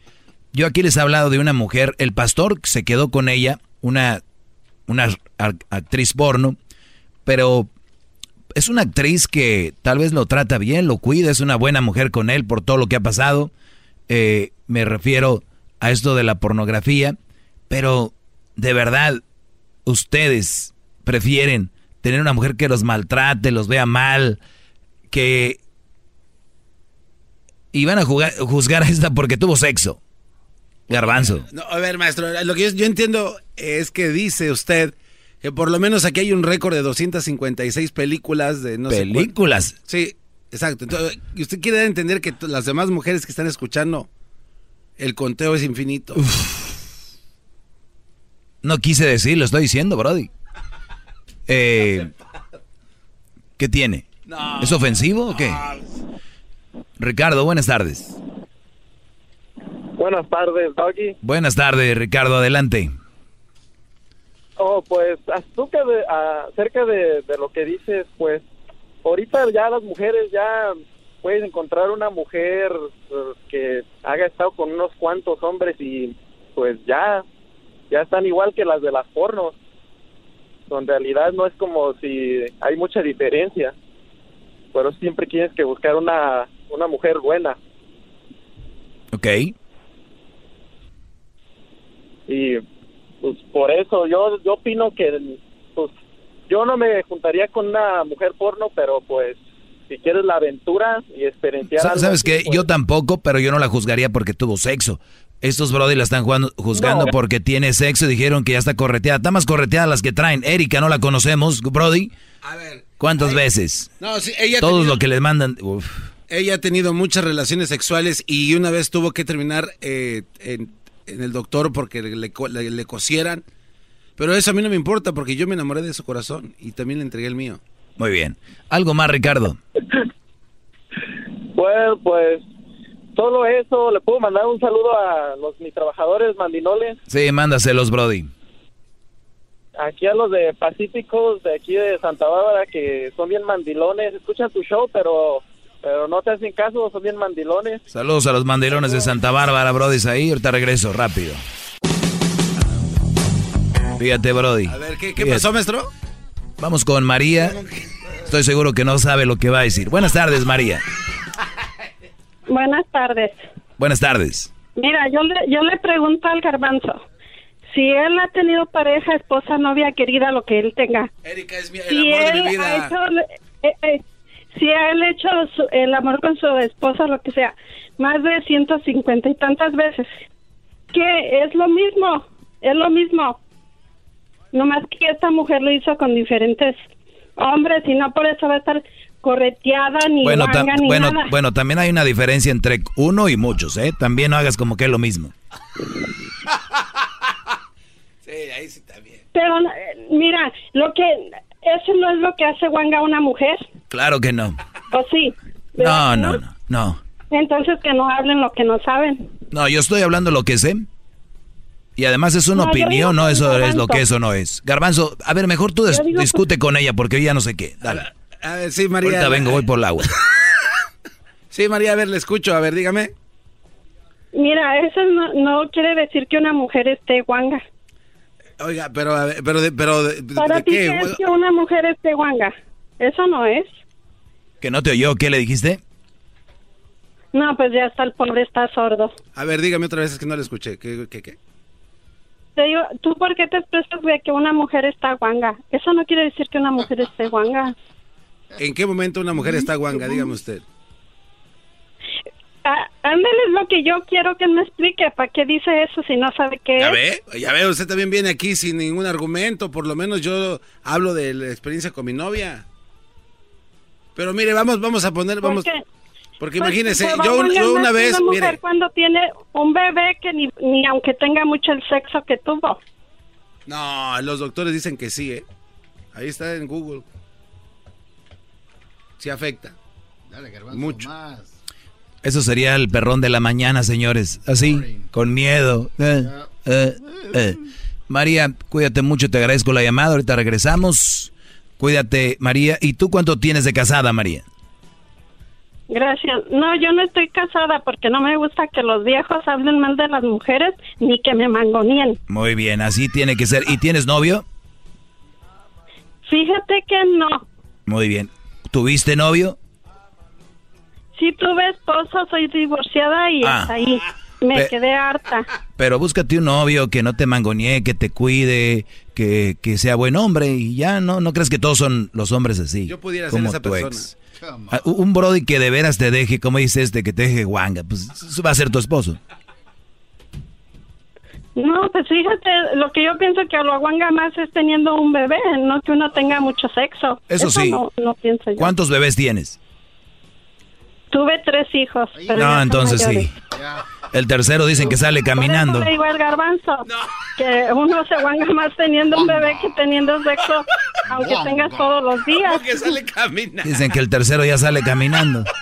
yo aquí les he hablado de una mujer, el pastor se quedó con ella, una, una actriz porno, pero es una actriz que tal vez lo trata bien, lo cuida, es una buena mujer con él por todo lo que ha pasado. Eh, me refiero a esto de la pornografía, pero de verdad, ustedes prefieren tener una mujer que los maltrate, los vea mal, que... Y van a juzgar a esta porque tuvo sexo. Garbanzo. No, a ver, maestro, lo que yo, entiendo es que dice usted que por lo menos aquí hay un récord de 256 películas de no ¿Películas? sí, exacto. Entonces, usted quiere entender que las demás mujeres que están escuchando, el conteo es infinito. No quise decir, lo estoy diciendo, Brody. Eh, ¿Qué tiene? ¿Es ofensivo o qué? Ricardo, buenas tardes. Buenas tardes, Doggy. Buenas tardes, Ricardo, adelante. Oh, pues acerca de, acerca de, lo que dices, pues ahorita ya las mujeres ya puedes encontrar una mujer pues, que haya estado con unos cuantos hombres y pues ya, ya están igual que las de las pornos. en realidad no es como si hay mucha diferencia. Pero siempre tienes que buscar una, una mujer buena. Ok. Y pues por eso yo, yo opino que pues yo no me juntaría con una mujer porno, pero pues si quieres la aventura y experienciar Sa- algo ¿Sabes así, qué? pues, Yo tampoco, pero yo no la juzgaría porque tuvo sexo. Estos brody la están jugando- juzgando No. porque tiene sexo y dijeron que ya está correteada. Está más correteada las que traen. Erika, no la conocemos, brody. A ver. ¿Cuántas veces? No, sí, ella tenido- lo que les mandan. uf. Ella ha tenido muchas relaciones sexuales y una vez tuvo que terminar eh, en, en el doctor porque le, co- le- le cosieran. Pero eso a mí no me importa porque yo me enamoré de su corazón y también le entregué el mío. Muy bien. ¿Algo más, Ricardo? Bueno, pues solo eso. Le puedo mandar un saludo a los mis trabajadores mandinoles, Sí, mándaselos, brody. aquí a los de Pacíficos, de aquí de Santa Bárbara, que son bien mandilones. Escuchan tu show, pero pero no te hacen caso, son bien mandilones. Saludos a los mandilones de Santa Bárbara, brody. Ahí, ahorita regreso, rápido. Fíjate, brody. A ver, ¿qué, qué pasó, maestro? Vamos con María. Estoy seguro que no sabe lo que va a decir. Buenas tardes, María. Buenas tardes. Buenas tardes. Mira, yo le, yo le pregunto al garbanzo, si él ha tenido pareja, esposa, novia, querida, lo que él tenga. Erika es mi, el si amor de él mi ha vida. hecho, eh, eh, si él ha hecho su- el amor con su esposa, lo que sea, más de 150 y tantas veces, que es lo mismo, es lo mismo. Nomás que esta mujer lo hizo con diferentes hombres y no por eso va a estar correteada ni Bueno, tam- ni bueno, nada. bueno, también hay una diferencia entre uno y muchos, ¿eh? También no hagas como que es lo mismo. Sí, ahí sí también. Pero eh, mira, lo que eso no es lo que hace guanga a una mujer, Claro que no. ¿o sí? No, no, no, no. Entonces que no hablen lo que no saben. No, yo estoy hablando lo que sé. Y además es una No, opinión, no eso es Garbanzo. lo que eso no es. Garbanzo, a ver, mejor tú digo discute con ella porque yo ya no sé qué. Dale. A ver, sí, María. Ahorita vengo, voy por el agua. Sí, María, a ver, le escucho. A ver, dígame. Mira, eso no, no quiere decir que una mujer esté guanga. Oiga, pero, a ver, pero, de, pero, de, Para ¿de ti, qué? ¿qué es que una mujer esté guanga? Eso no es. ¿Que no te oyó? ¿Qué le dijiste? No, pues ya está, el pobre está sordo. A ver, dígame otra vez, es que no le escuché. ¿Qué, qué, qué? Te digo, ¿tú por qué te expresas de que una mujer está guanga? Eso no quiere decir que una mujer esté guanga. ¿En qué momento una mujer está guanga? Dígame usted. Ah, ándale, es lo que yo quiero que me explique. ¿Para qué dice eso si no sabe qué Ya es? ve, ya ve, usted también viene aquí sin ningún argumento. Por lo menos yo hablo de la experiencia con mi novia. Pero mire, vamos, vamos a poner, vamos, qué? porque Pues, imagínese, yo, yo una vez, una mujer mire, cuando tiene un bebé que ni, ni aunque tenga mucho el sexo que tuvo. no, los doctores dicen que sí, ¿eh? Ahí está en Google. Sí afecta. Dale, garbanzo, Mucho. más. Eso sería el perrón de la mañana, señores. Así, con miedo. Eh, eh, eh. María, cuídate mucho, te agradezco la llamada. Ahorita regresamos. Cuídate, María. ¿Y tú cuánto tienes de casada, María? Gracias. No, yo no estoy casada porque no me gusta que los viejos hablen mal de las mujeres ni que me mangonien. Muy bien, así tiene que ser. ¿Y tienes novio? Fíjate que no. Muy bien. ¿Tuviste novio? Si tuve esposo, soy divorciada y Ah. hasta ahí. Me Pe- quedé harta. Pero búscate un novio que no te mangonee, que te cuide, que, que sea buen hombre y ya, ¿no? ¿No crees que todos son los hombres así? Yo pudiera ser como esa tu persona. ex. Ah, Un brody que de veras te deje, como dice este, que te deje guanga, pues eso va a ser tu esposo. No, pues fíjate, lo que yo pienso que lo aguanga más es teniendo un bebé, no que uno tenga mucho sexo. Eso sí. No, no pienso yo. ¿Cuántos bebés tienes? Tuve tres hijos. pero No, entonces mayores. sí. El tercero dicen que sale caminando. Por eso le digo al garbanzo que uno se guanga más teniendo un bebé que teniendo sexo, aunque tengas todos los días. que sale caminando. Dicen que el tercero ya sale caminando.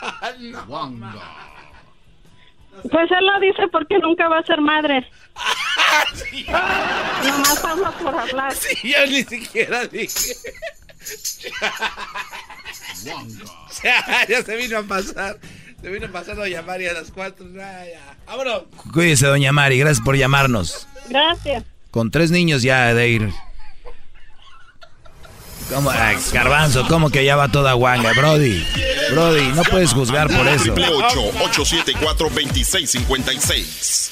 Pues él lo dice porque nunca va a ser madre. Nomás habla por hablar. Sí, yo ni siquiera dije. Ya, ya se vino a pasar. Se vino a pasar a llamar y a las cuatro. ya, ya. Vámonos. Cuídese, doña Mari, gracias por llamarnos. Gracias. Con tres niños ya de ir. ¿Cómo? Ay, garbanzo, ¿cómo que ya va toda guanga? Brody, Brody, no puedes juzgar por eso. 874-2656.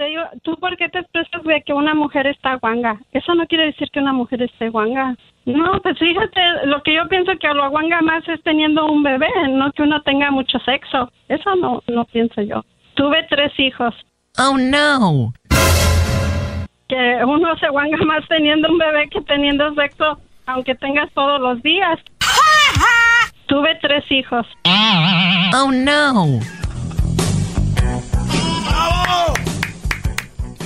Te digo, ¿tú por qué te expresas de que una mujer está guanga? Eso no quiere decir que una mujer esté guanga. No, pues fíjate, lo que yo pienso que lo guanga más es teniendo un bebé, no que uno tenga mucho sexo. Eso no, no pienso yo. Tuve tres hijos. Oh, no. Que uno se guanga más teniendo un bebé que teniendo sexo, aunque tengas todos los días. Tuve tres hijos. Oh, no.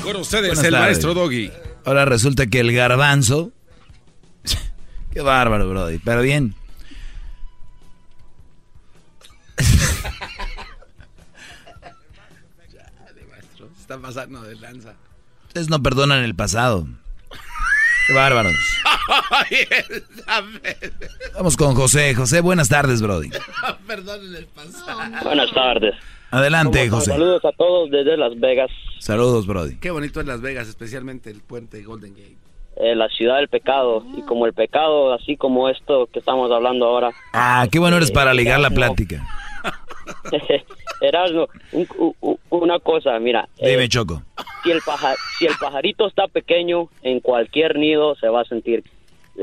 Con ustedes, Buenas el tardes. maestro Doggy. Ahora resulta que el garbanzo. Qué bárbaro, Brody. Pero bien. Está pasando de lanza. Ustedes no perdonan el pasado. Qué bárbaros. Vamos con José. José, buenas tardes, Brody. Perdonen el pasado. Buenas tardes. Adelante. José. Saludos a todos desde Las Vegas, Saludos, Brody. Qué bonito es Las Vegas, especialmente el puente Golden Gate. eh, la ciudad del pecado. Y como el pecado, así como esto que estamos hablando ahora. Ah, qué bueno eres para ligar la plática. Erasmo, un- u- u- una cosa, mira. eh, Dime, Choco. si, el paja- si el pajarito está pequeño, en cualquier nido se va a sentir...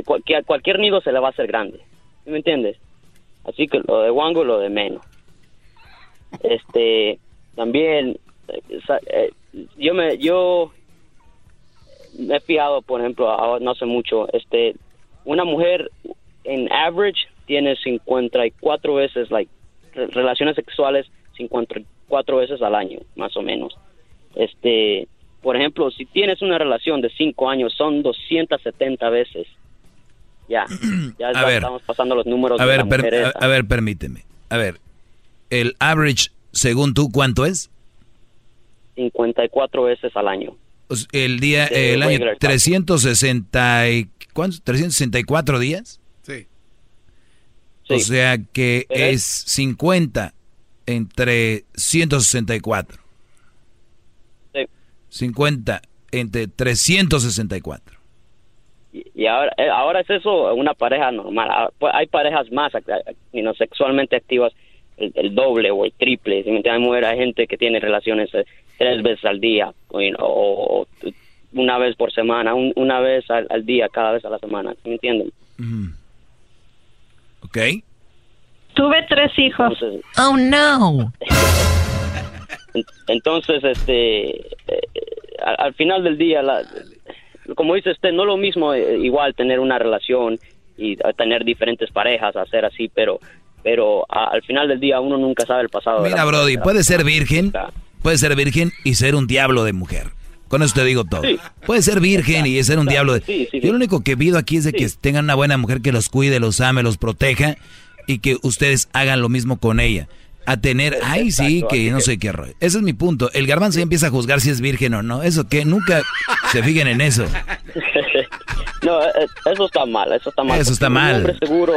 Cualquier, cualquier nido se le va a hacer grande. ¿Sí ¿Me entiendes? Así que lo de Wango, lo de menos. Este, también, eh, yo me, yo me he fijado, por ejemplo, ahora no hace mucho, este, una mujer en average tiene 54 veces, like, re- relaciones sexuales 54 veces al año, más o menos. Este, por ejemplo, si tienes una relación de 5 años, son 270 veces. Ya, ya, A ya ver. estamos pasando los números A de ver, la mujer per- esa. a, a ver, permíteme. A ver, el average, según tú, ¿cuánto es? 54 veces al año. Pues, El día, Eh, el año regular time. 360 y, ¿cuántos? 364 días. Sí. O sea que es es- 50 entre 164. Sí. 50 entre 364. Y, y ahora, eh, ahora es eso una pareja normal. Ah, pues, hay parejas más you know, sexualmente activas, el, el doble o el triple. ¿sí me entiendes? Hay, mujeres- hay gente que tiene relaciones eh, tres veces al día o, you know, o- una vez por semana, un- una vez al, al día, cada vez a la semana. ¿sí me entienden? ¿Ok? Tuve tres hijos. Oh, no. En- Entonces, este, eh, al, al final del día, la- como dice usted, no lo mismo eh, igual tener una relación y tener diferentes parejas, hacer así, pero, pero a- al final del día uno nunca sabe el pasado. Mira, Brody, puede ser virgen, puede ser virgen y ser un diablo de mujer. Con eso te digo todo. Puede ser virgen y ser un diablo de... Sí, sí, sí. Yo lo único que pido aquí es de que tengan una buena mujer que los cuide, los ame, los proteja y que ustedes hagan lo mismo con ella. A tener, ay sí, que no que- sé qué rollo. Ese es mi punto. El garbanzo ya empieza a juzgar si es virgen o no. Eso que nunca se fijen en eso. no, eh, eso está mal, eso está mal. Eso está mal. Un hombre seguro,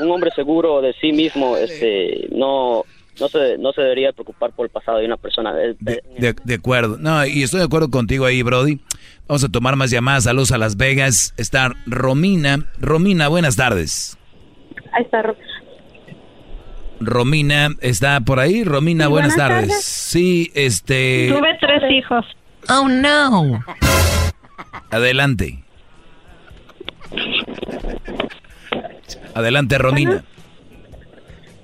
un hombre seguro de sí mismo, este, no, no se, no se debería preocupar por el pasado de una persona. Eh, eh, De, de acuerdo. No, y estoy de acuerdo contigo ahí, Brody. Vamos a tomar más llamadas. Saludos a Las Vegas. Está Romina. Romina, buenas tardes. Ahí está. Ro- Romina, ¿está por ahí? Romina, Sí, buenas, buenas tardes. tardes. Sí, este... Tuve tres hijos. Oh, no. Adelante. Adelante, Romina.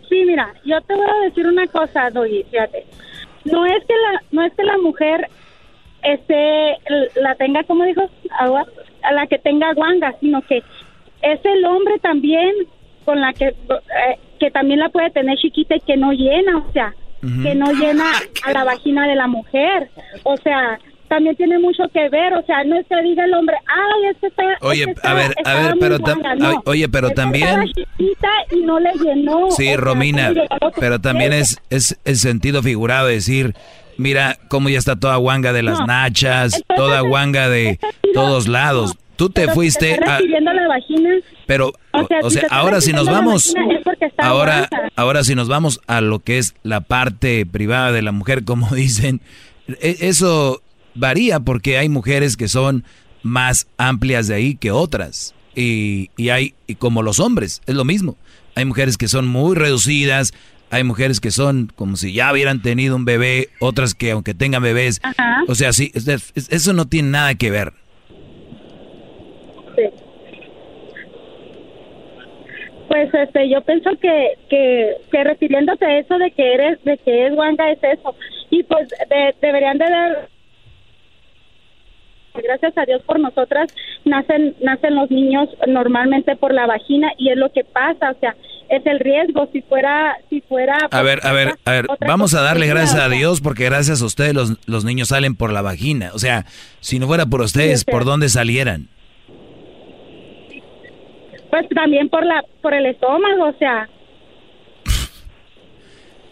Sí, mira, yo te voy a decir una cosa, Doggy, fíjate. No es que la, no es que la mujer este la tenga, como dijo, agua, a la que tenga guanga, sino que es el hombre también con la que eh, que también la puede tener chiquita y que no llena, o sea, que no llena a la vagina de la mujer. O sea, también tiene mucho que ver, o sea, no es que diga el hombre, ay, es que está, Oye, es que está- a ver, a ver, pero tam- guanga", no. oye, pero Es también- y no le llenó. Sí, Romina, ¿cómo llegó a su pero también es, es el sentido figurado de decir, mira cómo ya está toda guanga de las No. nachas, Entonces, toda guanga de todos lados. Tú te Pero fuiste está a... la vagina, Pero, O sea, o ahora si nos vamos, es ahora, ahora si nos vamos a lo que es la parte privada de la mujer, como dicen, e- eso varía porque hay mujeres que son más amplias de ahí que otras. y, y hay, y como los hombres, es lo mismo. Hay mujeres que son muy reducidas, hay mujeres que son como si ya hubieran tenido un bebé, otras que aunque tengan bebés, o sea, sí, eso no tiene nada que ver. Pues este, yo pienso que, que, que refiriéndote a eso de que eres, de que es guanga es eso. Y pues deberían de dar gracias a Dios por nosotras nacen nacen los niños normalmente por la vagina y es lo que pasa, o sea, es el riesgo si fuera si fuera A ver, a ver, a ver, vamos a darle gracias a Dios porque gracias a ustedes los, los niños salen por la vagina, o sea, si no fuera por ustedes, ¿por dónde salieran? Pues también por la por el estómago, o sea.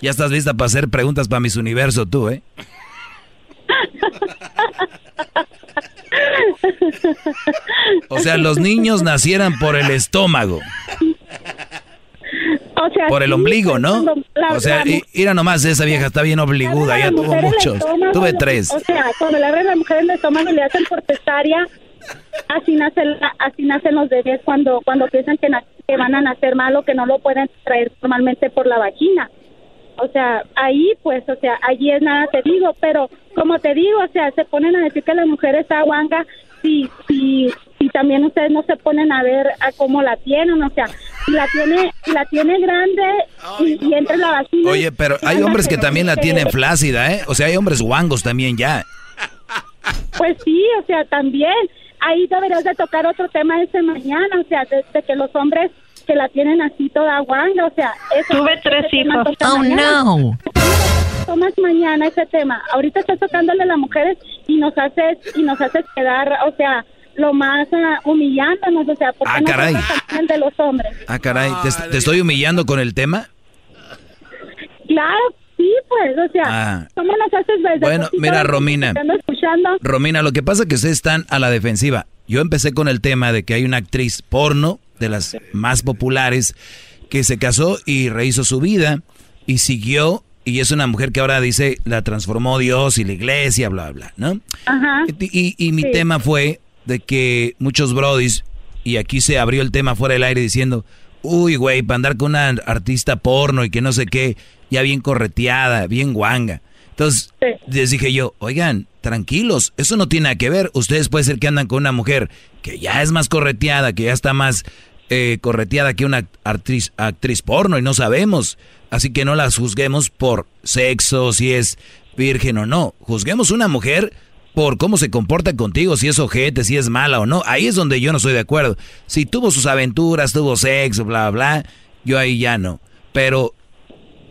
Ya estás lista para hacer preguntas para mis universo tú, ¿eh? O sea, los niños nacieran por el estómago. O sea, por el ombligo, ¿no? o sea, mira nomás, esa vieja está bien obliguda, ya tuvo muchos. Tuve tres. O sea, cuando le abren a la mujer en el estómago y le hacen por cesárea, así nacen, así nacen los bebés cuando cuando piensan que, que van a nacer malo, que no lo pueden traer normalmente por la vagina. O sea, ahí pues, o sea, allí es nada te digo, pero como te digo, o sea, se ponen a decir que la mujer está guanga si, si, si también ustedes no se ponen a ver a cómo la tienen, o sea, si la tiene, la tiene grande y, entre la vagina. Oye, pero hay hombres que también la tienen flácida, ¿eh? O sea, hay hombres guangos también ya. Pues sí, o sea, también ahí deberías de tocar otro tema ese mañana, o sea, de, que los hombres que la tienen así toda guanga, o sea, eso. Tuve tres hijos. Oh no. Tomas mañana ese tema. Ahorita estás tocándole a las mujeres y nos haces y nos haces quedar, o sea, lo más uh, humillándonos, o sea, porque ah, caray. de los hombres. Ah, caray, ¿Te, estoy humillando con el tema? Claro, sí, pues, o sea, ah. ¿cómo nos haces ver? Bueno, mira, Romina. Romina, lo que pasa es que ustedes están a la defensiva. Yo empecé con el tema de que hay una actriz porno de las más populares que se casó y rehizo su vida y siguió y es una mujer que ahora dice la transformó Dios y la iglesia, bla, bla, ¿no? Ajá. Y, y, mi tema fue de que muchos brodis, y aquí se abrió el tema fuera del aire diciendo, uy, güey, para andar con una artista porno y que no sé qué, ya bien correteada, bien guanga. Entonces les dije yo, oigan, tranquilos, eso no tiene nada que ver. Ustedes puede ser que andan con una mujer que ya es más correteada, que ya está más eh, correteada que una actriz, actriz porno y no sabemos. Así que no las juzguemos por sexo, si es virgen o no. Juzguemos una mujer por cómo se comporta contigo, si es ojete, si es mala o no. Ahí es donde yo no estoy de acuerdo. Si tuvo sus aventuras, tuvo sexo, bla, bla, yo ahí ya no. Pero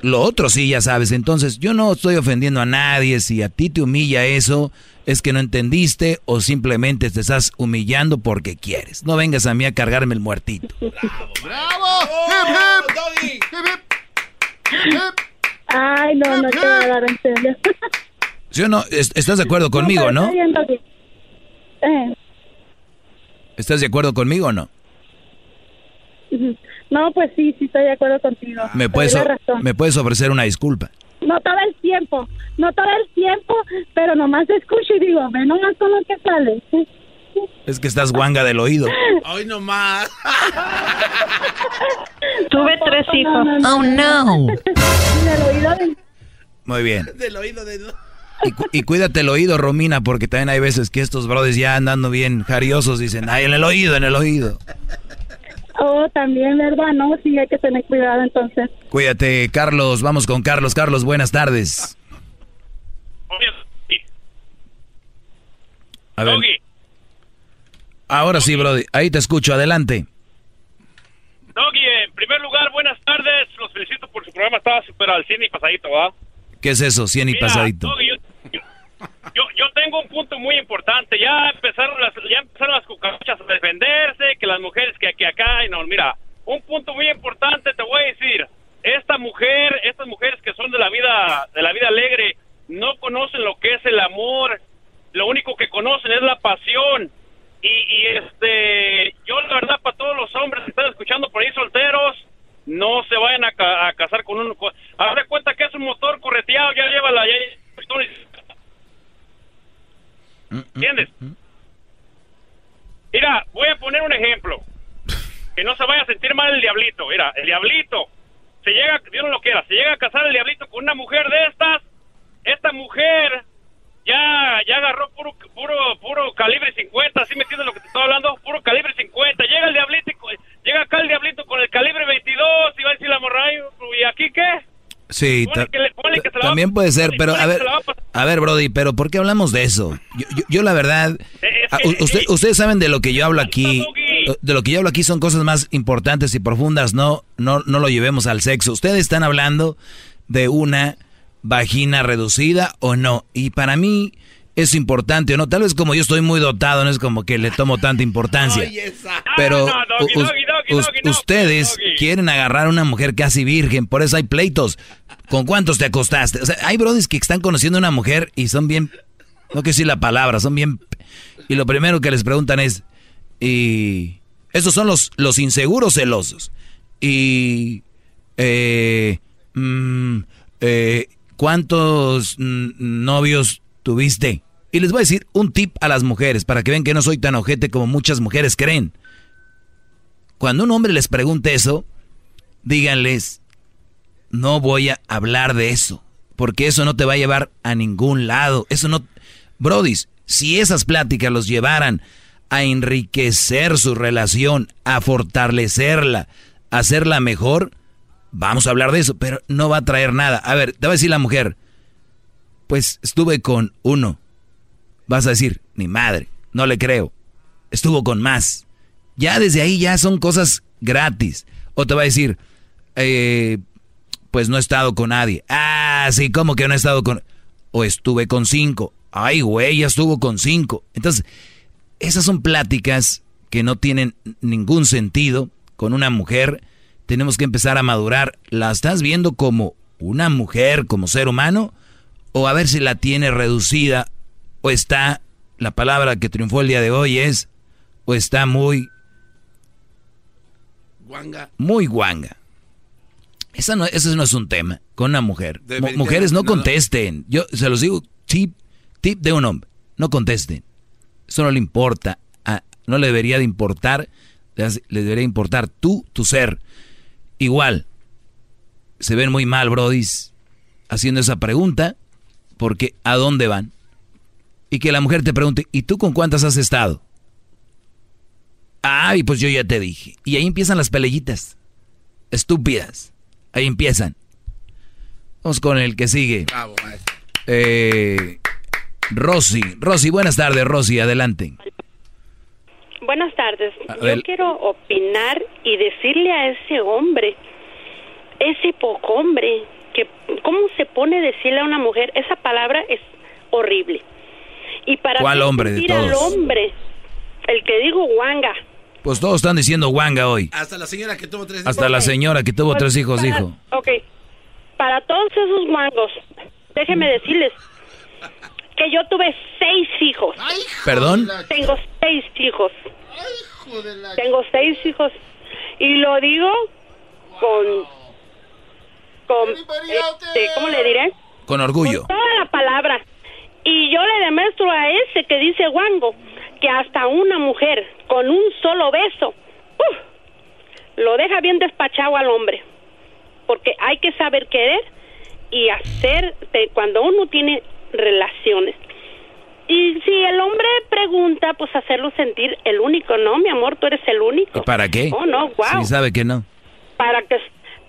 lo otro sí, ya sabes. Entonces, yo no estoy ofendiendo a nadie. Si a ti te humilla eso, es que no entendiste o simplemente te estás humillando porque quieres. No vengas a mí a cargarme el muertito. ¡Bravo! Ay, no, no te voy a dar en serio. ¿Sí o no? ¿Estás de acuerdo conmigo, no? Eh. ¿Estás de acuerdo conmigo o no? No, pues sí, sí estoy de acuerdo contigo. ¿Me puedes, ¿me puedes ofrecer una disculpa? No todo el tiempo, no todo el tiempo, pero nomás escucho y digo, ve nomás con lo que sale. Es que estás guanga del oído. Hoy nomás. Tuve tres hijos. Oh, no. Del oído de... Muy bien. Del oído de... Y, cuídate el oído, Romina, porque también hay veces que estos brothers ya andando bien jariosos dicen, ay, en el oído, en el oído. Oh, también, ¿verdad? No, sí, hay que tener cuidado entonces. Cuídate, Carlos. Vamos con Carlos. Carlos, buenas tardes. A ver. Ahora sí, Brody. Ahí te escucho. Adelante. Doggy, en primer lugar, buenas tardes. Los felicito por su programa. Estaba súper al cine y pasadito, ¿va? ¿Qué es eso, 100 y pasadito? yo, yo, tengo un punto muy importante. Ya empezaron las, ya empezaron las cucarachas a defenderse, que las mujeres que aquí acá, y no, mira, un punto muy importante te voy a decir. Esta mujer, estas mujeres que son de la vida, de la vida alegre, no conocen lo que es el amor. Lo único que conocen es la pasión. Y, y este, yo la verdad para todos los hombres que están escuchando por ahí solteros, no se vayan a, casar con uno. Haz de cuenta que es un motor correteado, ya lleva la... ¿Entiendes? Mira, voy a poner un ejemplo. que no se vaya a sentir mal el diablito. Mira, el diablito se llega, Dios lo quiera, se llega a casar el diablito con una mujer de estas. Esta mujer ya ya agarró puro puro puro calibre 50, ¿sí me entiendes lo que te estoy hablando? Puro calibre 50. Llega el diablito, llega acá el diablito con el calibre 22 y va a decir la morra, "Ay, ¿y aquí qué? Sí, también puede ser, pero a ver, a ver, Brody, pero ¿por qué hablamos de eso? Yo, yo- yo la verdad, ah, u- usted- ustedes saben de lo que yo hablo aquí, eh, de lo que yo hablo aquí son cosas más importantes y profundas, no, no, no lo llevemos al sexo. Ustedes están hablando de una vagina reducida o no, y para mí es importante o no. Tal vez como yo estoy muy dotado, no es como que le tomo tanta importancia. Pero ustedes quieren agarrar a una mujer casi virgen, por eso hay pleitos. ¿Con cuántos te acostaste? O sea, hay brodis que están conociendo a una mujer y son bien, no quiero decir la palabra, son bien... Y lo primero que les preguntan es, y... Esos son los, los inseguros celosos. Y... eh, mm, eh, ¿Cuántos novios tuviste? Y les voy a decir un tip a las mujeres para que vean que no soy tan ojete como muchas mujeres creen. Cuando un hombre les pregunte eso, díganles, no voy a hablar de eso, porque eso no te va a llevar a ningún lado. Eso no... Brodis, si esas pláticas los llevaran a enriquecer su relación, a fortalecerla, a hacerla mejor, vamos a hablar de eso, pero no va a traer nada. A ver, te va a decir la mujer, pues estuve con uno. Vas a decir, ni madre, no le creo. Estuvo con más. Ya desde ahí ya son cosas gratis. O te va a decir, eh, pues no he estado con nadie. Ah, sí, ¿cómo que no he estado con...? O estuve con cinco. Ay, güey, ya estuvo con cinco. Entonces, esas son pláticas que no tienen ningún sentido con una mujer. Tenemos que empezar a madurar. ¿La estás viendo como una mujer, como ser humano? O a ver si la tiene reducida. O está, la palabra que triunfó el día de hoy es, o está muy, Guanga. muy guanga. Esa no, ese no es un tema con una mujer. Debería- mujeres no no. contesten. Yo se los digo, tip, tip de un hombre. No contesten. Eso no le importa. a- no le debería de importar. Le debería importar tú, tu ser. Igual. Se ven muy mal, brodis, haciendo esa pregunta. Porque ¿a dónde van? Y que la mujer te pregunte, ¿y tú con cuántas has estado? Ay, pues yo ya te dije. Y ahí empiezan las pelellitas. Estúpidas. Ahí empiezan. Vamos con el que sigue. Bravo, maestro. Eh, Rosy. Rosy, buenas tardes, Rosy, adelante. Buenas tardes. Yo quiero opinar y decirle a ese hombre, ese poco hombre, que cómo se pone a decirle a una mujer, esa palabra es horrible. Y para ¿Cuál hombre de sentir al todos? hombre, el que digo guanga, Pues todos están diciendo guanga hoy. Hasta la señora que tuvo tres Hasta la señora que tuvo Pues, tres hijos para- dijo. Ok, para todos esos guangos, déjenme decirles que yo tuve seis hijos. ¿Perdón? Tengo seis hijos. Tengo seis hijos. Y lo digo con... con este, ¿Cómo le diré? Con orgullo. Con toda la palabra. Y yo le demuestro a ese que dice guango que hasta una mujer con un solo beso ¡uf! lo deja bien despachado al hombre. Porque hay que saber querer y hacer de- cuando uno tiene relaciones. Y si el hombre pregunta, pues hacerlo sentir el único, ¿no? Mi amor, tú eres el único. ¿Y para qué? Oh, no, wow. Sí, sabe que no. Para que...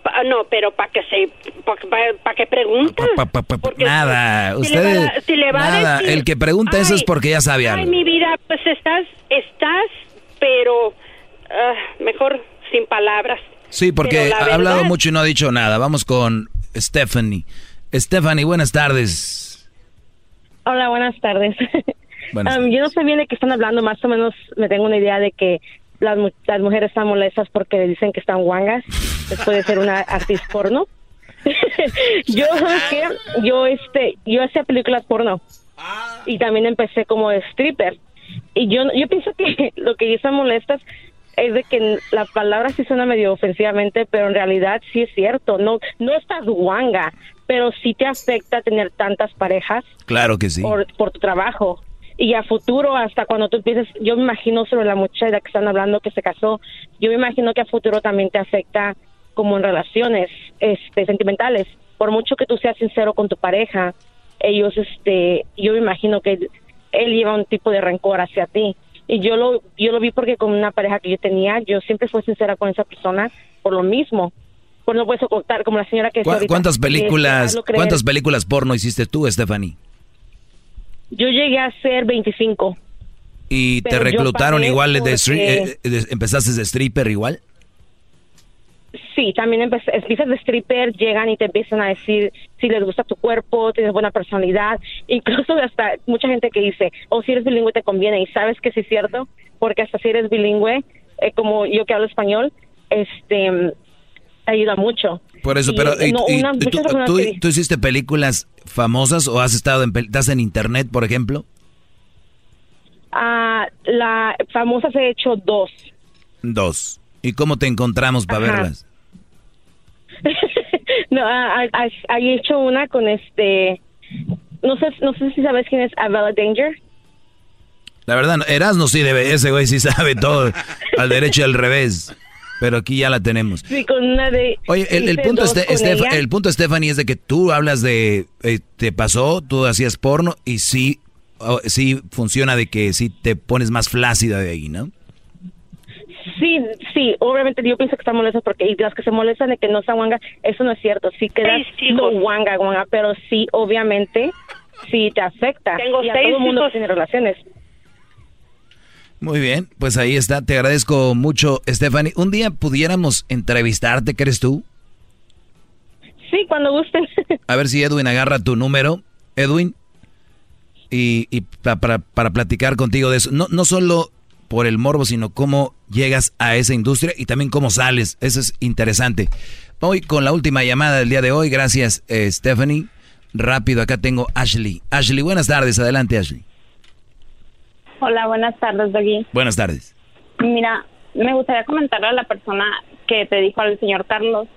pa- no, pero para que se... Para que pregunta. Pa- pa- pa- Porque nada, si le va usted. a- si le va a nada, decir, el que pregunta eso es "Ay, porque ya sabe Ay, algo. mi vida, pues estás, estás, pero ah, mejor sin palabras. Sí, porque ha hablado mucho y no ha dicho nada. Vamos con Stephanie. Stephanie, buenas tardes. Hola, buenas tardes. Buenas Um, yo no sé bien de qué están hablando, más o menos me tengo una idea de que las, las mujeres están molestas porque dicen que están guangas después de ser una actriz porno. yo, ¿sabes qué? Yo, este, yo hacía películas porno y también empecé como stripper. Y yo, yo pienso que lo que están molestas es de que la palabra sí suena medio ofensivamente, pero en realidad sí es cierto. No, no estás guanga, pero sí te afecta tener tantas parejas Claro que sí. por, por tu trabajo. Y a futuro, hasta cuando tú empieces, yo me imagino sobre la muchacha que están hablando que se casó, yo me imagino que a futuro también te afecta como en relaciones este, sentimentales. Por mucho que tú seas sincero con tu pareja, ellos, este, yo me imagino que él, él lleva un tipo de rencor hacia ti. Y yo lo, yo lo vi porque con una pareja que yo tenía, yo siempre fui sincera con esa persona por lo mismo. Por no puedo contar, como la señora que... ¿Cu- ¿Cuántas películas, cuántas películas porno hiciste tú, Stephanie? Yo llegué a ser 25. ¿Y te reclutaron igual de, stri- porque- eh, de- empezaste de stripper igual? Sí, también empiezas de stripper, llegan y te empiezan a decir si les gusta tu cuerpo, tienes buena personalidad, incluso hasta mucha gente que dice, o si eres bilingüe te conviene, y sabes que sí es cierto, porque hasta si eres bilingüe, eh, como yo que hablo español, este, te ayuda mucho. Por eso, Y, pero y- no, y tú, muchas personas tú- que- tú hiciste películas famosas o has estado en, estás en internet, por ejemplo? Ah, la famosa se ha hecho dos. Dos. ¿Y cómo te encontramos para Ajá. verlas? no, ah, ah, ah, he hecho una con este, no sé, no sé si sabes quién es Avella Danger. La verdad, no, Erasmo sí debe, ese güey sí sabe todo, al derecho y al revés. Pero aquí ya la tenemos. Sí, con una de. Oye, el, el hice punto, este, Estef- el punto, Stephanie, es de que tú hablas de, eh, te pasó, tú hacías porno y sí, oh, sí funciona de que sí te pones más flácida de ahí, ¿no? Sí, sí, obviamente yo pienso que está molesta porque y las que se molestan de que no está guanga, eso no es cierto. Sí quedas no guanga, guanga, pero sí, obviamente, sí te afecta. Tengo y a seis todo el mundo hijos. tiene relaciones. Muy bien, pues ahí está, te agradezco mucho, Stephanie. Un día pudiéramos entrevistarte, ¿crees tú? Sí, cuando gusten. A ver si Edwin agarra tu número, Edwin, y, y pa- para, para platicar contigo de eso. No, no solo por el morbo, sino cómo llegas a esa industria y también cómo sales. Eso es interesante. Voy con la última llamada del día de hoy. Gracias, eh, Stephanie. Rápido, acá tengo Ashley. Ashley, buenas tardes. Adelante, Ashley. Hola, buenas tardes, Doggy. Buenas tardes. Mira, me gustaría comentarle a la persona que te dijo al señor Carlos,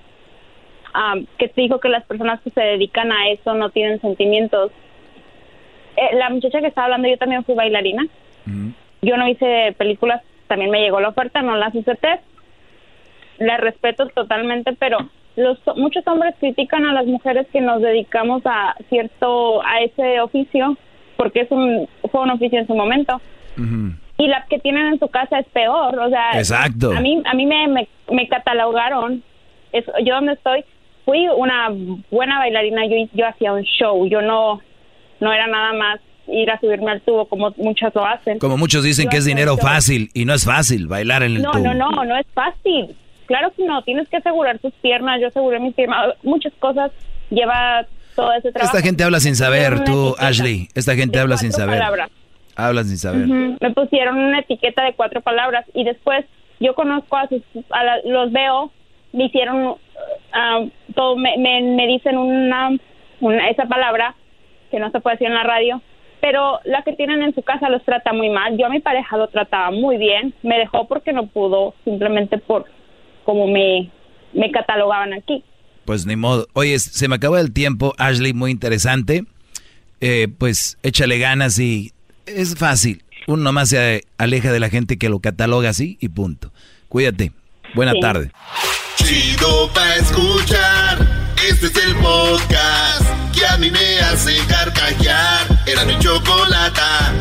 ah, que te dijo que las personas que se dedican a eso no tienen sentimientos. Eh, la muchacha que estaba hablando, yo también fui bailarina. Yo no hice películas, también me llegó la oferta, no las acepté. La respeto totalmente, pero los muchos hombres critican a las mujeres que nos dedicamos a cierto a ese oficio porque es un fue un oficio en su momento y las que tienen en su casa es peor o sea Exacto. a mí a mí me, me, me catalogaron es, yo donde estoy fui una buena bailarina yo yo hacía un show yo no no era nada más ir a subirme al tubo como muchas lo hacen Como muchos dicen Yo que es dinero fácil y no es fácil bailar en el no, tubo. no, no, no es fácil. Claro que no, tienes que asegurar tus piernas, yo aseguré mis piernas, muchas cosas lleva todo ese trabajo. Esta gente habla sin saber, tú, Ashley. Esta gente habla sin saber. palabras. Habla sin saber. Me pusieron una etiqueta de cuatro palabras y después yo conozco a sus, a la- los veo, me hicieron, ah, todo, me, me, me dicen una, una, esa palabra que no se puede decir en la radio, pero la que tienen en su casa los trata muy mal. Yo a mi pareja lo trataba muy bien, me dejó porque no pudo, simplemente por como me, me catalogaban aquí. Pues ni modo. Oye, se me acabó el tiempo, Ashley, muy interesante. Eh, pues échale ganas y es fácil. Uno nomás se aleja de la gente que lo cataloga así y punto. Cuídate. Buena Sí. tarde. Chido pa' escuchar. Este es el podcast que a mí me hace carcajear. Era mi chocolata.